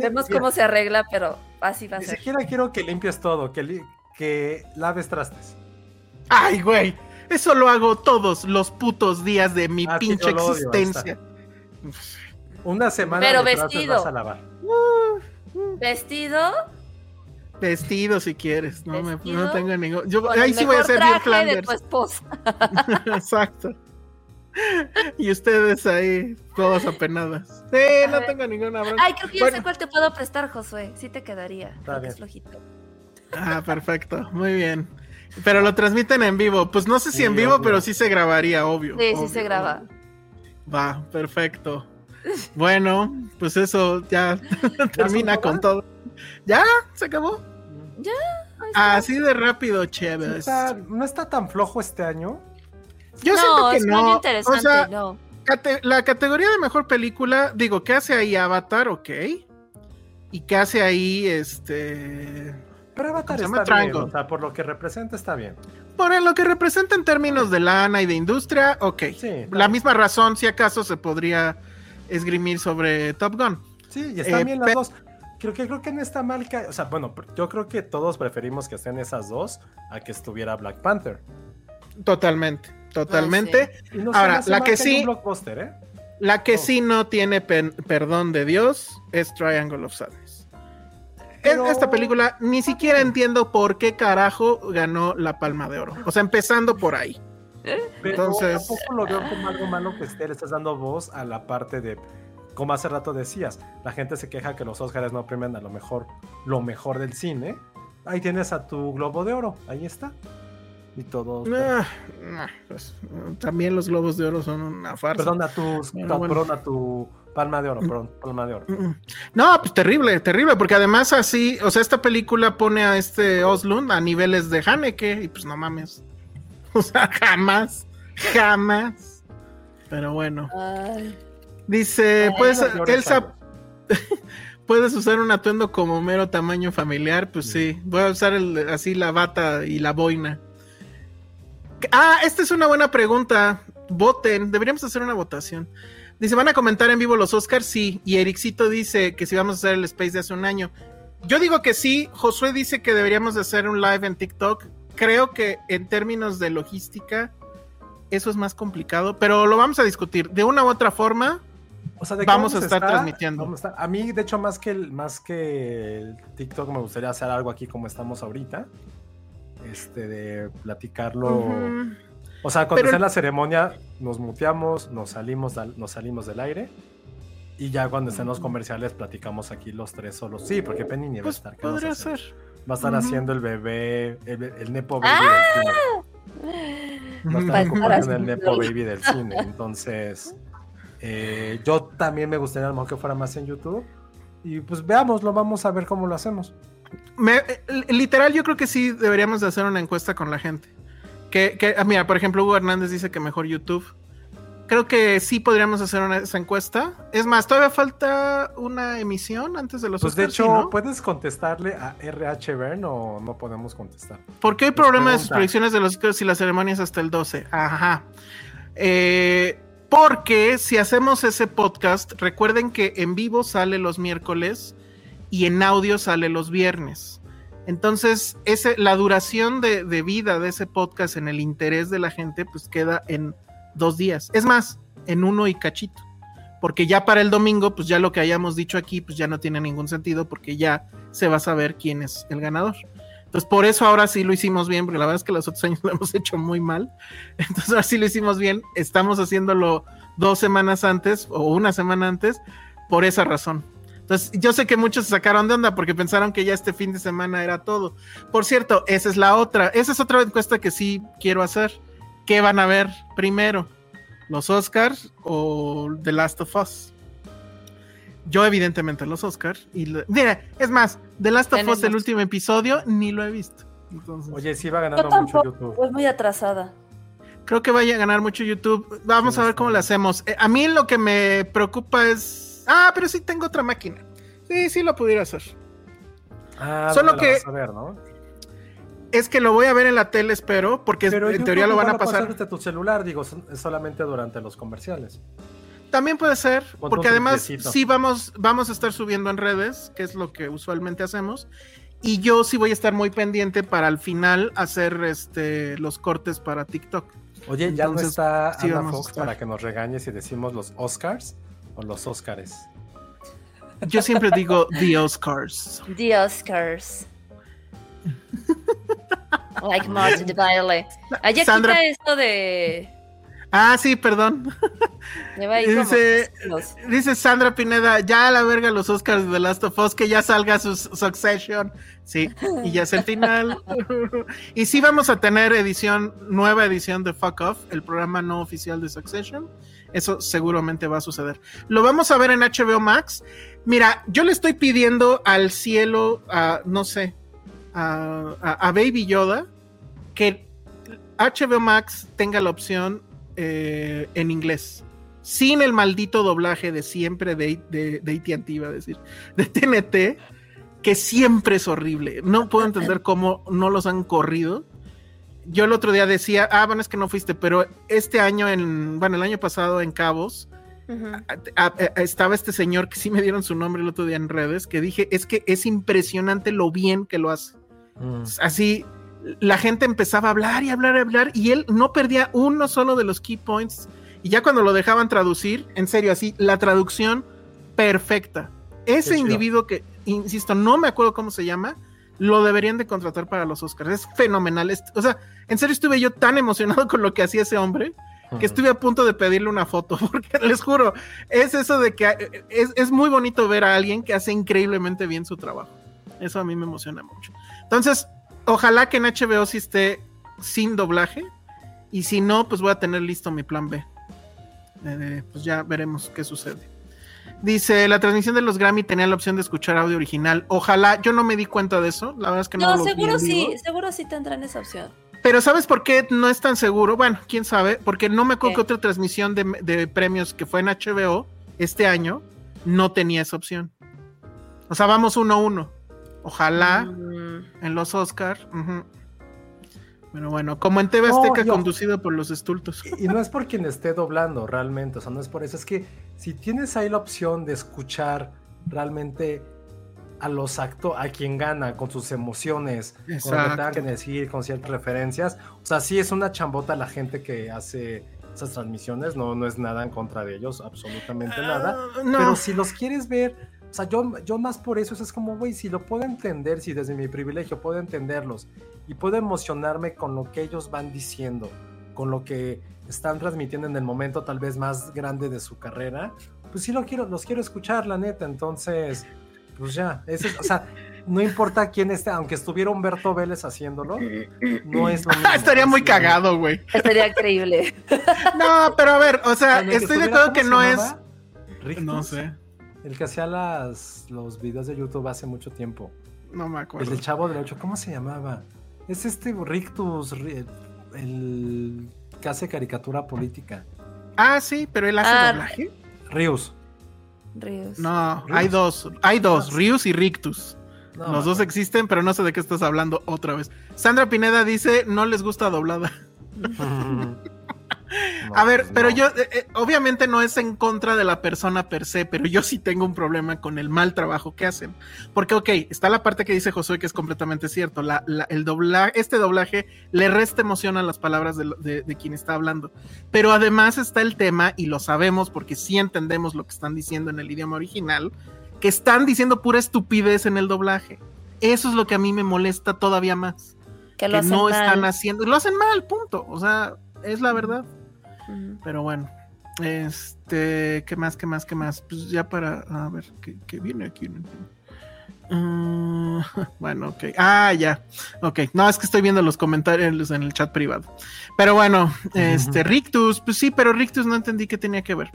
Vemos cómo se arregla, pero así va a ser. Ni siquiera quiero que limpies todo, que, que laves trastes. Ay, güey. Eso lo hago todos los putos días de mi ah, pinche existencia. Una semana Pero vestido. Vas a lavar. ¿Vestido? Vestido si quieres, no, me, no tengo ningún. Yo, ahí sí voy a ser bien Flanders. De tu esposa. (laughs) Exacto. Y ustedes ahí, todas apenadas. Sí, no tengo ninguna bronca. Ay, creo que ya sé cuál te puedo prestar, Josué. Sí te quedaría. Es flojito. Ah, perfecto. Muy bien. Pero lo transmiten en vivo. Pues no sé si en vivo, pero sí se grabaría, obvio. Sí, sí se graba. Va, perfecto. Bueno, pues eso ya (laughs) termina con todo. ¿Ya? ¿Se acabó? Ya. Así de rápido, chévere. no está tan flojo este año. Yo siento que no. interesante, no. la categoría de mejor película, digo, ¿qué hace ahí Avatar? Ok. ¿Y qué hace ahí este pero Avatar está bien, o sea, por lo que representa está bien. Por lo que representa en términos de lana y de industria, ok. la misma razón, si acaso, se podría esgrimir sobre Top Gun. Sí, y están eh, bien las dos. Creo que, creo que en esta marca, o sea, bueno, yo creo que todos preferimos que estén esas dos a que estuviera Black Panther. Totalmente, totalmente. Ahora, la que sí, ¿eh? la que sí no tiene perdón de Dios es Triangle of Sadness esta película ni siquiera entiendo por qué carajo ganó la Palma de Oro. O sea, empezando por ahí. Entonces, tampoco lo veo como algo malo que esté, le estás dando voz a la parte de, como hace rato decías, la gente se queja que los Oscars no premian a lo mejor lo mejor del cine. Ahí tienes a tu Globo de Oro, ahí está. Y todo. Ah, pues, también los Globos de Oro son una farsa. Perdón, a, tus, perdón, a tu Palma de oro, perdón, palma de oro. Mm, mm. No, pues terrible, terrible, porque además así, o sea, esta película pone a este Oslund a niveles de Haneke y pues no mames. O sea, jamás, jamás. Pero bueno. Dice, pues, Elsa, puedes usar un atuendo como mero tamaño familiar, pues sí. Voy a usar así la bata y la boina. Ah, esta es una buena pregunta. Voten, deberíamos hacer una votación. Dice, ¿van a comentar en vivo los Oscars? Sí. Y Ericito dice que si vamos a hacer el Space de hace un año. Yo digo que sí. Josué dice que deberíamos de hacer un live en TikTok. Creo que en términos de logística, eso es más complicado, pero lo vamos a discutir. De una u otra forma, vamos, a estar transmitiendo. A, mí, de hecho, más que, el, más que el TikTok, me gustaría hacer algo aquí como estamos ahorita. Este, de platicarlo. O sea, cuando sea la ceremonia, nos muteamos, nos salimos, nos salimos del aire. Y ya cuando estén los comerciales, platicamos aquí los tres solos. Sí, porque Penny ni va a pues estar. Podría ser. Va a estar haciendo el bebé, el, Nepo Baby del cine. Va a estar ocupando el Nepo Baby del cine. (laughs) Entonces. Eh, yo también me gustaría a lo mejor que fuera más en YouTube. Y pues veamos, lo vamos a ver cómo lo hacemos. Eh, literal, yo creo que sí deberíamos de hacer una encuesta con la gente. Que, que ah, mira, por ejemplo, Hugo Hernández dice que mejor YouTube. Creo que sí podríamos hacer una, esa encuesta. Es más, todavía falta una emisión antes de los Pues de hecho, ¿puedes contestarle a RH Bern o no podemos contestar? Porque hay problema de sus predicciones de los Oscars y las ceremonias hasta el 12. Ajá. Eh, porque si hacemos ese podcast, recuerden que en vivo sale los miércoles y en audio sale los viernes. Entonces, ese, la duración de, de, vida de ese podcast en el interés de la gente, pues queda en dos días. Es más, en uno y cachito. Porque ya para el domingo, pues ya lo que hayamos dicho aquí, pues ya no tiene ningún sentido porque ya se va a saber quién es el ganador. Entonces, por eso ahora sí lo hicimos bien, porque la verdad es que los otros (laughs) años lo hemos hecho muy mal. Entonces, ahora sí lo hicimos bien. Estamos haciéndolo dos semanas antes o una semana antes por esa razón. Entonces, yo sé que muchos se sacaron de onda porque pensaron que ya este fin de semana era todo. Por cierto, esa es la otra, esa es otra encuesta que sí quiero hacer. ¿Qué van a ver primero? ¿Los Oscars o The Last of Us? Yo, evidentemente, los Oscars. Y mira, es más, The Last of Us, el último episodio, ni lo he visto. Oye, sí va ganando mucho YouTube. Es muy atrasada. Creo que vaya a ganar mucho YouTube. Vamos a ver cómo lo hacemos. Eh, a mí lo que me preocupa es. Ah, pero sí tengo otra máquina. Sí, sí lo pudiera hacer. Ah, Solo que. a ver, ¿no? Es que lo voy a ver en la tele, espero, porque en teoría lo van a pasar. desde tu celular, digo, solamente durante los comerciales. También puede ser, porque además sí vamos, vamos a estar subiendo en redes, que es lo que usualmente hacemos. Y yo sí voy a estar muy pendiente para al final hacer este los cortes para TikTok. Oye, ya no está Ana Fox para que nos regañe si decimos los Oscars o los Oscars. Yo siempre digo The Oscars. The Oscars. like Martin de baile. Allá Sandra... quita esto de. Ah, sí, perdón. Dice, dice, Sandra Pineda, ya a la verga los Oscars de The Last of Us, que ya salga su Succession. Sí, y ya es el final. y sí vamos a tener edición, nueva edición de Fuck Off, el programa no oficial de Succession. Eso seguramente va a suceder. Lo vamos a ver en HBO Max. Mira, yo le estoy pidiendo al cielo, a, no sé, a, Baby Yoda que HBO Max tenga la opción eh, en inglés. Sin el maldito doblaje de siempre de, de, de ATT, iba a decir, de TNT, que siempre es horrible. No puedo entender cómo no los han corrido. Yo el otro día decía, ah, bueno, es que no fuiste, pero este año, en, bueno, el año pasado en Cabos, estaba este señor que sí me dieron su nombre el otro día en redes, que dije, es que es impresionante lo bien que lo hace. Mm. Así, la gente empezaba a hablar y hablar y hablar y él no perdía uno solo de los key points. Y ya cuando lo dejaban traducir, en serio, así, la traducción perfecta. Ese individuo que, insisto, no me acuerdo cómo se llama, lo deberían de contratar para los Oscars. Es fenomenal. o sea, en serio estuve yo tan emocionado con lo que hacía ese hombre que estuve a punto de pedirle una foto, (laughs) porque les juro, es eso de que es, es muy bonito ver a alguien que hace increíblemente bien su trabajo. Eso a mí me emociona mucho. Entonces, ojalá que en HBO sí esté sin doblaje. Y si no, pues voy a tener listo mi plan B. Eh, pues ya veremos qué sucede. Dice, la transmisión de los Grammy tenía la opción de escuchar audio original. Ojalá, yo no me di cuenta de eso. La verdad es que no. No, seguro sí, seguro sí tendrán esa opción. Pero ¿sabes por qué no es tan seguro? Bueno, quién sabe, porque no me acuerdo que otra transmisión de, premios que fue en HBO este año no tenía esa opción. O sea, vamos uno a uno. Ojalá mm. en los Oscars. Pero bueno, como en TV Azteca conducido por los estultos. Y, no es por quien esté doblando realmente, o sea, no es por eso, es que si tienes ahí la opción de escuchar realmente a los actos, a quien gana, con sus emociones, con lo que tengan que decir, con ciertas referencias, o sea, sí es una chambota la gente que hace esas transmisiones, no, no es nada en contra de ellos, absolutamente ah, nada. Pero si los quieres ver o sea, yo, yo más por eso es como, güey, si lo puedo entender, si desde mi privilegio puedo entenderlos y puedo emocionarme con lo que ellos van diciendo, con lo que están transmitiendo en el momento tal vez más grande de su carrera, pues sí lo quiero, los quiero escuchar, la neta. Entonces, pues ya, o sea, no importa quién esté, aunque estuviera Humberto Vélez haciéndolo, no es lo (laughs) mismo. Estaría muy cagado, güey. Estaría increíble. (laughs) no, pero a ver, o sea, estoy de acuerdo que no es. No sé. El que hacía las, los videos de YouTube hace mucho tiempo. No me acuerdo. El del Chavo del Ocho, ¿cómo se llamaba? Es este Rictus, el que hace caricatura política. Ah, sí, pero él hace ah, doblaje. Rius. Rius. No, hay dos, hay dos, Rius y Rictus. Los dos existen, pero no sé de qué estás hablando otra vez. Sandra Pineda dice, no les gusta doblada. (laughs) (laughs) a ver, pero yo, eh, eh, obviamente no es en contra de la persona per se, pero yo sí tengo un problema con el mal trabajo que hacen. Porque, ok, está la parte que dice Josué que es completamente cierto. La, el doblaje, este doblaje le resta emoción a las palabras de, de, quien está hablando. Pero además está el tema, y lo sabemos porque sí entendemos lo que están diciendo en el idioma original, que están diciendo pura estupidez en el doblaje. Eso es lo que a mí me molesta todavía más. Que, no están haciendo, lo hacen mal, punto. O sea, es la verdad. Pero bueno, este, ¿qué más, qué más, qué más? Pues ya para, a ver, ¿qué, viene aquí? Uh, (laughs) bueno, ok. Ah, ya. Ok. No, es que estoy viendo los comentarios en el chat privado. Pero bueno, este, Rictus, pues sí, pero Rictus no entendí qué tenía que ver.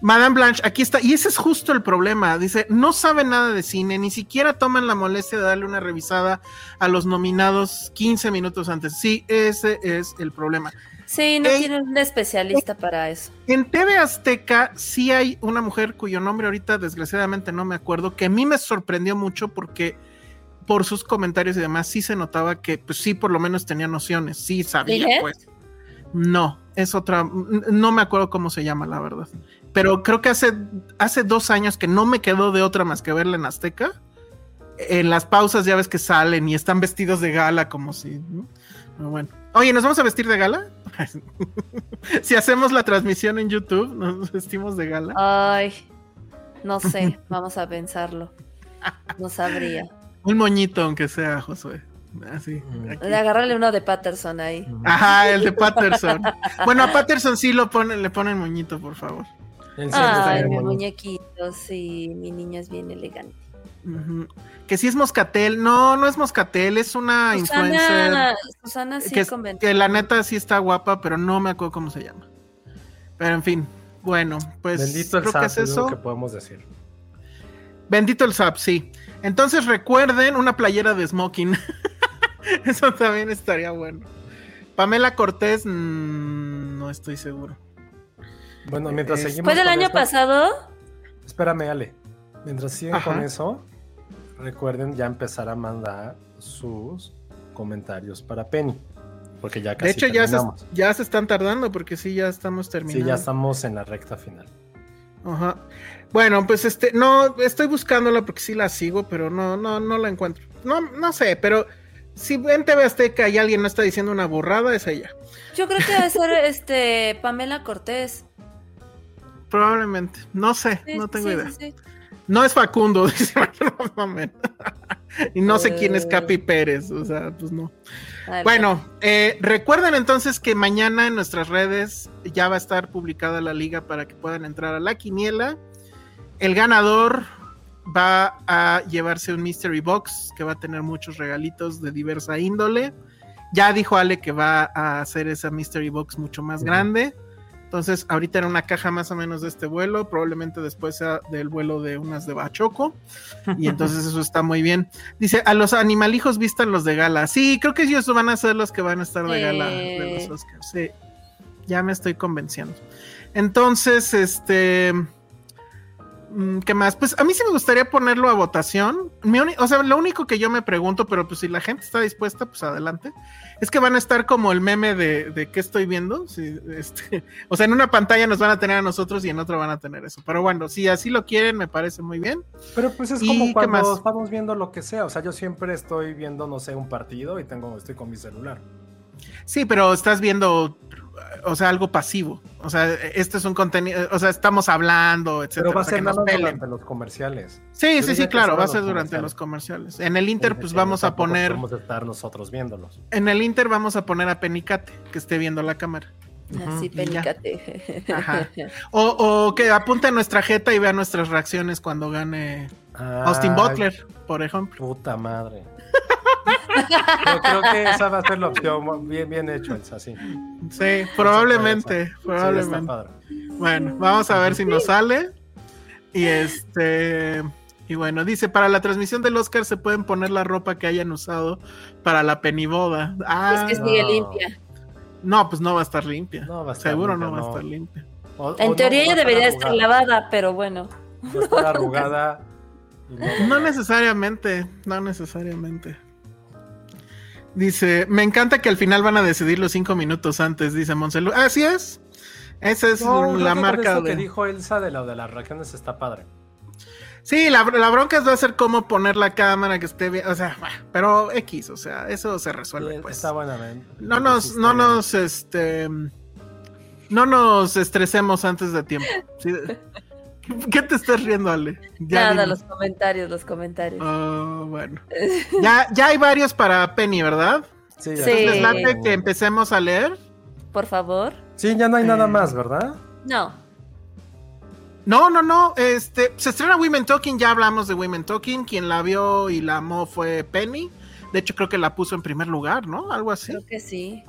Madame Blanche, aquí está, y ese es justo el problema. Dice: No sabe nada de cine, ni siquiera toman la molestia de darle una revisada a los nominados 15 minutos antes. Sí, ese es el problema. Sí, no tienen un especialista para eso. En TV Azteca sí hay una mujer cuyo nombre ahorita desgraciadamente no me acuerdo, que a mí me sorprendió mucho porque por sus comentarios y demás sí se notaba que pues sí por lo menos tenía nociones, sí sabía pues. No, es otra, no me acuerdo cómo se llama la verdad, pero creo que hace, hace dos años que no me quedó de otra más que verla en Azteca. En las pausas ya ves que salen y están vestidos de gala como si... Bueno. Oye, ¿nos vamos a vestir de gala? (laughs) si hacemos la transmisión en YouTube, ¿nos vestimos de gala? Ay, no sé, (laughs) vamos a pensarlo. No sabría. Un moñito, aunque sea, Josué. Así. Le agarrarle uno de Patterson ahí. Ajá, el de Patterson. bueno, a Patterson sí lo ponen, le ponen moñito, por favor. Ay, mi muñequito, sí, mi niña es bien elegante. Que si es Moscatel, no, no es Moscatel, es una influencer. Susana sí que, que, la neta sí está guapa, pero no me acuerdo cómo se llama. Pero en fin, bueno, pues Bendito el creo que es eso. que podemos decir. Bendito el SAP, sí. Entonces recuerden una playera de smoking. (laughs) eso también estaría bueno. Pamela Cortés, mm, no estoy seguro. Bueno, mientras seguimos. ¿Fue del año pasado? Espérame, Ale. Mientras siguen con eso, recuerden ya empezar a mandar sus comentarios para Penny. Porque ya casi De hecho, ya se, ya se están tardando porque sí, ya estamos terminando. Sí, ya estamos en la recta final. Ajá. Bueno, pues este, no, estoy buscándola porque sí la sigo, pero no, no, no la encuentro. No, no sé, pero si en TV Azteca y alguien no está diciendo una borrada, es ella. Yo creo que debe ser (laughs) este Pamela Cortés. Probablemente, no sé, no tengo idea. No es Facundo, (laughs) dice Y no sé quién es Capi. Pérez, o sea, pues no. Bueno, eh, recuerden entonces que mañana en nuestras redes ya va a estar publicada la liga para que puedan entrar a la quiniela. El ganador va a llevarse un mystery box que va a tener muchos regalitos de diversa índole. Ya dijo Ale que va a hacer esa mystery box mucho más grande. Entonces, ahorita era una caja más o menos de este vuelo, probablemente después sea del vuelo de unas de Bachoco. Y (laughs) entonces eso está muy bien. Dice, a los animalijos vistan los de gala. Sí, creo que ellos van a ser los que van a estar de gala de los Oscars. Sí, ya me estoy convenciendo. Entonces, este... Mm, ¿Qué más? Pues a mí sí me gustaría ponerlo a votación. o sea, lo único que yo me pregunto, pero pues si la gente está dispuesta, pues adelante. Es que van a estar como el meme de, de qué estoy viendo. este, (laughs) o sea, en una pantalla nos van a tener a nosotros y en otra van a tener eso. Pero bueno, si así lo quieren, me parece muy bien. Pero pues es como cuando estamos viendo lo que sea. O sea, yo siempre estoy viendo, no sé, un partido y tengo, estoy con mi celular. Sí, pero estás viendo o sea, algo pasivo. O sea, este es un contenido, o sea, estamos hablando, etcétera. Pero va a ser durante los comerciales. Sí, sí, sí, claro, va a ser durante los comerciales. En el Inter, pues vamos a poner. Vamos a estar nosotros viéndolos. En el Inter vamos a poner a Penicate, que esté viendo la cámara. Así, Penicate. (laughs) O, o, que apunte a nuestra jeta y vea nuestras reacciones cuando gane Austin Butler, por ejemplo. Puta madre. Yo creo que esa va a ser la opción bien, bien hecho, así. Sí, probablemente, probablemente. bueno, vamos a ver si nos sale. Y este. Y bueno, dice, para la transmisión del Oscar se pueden poner la ropa que hayan usado para la peniboda. Ah, es que sigue limpia. No, pues no va a estar limpia. Seguro no va a estar limpia. en teoría ya debería estar lavada, pero bueno. No está arrugada. No, necesariamente, no necesariamente. Dice, me encanta que al final van a decidir los cinco minutos antes, dice Monselú. Así es. Esa es la marca de... que dijo Elsa de lo de las reacciones está padre. Sí, la, la bronca va a ser cómo poner la cámara que esté bien, o sea, pero X, o sea, eso se resuelve. pues. Está buena, No nos, no nos, este, no nos estresemos antes de tiempo. (laughs) ¿Qué te estás riendo, Ale? Nada, los comentarios, los comentarios. Oh, bueno. (laughs) ya, ya hay varios para Penny, ¿verdad? Sí, ya. Sí. ¿Les late que empecemos a leer? Por favor. Sí, ya no hay nada eh, más, ¿verdad? No. No, no, no. Este, se estrena Women Talking, ya hablamos de Women Talking. Quien la vio y la amó fue Penny. De hecho, creo que la puso en primer lugar, ¿no? Algo así. Creo que sí.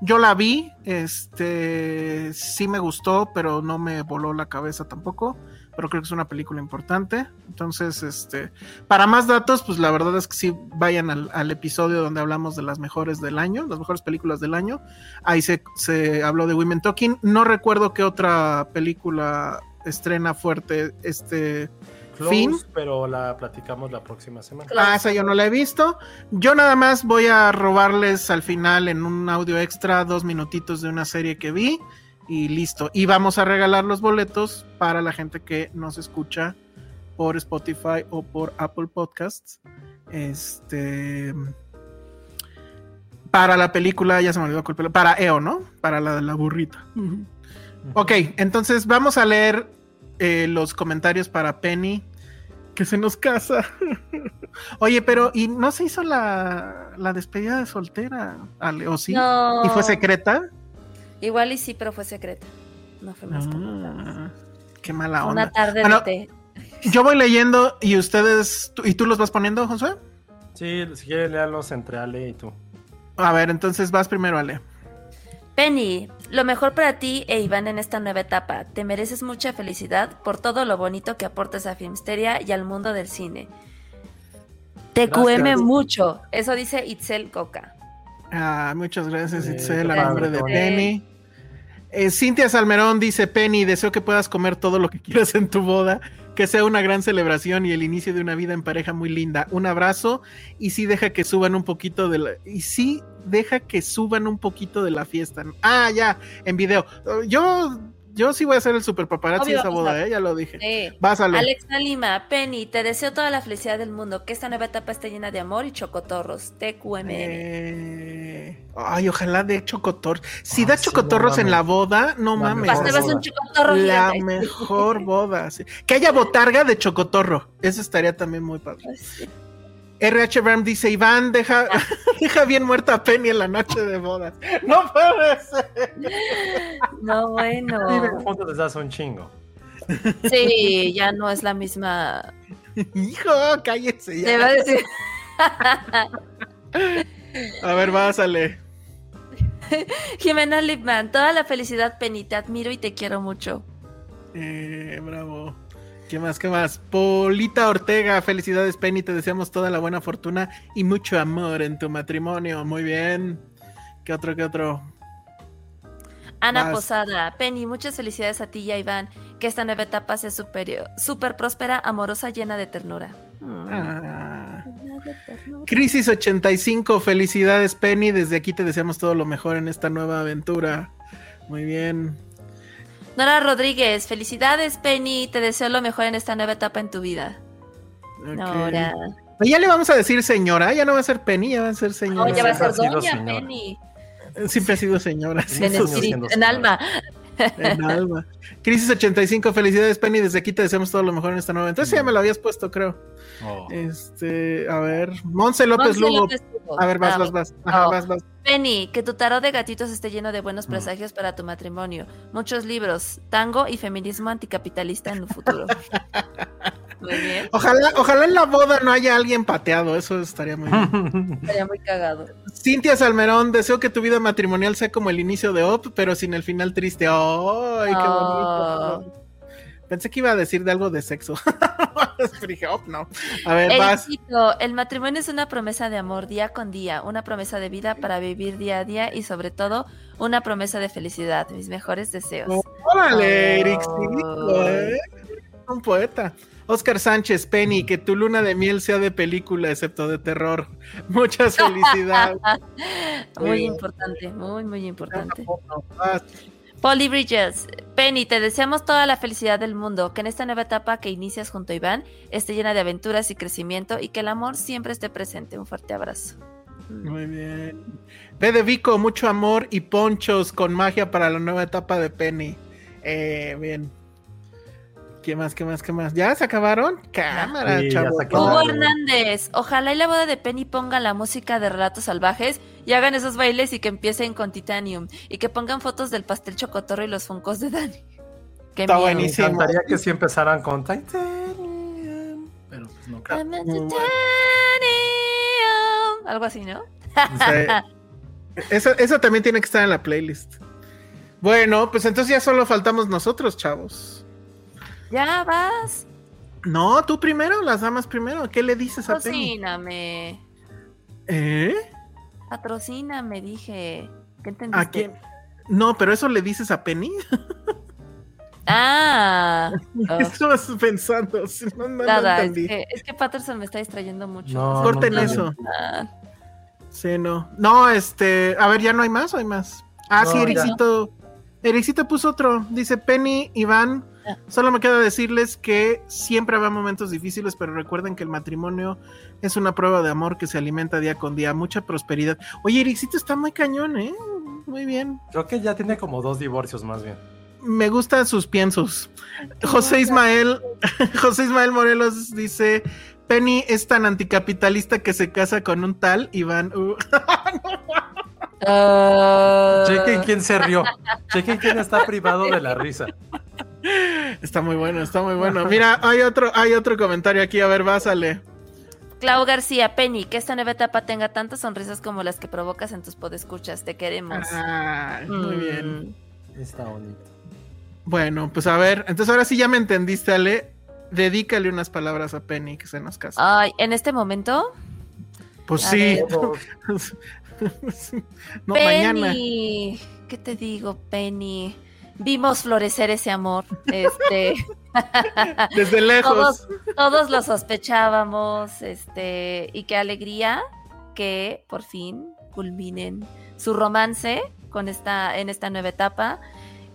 Yo la vi, este, sí me gustó, pero no me voló la cabeza tampoco. Pero creo que es una película importante. Entonces, este, para más datos, pues la verdad es que sí vayan al, episodio donde hablamos de las mejores del año, las mejores películas del año. Ahí se, se habló de Women Talking. No recuerdo qué otra película estrena fuerte este fin. Pero la platicamos la próxima semana. Ah, esa yo no la he visto. Yo nada más voy a robarles al final en un audio extra dos minutitos de una serie que vi y listo. Y vamos a regalar los boletos para la gente que nos escucha por Spotify o por Apple Podcasts. Este. Para la película, ya se me olvidó para EO, ¿no? Para la de la burrita. Ok, entonces vamos a leer eh, los comentarios para Penny, que se nos casa. Oye, pero ¿y no se hizo la, despedida de soltera, Ale? ¿O sí? ¿Y fue secreta? Igual y sí, pero fue secreta. No fue más ah, Qué mala onda. Una tarde de té. Yo voy leyendo y ustedes, ¿y tú los vas poniendo, Josué? Sí, si quieres leerlos entre Ale y tú. A ver, entonces vas primero, Ale. Penny, lo mejor para ti e Iván en esta nueva etapa. Te mereces mucha felicidad por todo lo bonito que aportes a Filmsteria y al mundo del cine. Te cueme mucho. Eso dice Itzel Coca. Ah, muchas gracias, Itzel, a nombre de Penny. Eh, Cintia Salmerón dice: Penny, deseo que puedas comer todo lo que quieras en tu boda que sea una gran celebración y el inicio de una vida en pareja muy linda. Un abrazo y sí deja que suban un poquito de la... Y sí deja que suban un poquito de la fiesta. Ah, ya, en video. Yo yo sí voy a ser el super paparazzi de esa boda, ¿eh? ya lo dije. Sí. Alex Alexa Lima, Penny, te deseo toda la felicidad del mundo, que esta nueva etapa esté llena de amor y chocotorros. TQMN. Eh... Ay, ojalá de chocotorros. Si da chocotorros en la boda, no mames. un chocotorro La (laughs) mejor boda. Que haya botarga de chocotorro. Eso estaría también muy padre. RH Bram dice, Iván, deja, (laughs) deja bien muerta a Penny en la noche de bodas. (laughs) No puede ser. No, bueno. Vive juntos desde hace un chingo. Sí, ya no es la misma. Hijo, cállese ya. a decir. a ver, vásale. (laughs) Jimena Lipman, toda la felicidad, Penny, te admiro y te quiero mucho. Eh, bravo. ¿Qué más? ¿Qué más? Polita Ortega, felicidades Penny, te deseamos toda la buena fortuna y mucho amor en tu matrimonio. Muy bien. ¿Qué otro? ¿Qué otro? Ana Posada, Penny, muchas felicidades a ti y a Iván. Que esta nueva etapa sea superior, súper próspera, amorosa, llena de ternura. Ah. Crisis 85, felicidades Penny. Desde aquí te deseamos todo lo mejor en esta nueva aventura. Muy bien. Nora Rodríguez, felicidades Penny, te deseo lo mejor en esta nueva etapa en tu vida. Nora. Ya le vamos a decir señora, ya no va a ser Penny, ya va a ser señora. No, ya va a ser doña Penny. Siempre ha sido señora. en, alma. (laughs) En alma. Crisis 85, felicidades Penny, desde aquí te deseamos todo lo mejor en esta nueva. Entonces ya me lo habías puesto, creo. Oh. Este, a ver, Monse López, Lugo. A ver, vas, vas, vas. Ajá, vas, vas. Penny, que tu tarot de gatitos esté lleno de buenos mm. presagios para tu matrimonio. Muchos libros, tango y feminismo anticapitalista en el futuro. (laughs) Muy bien. Ojalá, ojalá en la boda no haya alguien pateado, eso estaría muy bien. (laughs) Estaría muy cagado. Cintia Salmerón, deseo que tu vida matrimonial sea como el inicio de Op, pero sin el final triste. ¡Ay, qué bonito! Pensé que iba a decir de algo de sexo. (laughs) oh, no. A ver, el matrimonio es una promesa de amor día con día, una promesa de vida para vivir día a día y sobre todo una promesa de felicidad. Mis mejores deseos. órale, Eric, ¿eh? Un poeta. Oscar Sánchez, Penny, que tu luna de miel sea de película, excepto de terror. (laughs) Muchas felicidades. (laughs) muy importante, muy, muy importante. Polly Bridges, Penny, te deseamos toda la felicidad del mundo, que en esta nueva etapa que inicias junto a Iván esté llena de aventuras y crecimiento y que el amor siempre esté presente. Un fuerte abrazo. Muy bien. Ve de Vico, mucho amor y ponchos con magia para la nueva etapa de Penny. Eh, bien. ¿Qué más, qué más, qué más? ¿Ya se acabaron? Cámara, Hugo Hernández, ojalá y la boda de Penny ponga la música de Relatos Salvajes y hagan esos bailes y que empiecen con Titanium y que pongan fotos del pastel chocotorro y los funcos de Dani. Qué Está buenísimo. Me encantaría que sí empezaran con Titanium, pero pues no creo. Algo así, ¿no? eso, eso también tiene que estar en la playlist. Bueno, pues entonces ya solo faltamos nosotros, chavos. Ya vas. No, tú primero, las damas primero. ¿Qué le dices a Penny? Patrocíname. ¿Eh? Patrocíname, dije. ¿Qué entendiste? ¿A quién? No, pero eso le dices a Penny. (laughs) Ah. (laughs) ¿Qué estabas pensando? Nada, es, que, es, que, Patterson me está distrayendo mucho. Corten eso. Sí, no. No, este. A ver, ¿ya no hay más o hay más? Ah, sí, Ericito. Ericito puso otro. Dice Penny, Iván. Solo me queda decirles que siempre habrá momentos difíciles, pero recuerden que el matrimonio es una prueba de amor que se alimenta día con día, mucha prosperidad. Oye, Ericito está muy cañón, ¿eh? Muy bien. Creo que ya tiene como dos divorcios más bien. Me gustan sus piensos. José Ismael, (laughs) José Ismael Morelos dice, Penny es tan anticapitalista que se casa con un tal Iván. Uh. (laughs) Chequen quién se rió. Chequen quién está privado de la risa. Está muy bueno, está muy bueno. Mira, hay otro, hay otro comentario aquí, a ver, básale. Clau García, Penny, que esta nueva etapa tenga tantas sonrisas como las que provocas en tus podescuchas. Te queremos. muy mm. bien. Está bonito. Bueno, pues a ver, entonces ahora sí ya me entendiste, Ale. Dedícale unas palabras a Penny que se nos casa. Ay, ¿en este momento? Pues sí. (laughs) no, Penny, ¿qué te digo, Penny? Vimos florecer ese amor. Este, (laughs) Desde lejos. Todos, lo sospechábamos, este, y qué alegría que por fin culminen su romance con esta, en esta nueva etapa.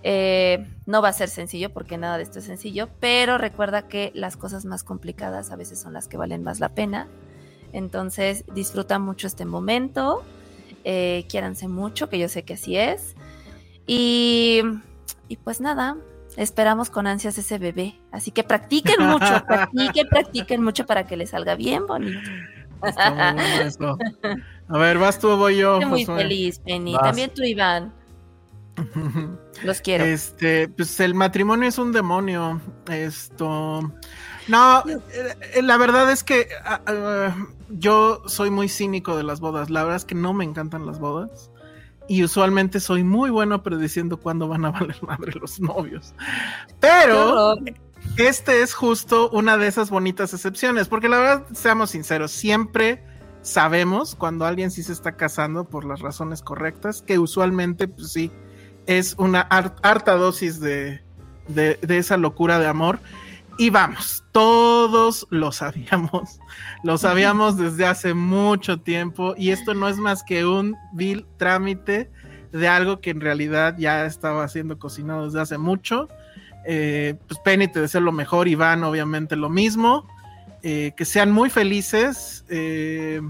Eh, no va a ser sencillo porque nada de esto es sencillo, pero recuerda que las cosas más complicadas a veces son las que valen más la pena. Entonces disfruta mucho este momento, eh, quiéranse mucho, que yo sé que así es. Y y pues nada, esperamos con ansias ese bebé. Así que practiquen mucho, (laughs) practiquen, practiquen mucho para que les salga bien bonito. (laughs) A ver, vas tú o voy yo. Estoy muy feliz, Penny. También tú, Iván. (laughs) Los quiero. Este, pues el matrimonio es un demonio. Esto. No, eh, la verdad es que ah, ah, yo soy muy cínico de las bodas. La verdad es que no me encantan las bodas y usualmente soy muy bueno prediciendo cuándo van a valer madre los novios. Pero este es justo una de esas bonitas excepciones, porque la verdad, seamos sinceros, siempre sabemos cuando alguien sí se está casando por las razones correctas, que usualmente, pues sí, es una harta dosis de, de, de esa locura de amor. Y vamos, todos lo sabíamos, lo sabíamos desde hace mucho tiempo y esto no es más que un vil trámite de algo que en realidad ya estaba siendo cocinado desde hace mucho. Eh, pues Penny te deseo lo mejor, Iván obviamente lo mismo, eh, que sean muy felices. Eh,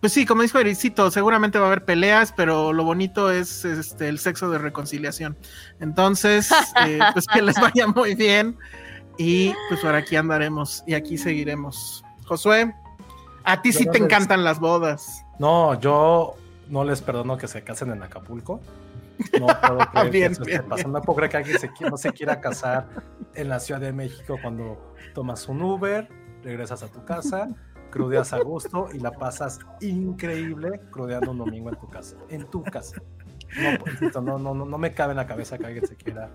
pues sí, como dijo Ericito, seguramente va a haber peleas, pero lo bonito es este, el sexo de reconciliación. Entonces, (laughs) pues que les vaya muy bien. Y pues por aquí andaremos y aquí seguiremos. Josué, a ti sí te encantan las bodas. No, yo no les perdono que se casen en Acapulco. No (laughs) puedo creer que eso esté pasando. No puedo creer que alguien se, no se quiera casar en la Ciudad de México cuando tomas un Uber, regresas a tu casa, crudeas a gusto y la pasas increíble crudeando un domingo en tu casa. En tu casa. No, no, no, no, no me cabe en la cabeza que alguien se quiera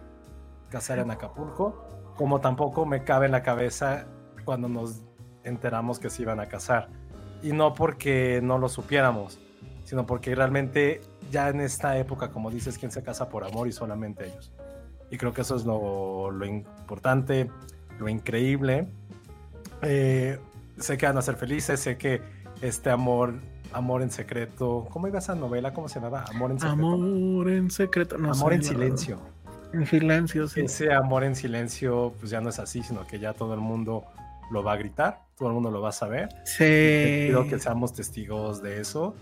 casar en Acapulco, como tampoco me cabe en la cabeza cuando nos enteramos que se iban a casar. Y no porque no lo supiéramos, sino porque realmente ya en esta época, como dices, ¿quién se casa por amor y solamente ellos? Y creo que eso es lo, lo importante, lo increíble. Eh, sé que van a ser felices, sé que este amor, amor en secreto, ¿cómo iba esa novela? ¿Cómo se llamaba? Amor en secreto. Amor en secreto, no Amor en silencio. En silencio, sí. Ese amor en silencio, pues ya no es así, sino que ya todo el mundo lo va a gritar, todo el mundo lo va a saber. Sí. Quiero que seamos testigos de eso.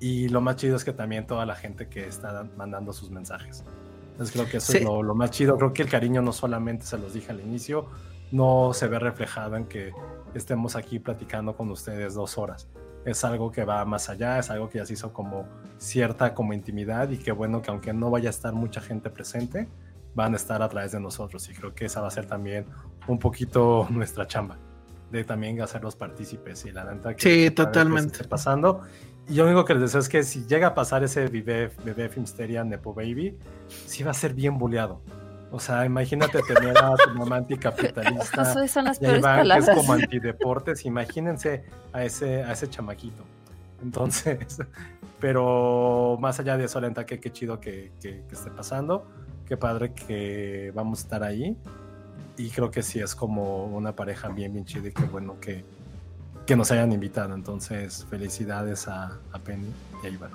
Y lo más chido es que también toda la gente que está mandando sus mensajes. Entonces creo que eso es lo, lo, más chido. Creo que el cariño no solamente se los dije al inicio, no se ve reflejado en que estemos aquí platicando con ustedes dos horas. Es algo que va más allá, es algo que ya se hizo como cierta como intimidad y que bueno que aunque no vaya a estar mucha gente presente, van a estar a través de nosotros y creo que esa va a ser también un poquito (laughs) nuestra chamba de también hacerlos partícipes y la neta que sí, totalmente esté pasando y yo lo único que les deseo es que si llega a pasar ese bebé, bebé Filmsteria Nepo Baby, sí va a ser bien buleado. O sea, imagínate tener a tu mamá anticapitalista. (laughs) Eso son las que es como antideportes. Imagínense a ese, a ese chamaquito. Entonces, (laughs) pero más allá de eso, Lenta, que qué chido que, que, que, esté pasando. Qué padre que vamos a estar ahí. Y creo que sí es como una pareja bien, bien chida y qué bueno que, que nos hayan invitado. Entonces, felicidades a, a Penny y a Iván.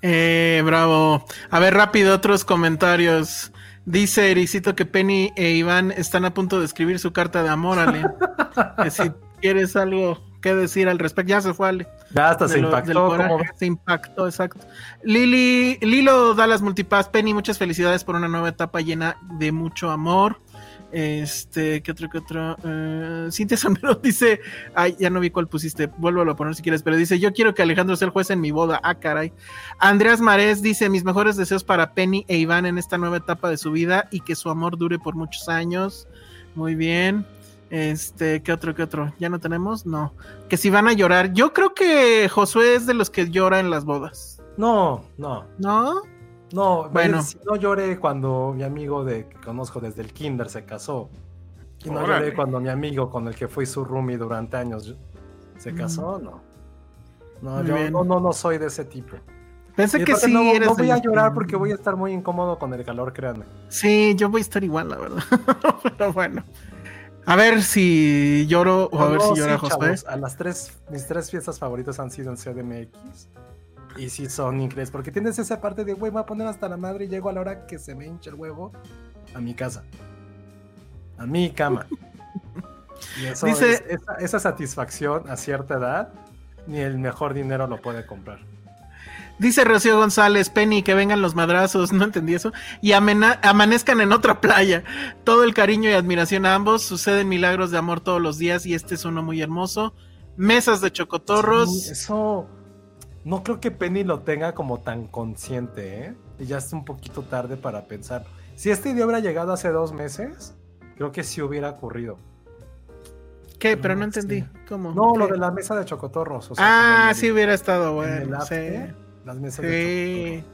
Eh, bravo. A ver, rápido, otros comentarios. Dice Ericito que Penny e Iván están a punto de escribir su carta de amor, Ale. (laughs) que si quieres algo que decir al respecto, ya se fue Ale. Ya hasta se impactó. Se impactó, exacto. Lili, Lilo Dallas Multipass, Penny, muchas felicidades por una nueva etapa llena de mucho amor. Este, ¿qué otro, qué otro? Uh, Cintia (laughs) Zamero dice, ay, ya no vi cuál pusiste, vuélvelo a poner si quieres, pero dice, yo quiero que Alejandro sea el juez en mi boda, ah, caray. Andreas Marés dice, mis mejores deseos para Penny e Iván en esta nueva etapa de su vida y que su amor dure por muchos años. Muy bien. Este, ¿qué otro, qué otro? ¿Ya no tenemos? No. Que si van a llorar. Yo creo que Josué es de los que llora en las bodas. No, no. ¿No? No, bueno. Si no lloré cuando mi amigo de, que conozco desde el kinder se casó. Y no lloré cuando mi amigo con el que fui su roomie durante años se mm. casó, no. No, yo no, no, soy de ese tipo. Pensé que sí. No, voy a llorar porque voy a estar muy incómodo con el calor, créanme. Sí, yo voy a estar igual, la verdad. (laughs) Pero bueno. A ver si lloro o a ver si llora José. a las tres, mis tres fiestas favoritas han sido en CDMX. Y sí son increíbles, porque tienes esa parte de, güey, voy a poner hasta la madre y llego a la hora que se me hincha el huevo a mi casa. A mi cama. Y eso Dice, esa, satisfacción a cierta edad, ni el mejor dinero lo puede comprar. Dice Rocío González, Penny, que vengan los madrazos, (laughs) no entendí eso, y amanezcan en otra playa. Todo el cariño y admiración a ambos, suceden milagros de amor todos los días y este es uno muy hermoso. Mesas de chocotorros. eso no creo que Penny lo tenga como tan consciente, ¿eh? Y ya es un poquito tarde para pensar. Si este día hubiera llegado hace dos meses, creo que sí hubiera ocurrido. ¿Qué? Pero no entendí. ¿Cómo? No, lo de la mesa de chocotorros. ah, sí hubiera estado bueno. sí. Las mesas de.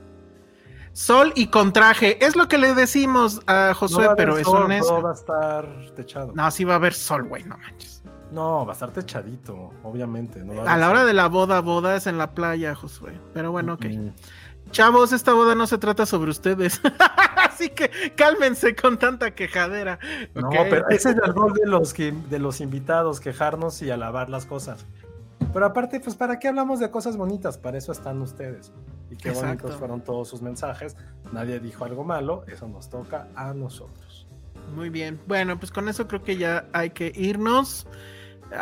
Sol y contraje. Es lo que le decimos a Josué, pero eso no es. va a estar techado. No, sí va a haber sol, güey, no manches. No, va a estar techadito, obviamente. a, la hora de la boda, boda es en la playa, Josué. Pero bueno, ok. Chavos, esta boda no se trata sobre ustedes. (laughs) Así que cálmense con tanta quejadera. No, pero ese es el rol de los, de los invitados, quejarnos y alabar las cosas. Pero aparte, pues, ¿para qué hablamos de cosas bonitas? Para eso están ustedes. Y qué bonitos fueron todos sus mensajes. Nadie dijo algo malo, eso nos toca a nosotros. Muy bien. Bueno, pues con eso creo que ya hay que irnos.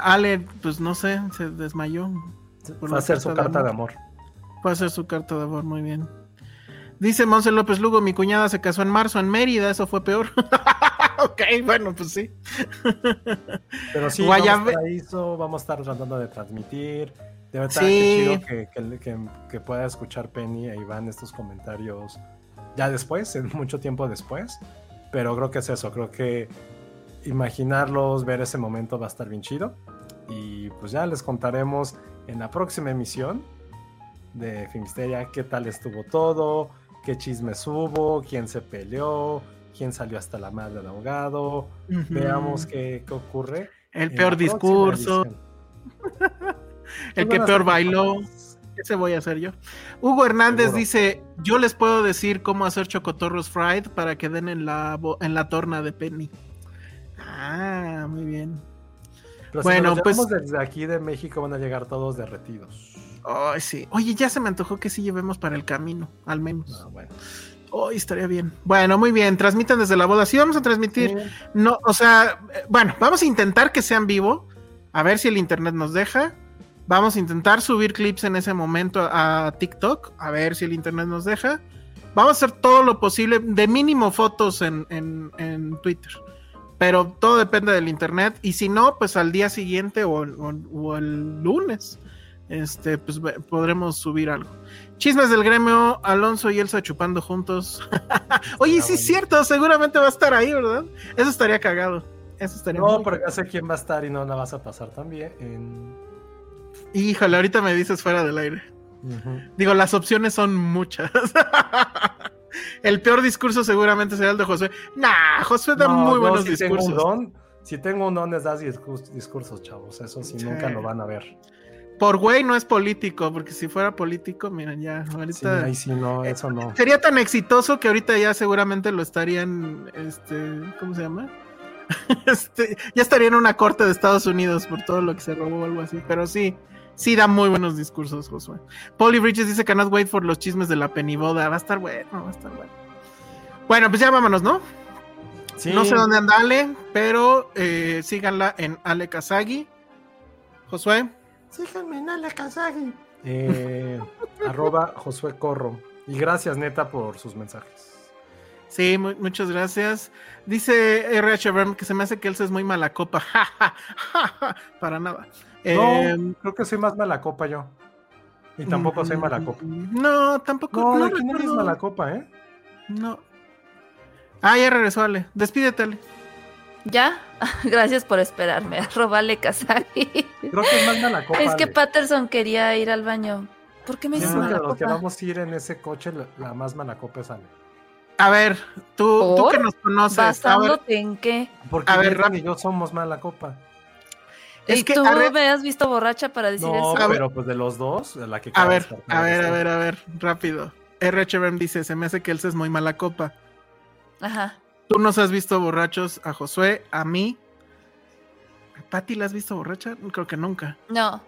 Ale, pues no sé, se desmayó. Va a hacer su carta de amor. Va a hacer su carta de amor, muy bien. Dice Monse López Lugo, mi cuñada se casó en marzo en Mérida, eso fue peor. (laughs) ok, bueno, pues sí. Pero sí, vamos, vamos a estar tratando de transmitir. De verdad, que chido que, que, pueda escuchar Penny e Iván estos comentarios ya después, en mucho tiempo después. Pero creo que es eso, creo que imaginarlos, ver ese momento va a estar bien chido. Y pues ya les contaremos en la próxima emisión de Filmsteria qué tal estuvo todo, qué chismes hubo, quién se peleó, quién salió hasta la madre del ahogado. Veamos qué, qué, ocurre. El peor discurso. (laughs) el que peor bailó. Ese voy a hacer yo. Hugo Hernández dice: Yo les puedo decir cómo hacer chocotorros fried para que den en la, en la torna de Penny. Ah, muy bien. bueno, pues desde aquí de México van a llegar todos derretidos. Ay, sí. Oye, ya se me antojó que sí llevemos para el camino, al menos. Ah, bueno. Hoy estaría bien. Bueno, muy bien. Transmitan desde la boda. Sí, vamos a transmitir. No, o sea, eh, bueno, vamos a intentar que sean vivo. A ver si el internet nos deja. Vamos a intentar subir clips en ese momento a TikTok. A ver si el internet nos deja. Vamos a hacer todo lo posible. De mínimo fotos en, en, Twitter. Pero todo depende del internet. Y si no, pues al día siguiente o, o el lunes este, pues podremos subir algo. Chismes del gremio, Alonso y Elsa chupando juntos. (laughs) Oye, sí es cierto, seguramente va a estar ahí, ¿verdad? Eso estaría cagado. Eso estaría No, pero ya sé quién va a estar y no la vas a pasar también. En... Híjole, ahorita me dices fuera del aire. Digo, las opciones son muchas. (laughs) el peor discurso seguramente será el de José. Nah, José da muy buenos discursos. si tengo un don, les das discursos, chavos. Eso sí, nunca lo van a ver por güey no es político, porque si fuera político, miren, ya, ahorita. Sí, sí, no, eso no. Sería tan exitoso que ahorita ya seguramente lo estarían, este, ¿cómo se llama? (laughs) este, ya estaría en una corte de Estados Unidos por todo lo que se robó o algo así, pero sí, sí da muy buenos discursos, Josué. Polly Bridges dice que no wait for los chismes de la peniboda, va a estar bueno, va a estar bueno. Bueno, pues ya vámonos, ¿no? Sí. No sé dónde anda Ale, pero eh, síganla en Ale Kazagi. Josué. Síganme en Ale Kazagi. Eh, (laughs) arroba Josué Corro. Y gracias, neta, por sus mensajes. Sí, muchas gracias. Dice RH que se me hace que él es muy mala copa. (laughs) Para nada. No, em, creo que soy más mala copa yo. Y tampoco soy mala copa. No, tampoco. No, no aquí no eres mala copa, ¿eh? No. Ah, ya regresó, Ale. Despídete, Ale. ¿Ya? (laughs) Gracias por esperarme. (laughs) Arroba Kazagi. Creo que es más mala copa. Es que Patterson quería ir al baño. ¿Por qué me dices mala copa? que vamos a ir en ese coche, la, más mala copa es Ale. A ver, tú, tú que nos conoces. ¿Basándote en qué? Porque a ver, Ram y yo somos mala copa. Es ¿Y que, tú me has visto borracha para decir eso? No, pero pues de los dos, la que A ver, a ver, a ver, a ver, rápido. RHBM dice, se me hace que él es muy mala copa. Ajá. Tú nos has visto borrachos a Josué, a mí. ¿Pati la has visto borracha? Creo que nunca. No.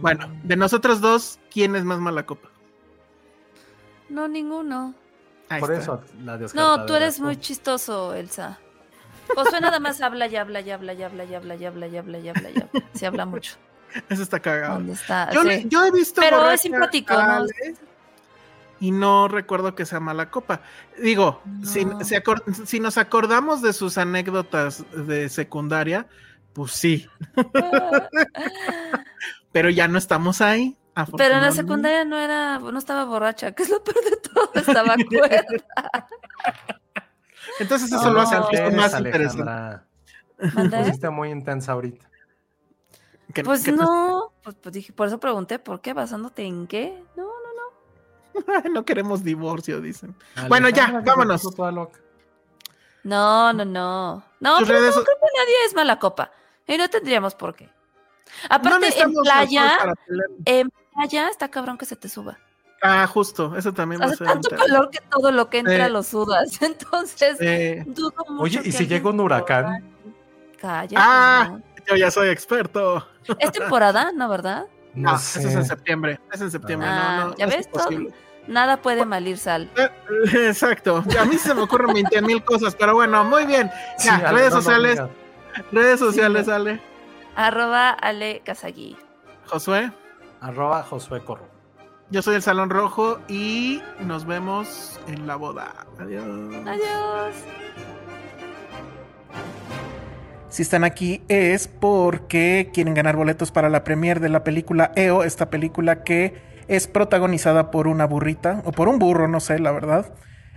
Bueno, de nosotros dos, ¿quién es más mala copa? No, ninguno. Por eso la No, tú eres muy chistoso, Elsa. Josué nada más habla y habla y habla y habla y habla y habla y habla y habla y habla. Se habla mucho. Eso está cagado. ¿Dónde está? Yo, yo he visto. Pero es simpático, ¿no? Y no recuerdo que sea mala copa. Digo, si, si, nos acordamos de sus anécdotas de secundaria, pues sí. (laughs) Pero ya no estamos ahí. Pero en la secundaria no era, no estaba borracha, que es lo peor de todo, estaba (laughs) cuerda. Entonces eso lo hace al más interesante. Pusiste muy intensa ahorita. pues no, pues, pues, dije, por eso pregunté, ¿por qué? ¿Basándote en qué? No, (laughs) no queremos divorcio, dicen. bueno, ya, vámonos. No, no, no. No, pero no creo que nadie es mala copa. Y no tendríamos por qué. Aparte, en playa, en playa está cabrón que se te suba. Ah, justo, eso también Hace tanto calor que todo lo que entra lo sudas. (laughs) Entonces, dudo mucho. Oye, ¿y si llega un huracán? Cállate. Ah, yo ya soy experto. Es temporada, ¿no, verdad? No, eso es en septiembre. Es en septiembre, no, ah, no. ¿Ya ves? nada puede malir sal. Eh, exacto. A mí se me ocurren 20 mil cosas, pero bueno, muy bien. Ya, redes sociales. redes sociales, Ale. Arroba Ale Kazagui. Josué. Arroba Josué Corro. Yo soy el Salón Rojo y nos vemos en la boda. Adiós. Adiós. Si están aquí es porque quieren ganar boletos para la premiere de la película EO, esta película que es protagonizada por una burrita o por un burro, no sé, la verdad.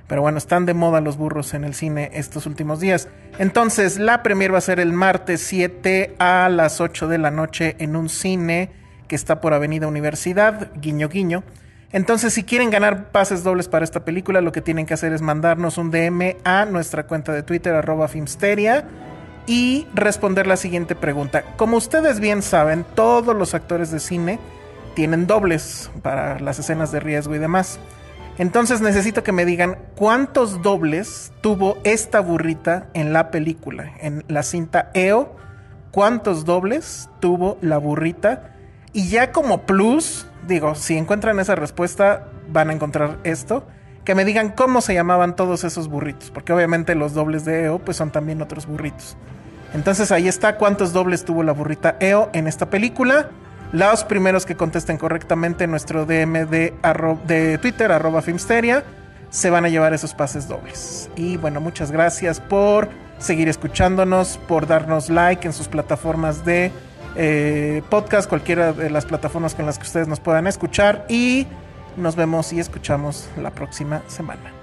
Pero bueno, están de moda los burros en el cine estos últimos días. Entonces, la premier va a ser el martes 7 a las 8 de la noche en un cine que está por Avenida Universidad, guiño guiño. Entonces, si quieren ganar pases dobles para esta película, lo que tienen que hacer es mandarnos un DM a nuestra cuenta de Twitter, arroba Filmsteria, y responder la siguiente pregunta. Como ustedes bien saben, todos los actores de cine tienen dobles para las escenas de riesgo y demás. Entonces necesito que me digan cuántos dobles tuvo esta burrita en la película, en la cinta EO. ¿Cuántos dobles tuvo la burrita? Y ya como plus, digo, si encuentran esa respuesta, van a encontrar esto. Que me digan cómo se llamaban todos esos burritos, porque obviamente los dobles de EO pues son también otros burritos. Entonces ahí está cuántos dobles tuvo la burrita EO en esta película. Los primeros que contesten correctamente nuestro DM de, de Twitter, arroba Filmsteria, se van a llevar esos pases dobles. Y bueno, muchas gracias por seguir escuchándonos, por darnos like en sus plataformas de eh, podcast, cualquiera de las plataformas con las que ustedes nos puedan escuchar. Y nos vemos y escuchamos la próxima semana.